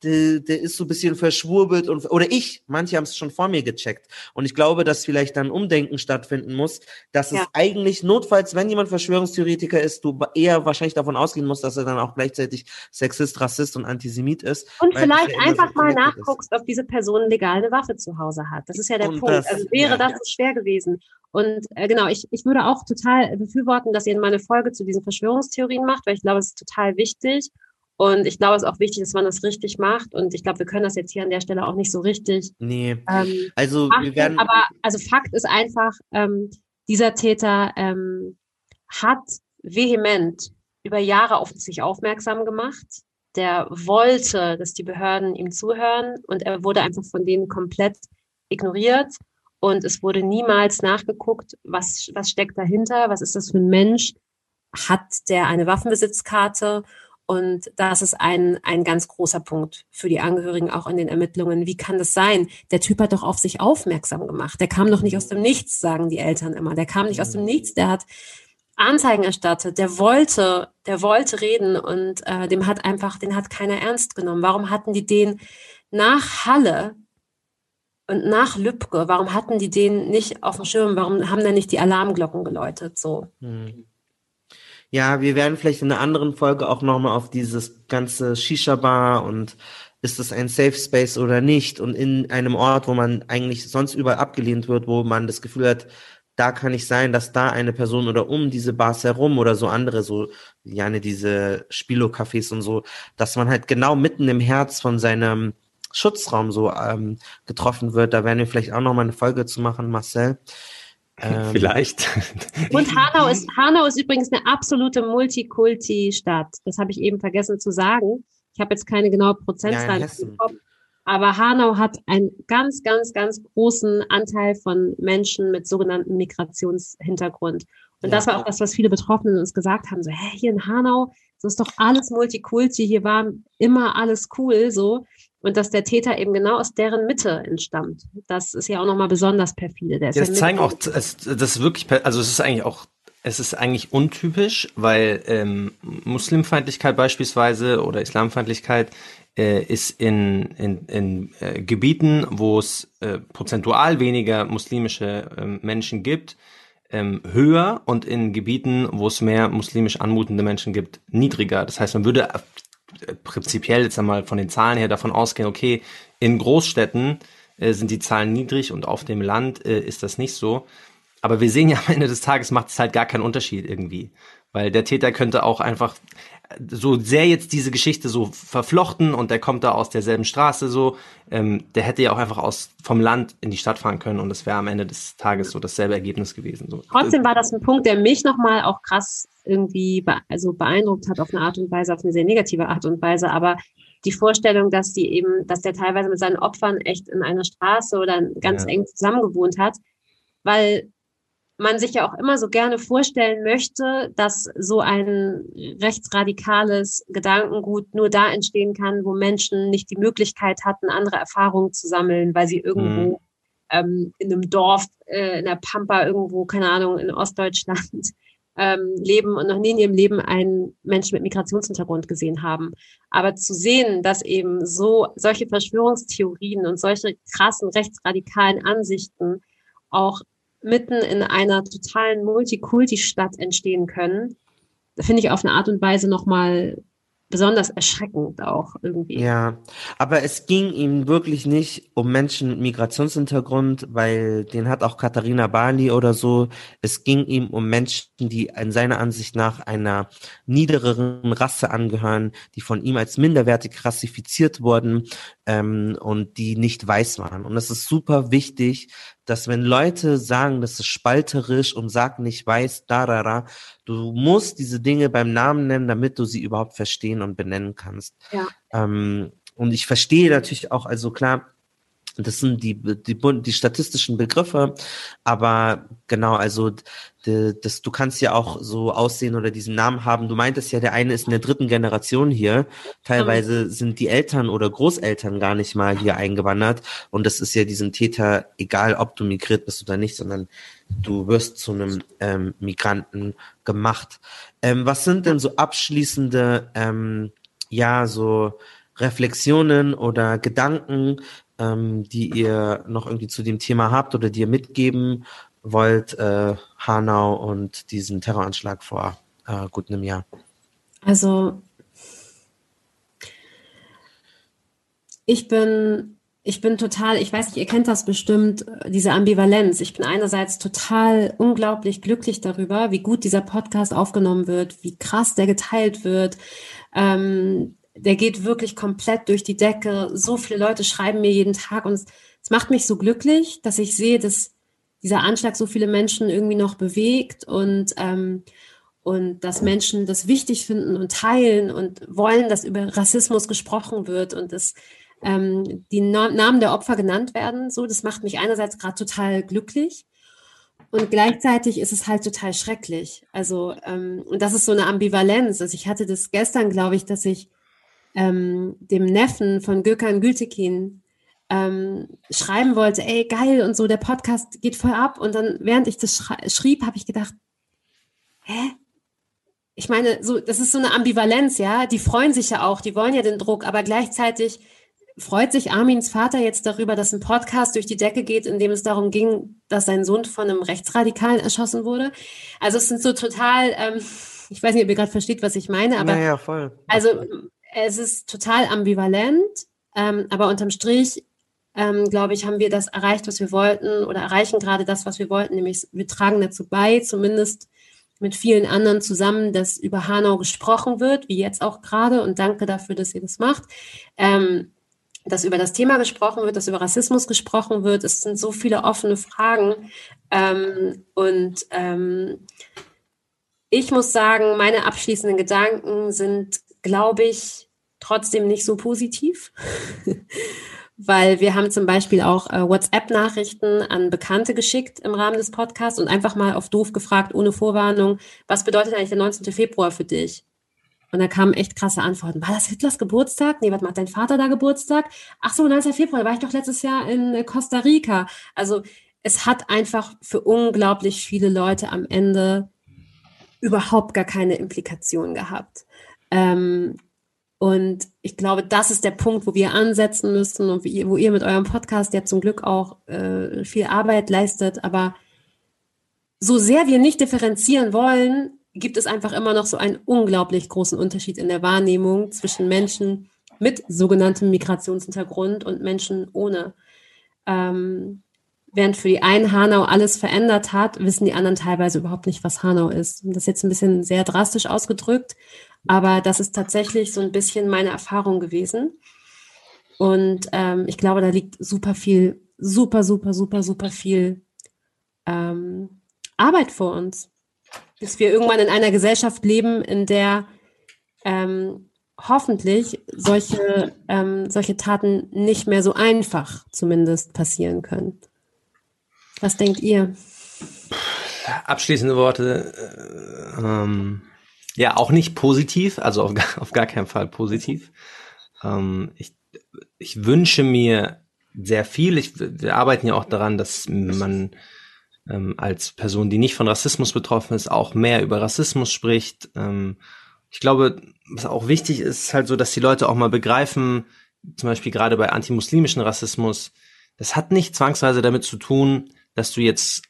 der, der ist so ein bisschen verschwurbelt und oder ich, manche haben es schon vor mir gecheckt und ich glaube, dass vielleicht dann Umdenken stattfinden muss, dass es Ja. eigentlich notfalls, wenn jemand Verschwörungstheoretiker ist, du eher wahrscheinlich davon ausgehen musst, dass er dann auch gleichzeitig Sexist, Rassist und Antisemit ist. Und vielleicht ja einfach mal connected ist. nachguckst, ob diese Person legal eine Waffe zu Hause hat. Das ist ja der Und Punkt. das- also wäre ja. das so schwer gewesen. Und äh, genau, ich, ich würde auch total befürworten, dass ihr mal eine Folge zu diesen Verschwörungstheorien macht, weil ich glaube, es ist total wichtig. Und ich glaube, es ist auch wichtig, dass man das richtig macht. Und ich glaube, wir können das jetzt hier an der Stelle auch nicht so richtig Nee, ähm, also machen. wir werden Aber also Fakt ist einfach, ähm, dieser Täter ähm, hat vehement über Jahre auf sich aufmerksam gemacht. Der wollte, dass die Behörden ihm zuhören und er wurde einfach von denen komplett ignoriert. Und es wurde niemals nachgeguckt, was, was steckt dahinter, was ist das für ein Mensch, hat der eine Waffenbesitzkarte? Und das ist ein, ein ganz großer Punkt für die Angehörigen auch in den Ermittlungen. Wie kann das sein? Der Typ hat doch auf sich aufmerksam gemacht. Der kam doch nicht aus dem Nichts, sagen die Eltern immer. Der kam nicht aus dem Nichts. Der hat Anzeigen erstattet. Der wollte, der wollte reden und äh, dem hat einfach, den hat keiner ernst genommen. Warum hatten die den nach Halle und nach Lübcke, warum hatten die den nicht auf dem Schirm? Warum haben da nicht die Alarmglocken geläutet? So. Hm. Ja, wir werden vielleicht in einer anderen Folge auch nochmal auf dieses ganze Shisha-Bar und ist es ein Safe Space oder nicht und in einem Ort, wo man eigentlich sonst überall abgelehnt wird, wo man das Gefühl hat, da kann nicht sein, dass da eine Person oder um diese Bars herum oder so andere, so, ja, ne, diese Spilo-Cafés und so, dass man halt genau mitten im Herz von seinem Schutzraum so ähm, getroffen wird. Da werden wir vielleicht auch nochmal eine Folge zu machen, Marcel. Ähm, Vielleicht. Und Hanau ist, Hanau ist übrigens eine absolute Multikulti-Stadt. Das habe ich eben vergessen zu sagen. Ich habe jetzt keine genaue Prozentzahl Ja, im. Kopf. Aber Hanau hat einen ganz, ganz, ganz großen Anteil von Menschen mit sogenannten Migrationshintergrund. Und Ja. das war auch das, was viele Betroffenen uns gesagt haben. So, hä, hier in Hanau, so ist doch alles Multikulti, hier war immer alles cool, so. Und dass der Täter eben genau aus deren Mitte entstammt. Das ist ja auch nochmal besonders perfide. Der Ja, das zeigen auch, das ist wirklich, also es ist eigentlich auch, es ist eigentlich untypisch, weil ähm, Muslimfeindlichkeit beispielsweise oder Islamfeindlichkeit äh, ist in, in, in äh, Gebieten, wo es äh, prozentual weniger muslimische ähm, Menschen gibt, ähm, höher und in Gebieten, wo es mehr muslimisch anmutende Menschen gibt, niedriger. Das heißt, man würde prinzipiell jetzt einmal von den Zahlen her davon ausgehen, okay, in Großstädten äh, sind die Zahlen niedrig und auf dem Land äh, ist das nicht so. Aber wir sehen ja am Ende des Tages macht es halt gar keinen Unterschied irgendwie. Weil der Täter könnte auch einfach, so sehr jetzt diese Geschichte so verflochten und der kommt da aus derselben Straße so, ähm, der hätte ja auch einfach aus vom Land in die Stadt fahren können und es wäre am Ende des Tages so dasselbe Ergebnis gewesen. So. Trotzdem war das ein Punkt, der mich nochmal auch krass irgendwie be also beeindruckt hat auf eine Art und Weise, auf eine sehr negative Art und Weise. Aber die Vorstellung, dass die eben, dass der teilweise mit seinen Opfern echt in einer Straße oder ganz ja. eng zusammengewohnt hat, weil man sich ja auch immer so gerne vorstellen möchte, dass so ein rechtsradikales Gedankengut nur da entstehen kann, wo Menschen nicht die Möglichkeit hatten, andere Erfahrungen zu sammeln, weil sie irgendwo mhm. ähm, in einem Dorf, äh, in der Pampa irgendwo, keine Ahnung, in Ostdeutschland ähm, leben und noch nie in ihrem Leben einen Menschen mit Migrationshintergrund gesehen haben. Aber zu sehen, dass eben so solche Verschwörungstheorien und solche krassen rechtsradikalen Ansichten auch mitten in einer totalen Multikulti-Stadt entstehen können, finde ich auf eine Art und Weise nochmal besonders erschreckend auch irgendwie. Ja, aber es ging ihm wirklich nicht um Menschen mit Migrationshintergrund, weil den hat auch Katharina Bali oder so. Es ging ihm um Menschen, die in seiner Ansicht nach einer niedereren Rasse angehören, die von ihm als minderwertig rassifiziert wurden ähm, und die nicht weiß waren. Und es ist super wichtig, dass wenn Leute sagen, das ist spalterisch und sagen nicht weiß, da, da, da, du musst diese Dinge beim Namen nennen, damit du sie überhaupt verstehen und benennen kannst. Ja. Ähm, und ich verstehe natürlich auch, also klar, das sind die, die, die statistischen Begriffe, aber genau, also das, du kannst ja auch so aussehen oder diesen Namen haben. Du meintest ja, der eine ist in der dritten Generation hier. Teilweise sind die Eltern oder Großeltern gar nicht mal hier eingewandert. Und das ist ja diesem Täter egal, ob du migriert bist oder nicht, sondern du wirst zu einem ähm, Migranten gemacht. Ähm, was sind denn so abschließende, ähm, ja, so Reflexionen oder Gedanken, ähm, die ihr noch irgendwie zu dem Thema habt oder die ihr mitgeben wollt, äh, Hanau und diesen Terroranschlag vor äh, gut einem Jahr? Also ich bin, ich bin total, ich weiß nicht, ihr kennt das bestimmt, diese Ambivalenz. Ich bin einerseits total unglaublich glücklich darüber, wie gut dieser Podcast aufgenommen wird, wie krass der geteilt wird. Ähm, der geht wirklich komplett durch die Decke. So viele Leute schreiben mir jeden Tag und es, es macht mich so glücklich, dass ich sehe, dass dieser Anschlag so viele Menschen irgendwie noch bewegt und, ähm, und dass Menschen das wichtig finden und teilen und wollen, dass über Rassismus gesprochen wird und dass ähm, die Na Namen der Opfer genannt werden. So, das macht mich einerseits gerade total glücklich. Und gleichzeitig ist es halt total schrecklich. Also, ähm, und das ist so eine Ambivalenz. Also ich hatte das gestern, glaube ich, dass ich ähm, dem Neffen von Gökhan Gültekin ähm, schreiben wollte, ey, geil und so, der Podcast geht voll ab. Und dann, während ich das schrieb, habe ich gedacht, hä? Ich meine, so, das ist so eine Ambivalenz, ja. Die freuen sich ja auch, die wollen ja den Druck, aber gleichzeitig freut sich Armins Vater jetzt darüber, dass ein Podcast durch die Decke geht, in dem es darum ging, dass sein Sohn von einem Rechtsradikalen erschossen wurde. Also es sind so total, ähm, ich weiß nicht, ob ihr gerade versteht, was ich meine, aber naja, voll. also es ist total ambivalent, ähm, aber unterm Strich ähm, glaube ich, haben wir das erreicht, was wir wollten oder erreichen gerade das, was wir wollten, nämlich wir tragen dazu bei, zumindest mit vielen anderen zusammen, dass über Hanau gesprochen wird, wie jetzt auch gerade und danke dafür, dass ihr das macht. Ähm, dass über das Thema gesprochen wird, dass über Rassismus gesprochen wird. Es sind so viele offene Fragen. Ähm, und ähm, ich muss sagen, meine abschließenden Gedanken sind, glaube ich, trotzdem nicht so positiv. weil wir haben zum Beispiel auch äh, WhatsApp-Nachrichten an Bekannte geschickt im Rahmen des Podcasts und einfach mal auf doof gefragt, ohne Vorwarnung, was bedeutet eigentlich der 19. Februar für dich? Und da kamen echt krasse Antworten. War das Hitlers Geburtstag? Nee, was macht dein Vater da Geburtstag? Ach so, 19. Februar, da war ich doch letztes Jahr in äh, Costa Rica. Also es hat einfach für unglaublich viele Leute am Ende überhaupt gar keine Implikation gehabt. Ähm, und ich glaube, das ist der Punkt, wo wir ansetzen müssen und wo ihr mit eurem Podcast ja zum Glück auch äh, viel Arbeit leistet. Aber so sehr wir nicht differenzieren wollen, gibt es einfach immer noch so einen unglaublich großen Unterschied in der Wahrnehmung zwischen Menschen mit sogenanntem Migrationshintergrund und Menschen ohne. Ähm, während für die einen Hanau alles verändert hat, wissen die anderen teilweise überhaupt nicht, was Hanau ist. Das ist jetzt ein bisschen sehr drastisch ausgedrückt, Aber das ist tatsächlich so ein bisschen meine Erfahrung gewesen. Und ähm, ich glaube, da liegt super viel, super, super, super, super viel ähm, Arbeit vor uns. Bis wir irgendwann in einer Gesellschaft leben, in der ähm, hoffentlich solche, ähm, solche Taten nicht mehr so einfach zumindest passieren können. Was denkt ihr? Abschließende Worte. Äh, ähm, ja, auch nicht positiv, also auf, gar, auf gar keinen Fall positiv. Ähm, ich, ich wünsche mir sehr viel. Ich, wir arbeiten ja auch daran, dass man ähm, als Person, die nicht von Rassismus betroffen ist, auch mehr über Rassismus spricht. Ähm, ich glaube, was auch wichtig ist, ist halt so, dass die Leute auch mal begreifen, zum Beispiel gerade bei antimuslimischen Rassismus, das hat nicht zwangsweise damit zu tun, dass du jetzt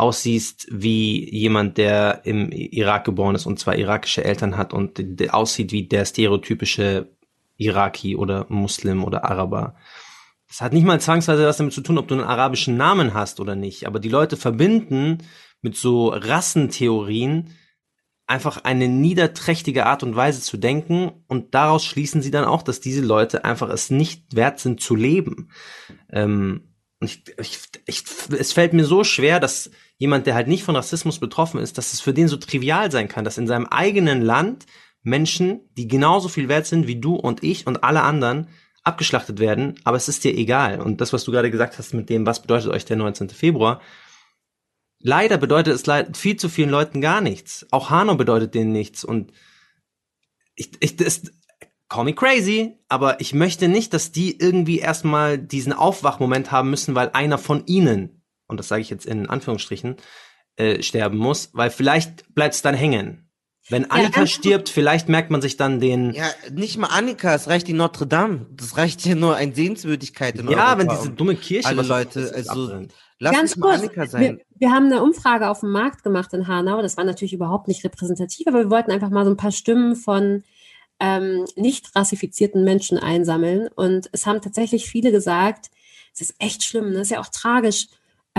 aussiehst wie jemand, der im Irak geboren ist und zwei irakische Eltern hat und aussieht wie der stereotypische Iraki oder Muslim oder Araber. Das hat nicht mal zwangsweise was damit zu tun, ob du einen arabischen Namen hast oder nicht. Aber die Leute verbinden mit so Rassentheorien einfach eine niederträchtige Art und Weise zu denken und daraus schließen sie dann auch, dass diese Leute einfach es nicht wert sind zu leben. Ähm, ich, ich, ich, es fällt mir so schwer, dass jemand, der halt nicht von Rassismus betroffen ist, dass es für den so trivial sein kann, dass in seinem eigenen Land Menschen, die genauso viel wert sind wie du und ich und alle anderen, abgeschlachtet werden, aber es ist dir egal. Und das, was du gerade gesagt hast mit dem, was bedeutet euch der 19. Februar, leider bedeutet es viel zu vielen Leuten gar nichts. Auch Hanau bedeutet denen nichts. Und ich, ich, das, call me crazy, aber ich möchte nicht, dass die irgendwie erstmal diesen Aufwachmoment haben müssen, weil einer von ihnen, und das sage ich jetzt in Anführungsstrichen, äh, sterben muss, weil vielleicht bleibt es dann hängen. Wenn Annika ja, stirbt, vielleicht merkt man sich dann den. Ja, nicht mal Annika, es reicht die Notre Dame. Das reicht ja nur ein Sehenswürdigkeit in Ja, Europa wenn diese dumme Kirche. Alle Leute, also lass Ganz kurz, Annika sein. Wir, wir, haben eine Umfrage auf dem Markt gemacht in Hanau. Das war natürlich überhaupt nicht repräsentativ, aber wir wollten einfach mal so ein paar Stimmen von ähm, nicht rassifizierten Menschen einsammeln. Und es haben tatsächlich viele gesagt, es ist echt schlimm, ne? es ist ja auch tragisch,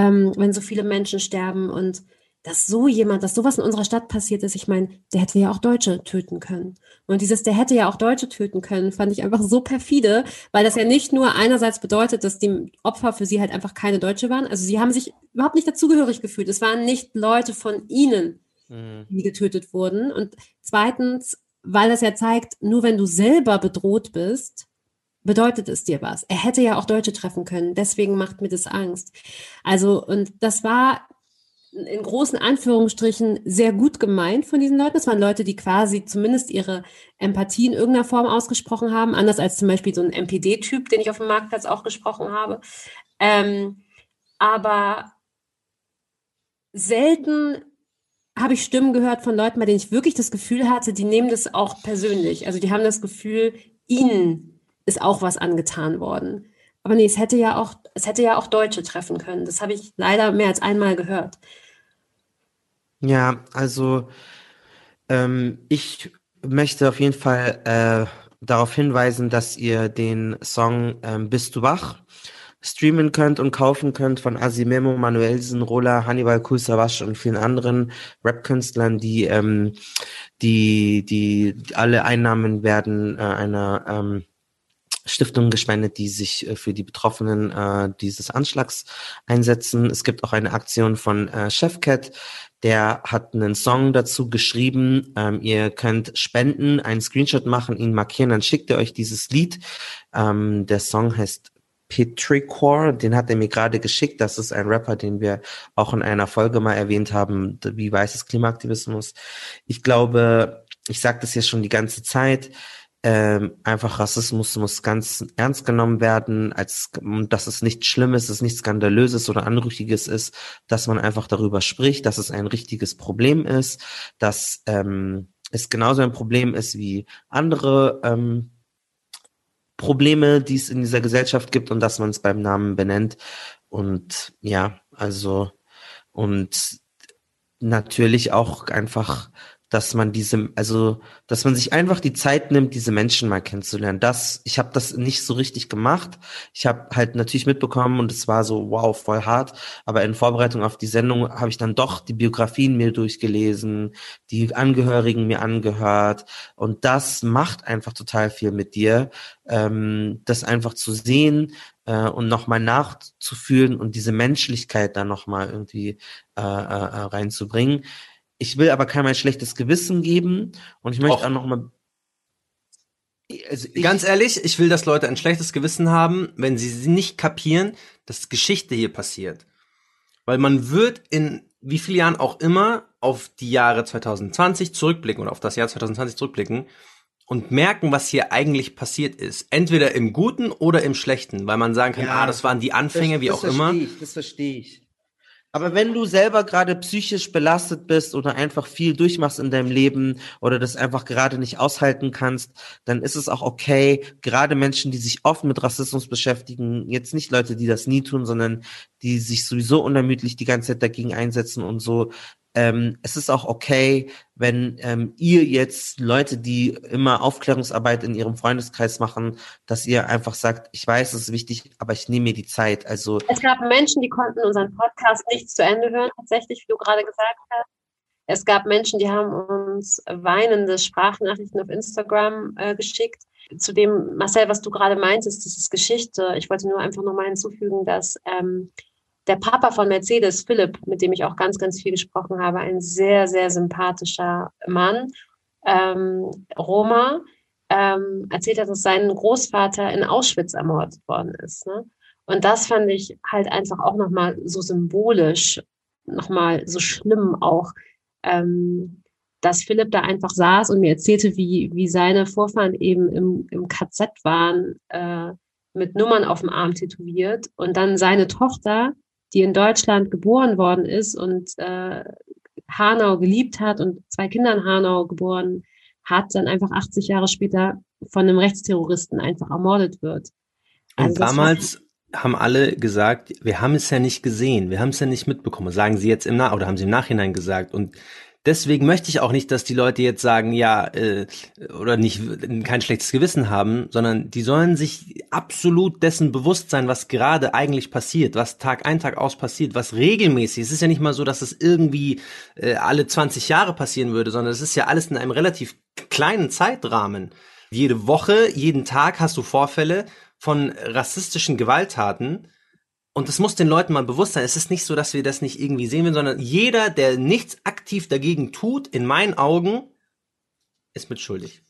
ähm, wenn so viele Menschen sterben und dass so jemand, dass sowas in unserer Stadt passiert ist, ich meine, der hätte ja auch Deutsche töten können. Und dieses, der hätte ja auch Deutsche töten können, fand ich einfach so perfide, weil das ja nicht nur einerseits bedeutet, dass die Opfer für sie halt einfach keine Deutsche waren. Also sie haben sich überhaupt nicht dazugehörig gefühlt. Es waren nicht Leute von ihnen, mhm. die getötet wurden. Und zweitens, weil das ja zeigt, nur wenn du selber bedroht bist, bedeutet es dir was. Er hätte ja auch Deutsche treffen können, deswegen macht mir das Angst. Also, und das war in großen Anführungsstrichen sehr gut gemeint von diesen Leuten. Das waren Leute, die quasi zumindest ihre Empathie in irgendeiner Form ausgesprochen haben, anders als zum Beispiel so ein MPD-Typ, den ich auf dem Marktplatz auch gesprochen habe. Ähm, aber selten habe ich Stimmen gehört von Leuten, bei denen ich wirklich das Gefühl hatte, die nehmen das auch persönlich. Also die haben das Gefühl, ihnen ist auch was angetan worden. Aber nee, es hätte ja auch, es hätte ja auch Deutsche treffen können. Das habe ich leider mehr als einmal gehört. Ja, also ähm, ich möchte auf jeden Fall äh, darauf hinweisen, dass ihr den Song ähm, Bist du wach streamen könnt und kaufen könnt von Asimemo, Manuelsen, Rola, Hannibal Kulsawasch und vielen anderen Rap-Künstlern, die, ähm, die, die, alle Einnahmen werden äh, einer ähm, Stiftung gespendet, die sich äh, für die Betroffenen äh, dieses Anschlags einsetzen. Es gibt auch eine Aktion von äh, Chefcat, der hat einen Song dazu geschrieben. Ähm, ihr könnt spenden, einen Screenshot machen, ihn markieren, dann schickt er euch dieses Lied. Ähm, der Song heißt Petrichor, den hat er mir gerade geschickt. Das ist ein Rapper, den wir auch in einer Folge mal erwähnt haben, wie weißes Klimaaktivismus. Ich glaube, ich sage das ja schon die ganze Zeit, ähm, einfach Rassismus muss ganz ernst genommen werden, als dass es nichts Schlimmes, dass es nichts Skandalöses oder Anrüchiges ist, dass man einfach darüber spricht, dass es ein richtiges Problem ist, dass ähm, es genauso ein Problem ist wie andere ähm, Probleme, die es in dieser Gesellschaft gibt und dass man es beim Namen benennt. Und ja, also und natürlich auch einfach dass man diese, also, dass man sich einfach die Zeit nimmt, diese Menschen mal kennenzulernen. Das, ich habe das nicht so richtig gemacht. Ich habe halt natürlich mitbekommen und es war so, wow, voll hart. Aber in Vorbereitung auf die Sendung habe ich dann doch die Biografien mir durchgelesen, die Angehörigen mir angehört und das macht einfach total viel mit dir, ähm, das einfach zu sehen äh, und nochmal nachzufühlen und diese Menschlichkeit da nochmal irgendwie äh, äh, äh, reinzubringen. Ich will aber kein mein schlechtes Gewissen geben und ich möchte Och. auch noch mal also Ganz ehrlich, ich will, dass Leute ein schlechtes Gewissen haben, wenn sie nicht kapieren, dass Geschichte hier passiert. Weil man wird in wie vielen Jahren auch immer auf die Jahre 2020 zurückblicken oder auf das Jahr 2020 zurückblicken und merken, was hier eigentlich passiert ist. Entweder im Guten oder im Schlechten, weil man sagen kann, ja, ah, das waren die Anfänge, das, wie das auch immer. Ich, das verstehe ich. Aber wenn du selber gerade psychisch belastet bist oder einfach viel durchmachst in deinem Leben oder das einfach gerade nicht aushalten kannst, dann ist es auch okay. Gerade Menschen, die sich oft mit Rassismus beschäftigen, jetzt nicht Leute, die das nie tun, sondern die sich sowieso unermüdlich die ganze Zeit dagegen einsetzen und so, ähm, es ist auch okay, wenn ähm, ihr jetzt Leute, die immer Aufklärungsarbeit in ihrem Freundeskreis machen, dass ihr einfach sagt, ich weiß, es ist wichtig, aber ich nehme mir die Zeit. Also es gab Menschen, die konnten unseren Podcast nicht zu Ende hören, tatsächlich, wie du gerade gesagt hast. Es gab Menschen, die haben uns weinende Sprachnachrichten auf Instagram äh, geschickt. Zu dem, Marcel, was du gerade meintest, das ist Geschichte. Ich wollte nur einfach nochmal hinzufügen, dass ähm, der Papa von Mercedes, Philipp, mit dem ich auch ganz, ganz viel gesprochen habe, ein sehr, sehr sympathischer Mann, ähm, Roma, ähm, erzählt hat, dass sein Großvater in Auschwitz ermordet worden ist. Ne? Und das fand ich halt einfach auch nochmal so symbolisch, nochmal so schlimm auch, ähm, dass Philipp da einfach saß und mir erzählte, wie, wie seine Vorfahren eben im, im KZ waren, äh, mit Nummern auf dem Arm tätowiert und dann seine Tochter die in Deutschland geboren worden ist und äh, Hanau geliebt hat und zwei Kinder in Hanau geboren hat, dann einfach 80 Jahre später von einem Rechtsterroristen einfach ermordet wird. Also und damals haben alle gesagt, wir haben es ja nicht gesehen, wir haben es ja nicht mitbekommen. Sagen sie jetzt im Nach oder haben sie im Nachhinein gesagt. Und deswegen möchte ich auch nicht, dass die Leute jetzt sagen, ja, äh, oder nicht kein schlechtes Gewissen haben, sondern die sollen sich absolut dessen bewusst sein, was gerade eigentlich passiert, was Tag ein, Tag aus passiert, was regelmäßig. Es ist ja nicht mal so, dass es irgendwie äh, alle 20 Jahre passieren würde, sondern es ist ja alles in einem relativ kleinen Zeitrahmen. Jede Woche, jeden Tag hast du Vorfälle von rassistischen Gewalttaten und das muss den Leuten mal bewusst sein. Es ist nicht so, dass wir das nicht irgendwie sehen wollen, sondern jeder, der nichts aktiv dagegen tut, in meinen Augen, ist mitschuldig.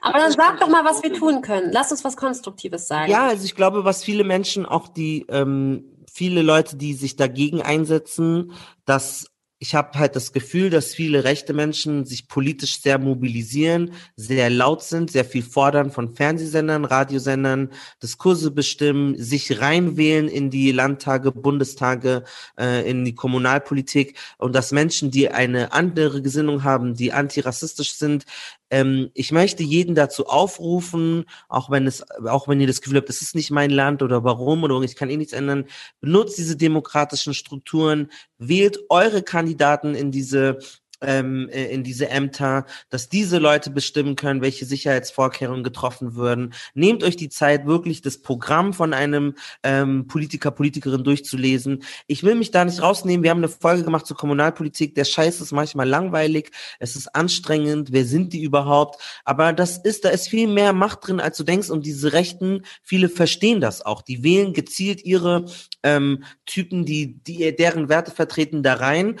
Aber dann sag doch mal, was wir tun können. Lass uns was Konstruktives sagen. Ja, also ich glaube, was viele Menschen, auch die ähm, viele Leute, die sich dagegen einsetzen, dass ich habe halt das Gefühl, dass viele rechte Menschen sich politisch sehr mobilisieren, sehr laut sind, sehr viel fordern von Fernsehsendern, Radiosendern, Diskurse bestimmen, sich reinwählen in die Landtage, Bundestage, äh, in die Kommunalpolitik. Und dass Menschen, die eine andere Gesinnung haben, die antirassistisch sind, ähm, ich möchte jeden dazu aufrufen, auch wenn es, auch wenn ihr das Gefühl habt, das ist nicht mein Land oder warum oder ich kann eh nichts ändern, benutzt diese demokratischen Strukturen, wählt eure Kandidaten in diese ähm, äh, in diese Ämter, dass diese Leute bestimmen können, welche Sicherheitsvorkehrungen getroffen würden. Nehmt euch die Zeit, wirklich das Programm von einem ähm, Politiker, Politikerin durchzulesen. Ich will mich da nicht rausnehmen. Wir haben eine Folge gemacht zur Kommunalpolitik. Der Scheiß ist manchmal langweilig. Es ist anstrengend. Wer sind die überhaupt? Aber das ist, da ist viel mehr Macht drin, als du denkst. Und diese Rechten, viele verstehen das auch. Die wählen gezielt ihre ähm, Typen, die, die deren Werte vertreten, da rein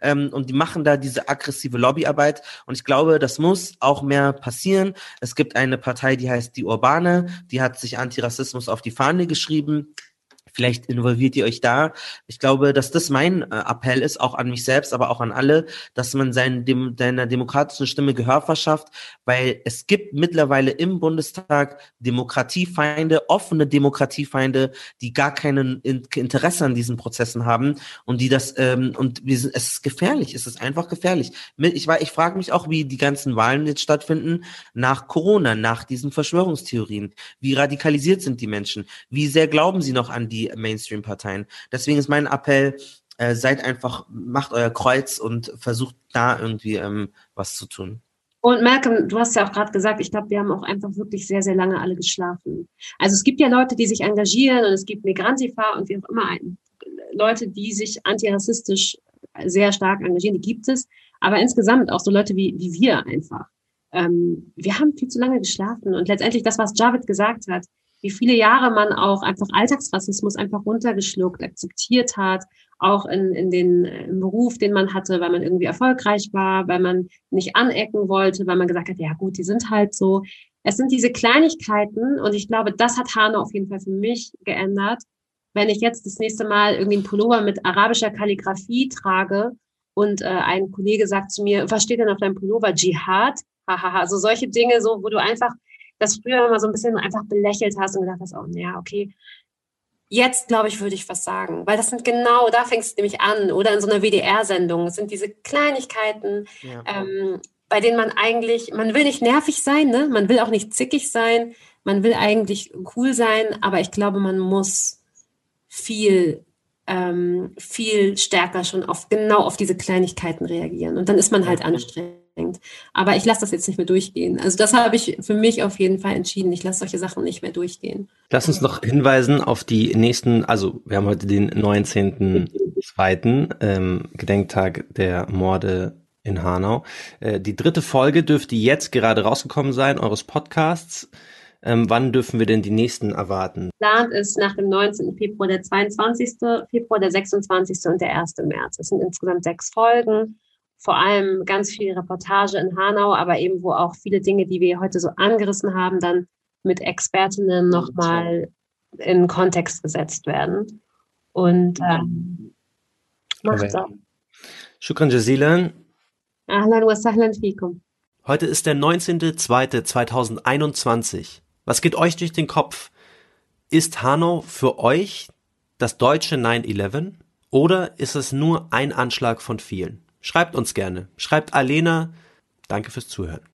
ähm, und die machen da diese aggressive Lobbyarbeit. Und ich glaube, das muss auch mehr passieren. Es gibt eine Partei, die heißt die Urbane, die hat sich Antirassismus auf die Fahne geschrieben. Vielleicht involviert ihr euch da. Ich glaube, dass das mein äh, Appell ist, auch an mich selbst, aber auch an alle, dass man seinen, dem, seiner demokratischen Stimme Gehör verschafft, weil es gibt mittlerweile im Bundestag Demokratiefeinde, offene Demokratiefeinde, die gar keinen Interesse an diesen Prozessen haben und die das ähm, und wir sind, es ist gefährlich, es ist einfach gefährlich. Ich, ich frage mich auch, wie die ganzen Wahlen jetzt stattfinden nach Corona, nach diesen Verschwörungstheorien. Wie radikalisiert sind die Menschen? Wie sehr glauben sie noch an die Mainstream-Parteien. Deswegen ist mein Appell, äh, seid einfach, macht euer Kreuz und versucht da irgendwie ähm, was zu tun. Und Malcolm, du hast ja auch gerade gesagt, ich glaube, wir haben auch einfach wirklich sehr, sehr lange alle geschlafen. Also es gibt ja Leute, die sich engagieren und es gibt Migrantifa und wie auch immer Leute, die sich antirassistisch sehr stark engagieren, die gibt es. Aber insgesamt auch so Leute wie, wie wir einfach. Ähm, wir haben viel zu lange geschlafen und letztendlich das, was Javid gesagt hat, wie viele Jahre man auch einfach Alltagsrassismus einfach runtergeschluckt, akzeptiert hat, auch in, in den im Beruf, den man hatte, weil man irgendwie erfolgreich war, weil man nicht anecken wollte, weil man gesagt hat, ja gut, die sind halt so. Es sind diese Kleinigkeiten und ich glaube, das hat Hanau auf jeden Fall für mich geändert. Wenn ich jetzt das nächste Mal irgendwie einen Pullover mit arabischer Kalligrafie trage und äh, ein Kollege sagt zu mir, was steht denn auf deinem Pullover? Dschihad? Hahaha. Also solche Dinge, so wo du einfach das früher immer so ein bisschen einfach belächelt hast und gedacht hast, oh, ja, okay, Jetzt, glaube ich, würde ich was sagen, weil das sind genau, da fängst du nämlich an oder in so einer WDR-Sendung. Es sind diese Kleinigkeiten, ja. ähm, bei denen man eigentlich, man will nicht nervig sein, ne? man will auch nicht zickig sein, man will eigentlich cool sein, aber ich glaube, man muss viel, ähm, viel stärker schon auf genau auf diese Kleinigkeiten reagieren. Und dann ist man halt anstrengend anstrengend. Aber ich lasse das jetzt nicht mehr durchgehen. Also das habe ich für mich auf jeden Fall entschieden. Ich lasse solche Sachen nicht mehr durchgehen. Lass uns noch hinweisen auf die nächsten, also wir haben heute den 19.02. Ähm, Gedenktag der Morde in Hanau. Äh, die dritte Folge dürfte jetzt gerade rausgekommen sein, eures Podcasts. Ähm, wann dürfen wir denn die nächsten erwarten? Plant ist nach dem 19. Februar der 22. Februar, der 26. und der 1. März. Es sind insgesamt sechs Folgen vor allem ganz viel Reportage in Hanau, aber eben wo auch viele Dinge, die wir heute so angerissen haben, dann mit Expertinnen nochmal in Kontext gesetzt werden. Und ähm, macht auch. Shukran jazilan. Ahlan wa sahlan fikum. Heute ist der 19.02.2021. Was geht euch durch den Kopf? Ist Hanau für euch das deutsche 9-11 oder ist es nur ein Anschlag von vielen? Schreibt uns gerne. Schreibt Alena. Danke fürs Zuhören.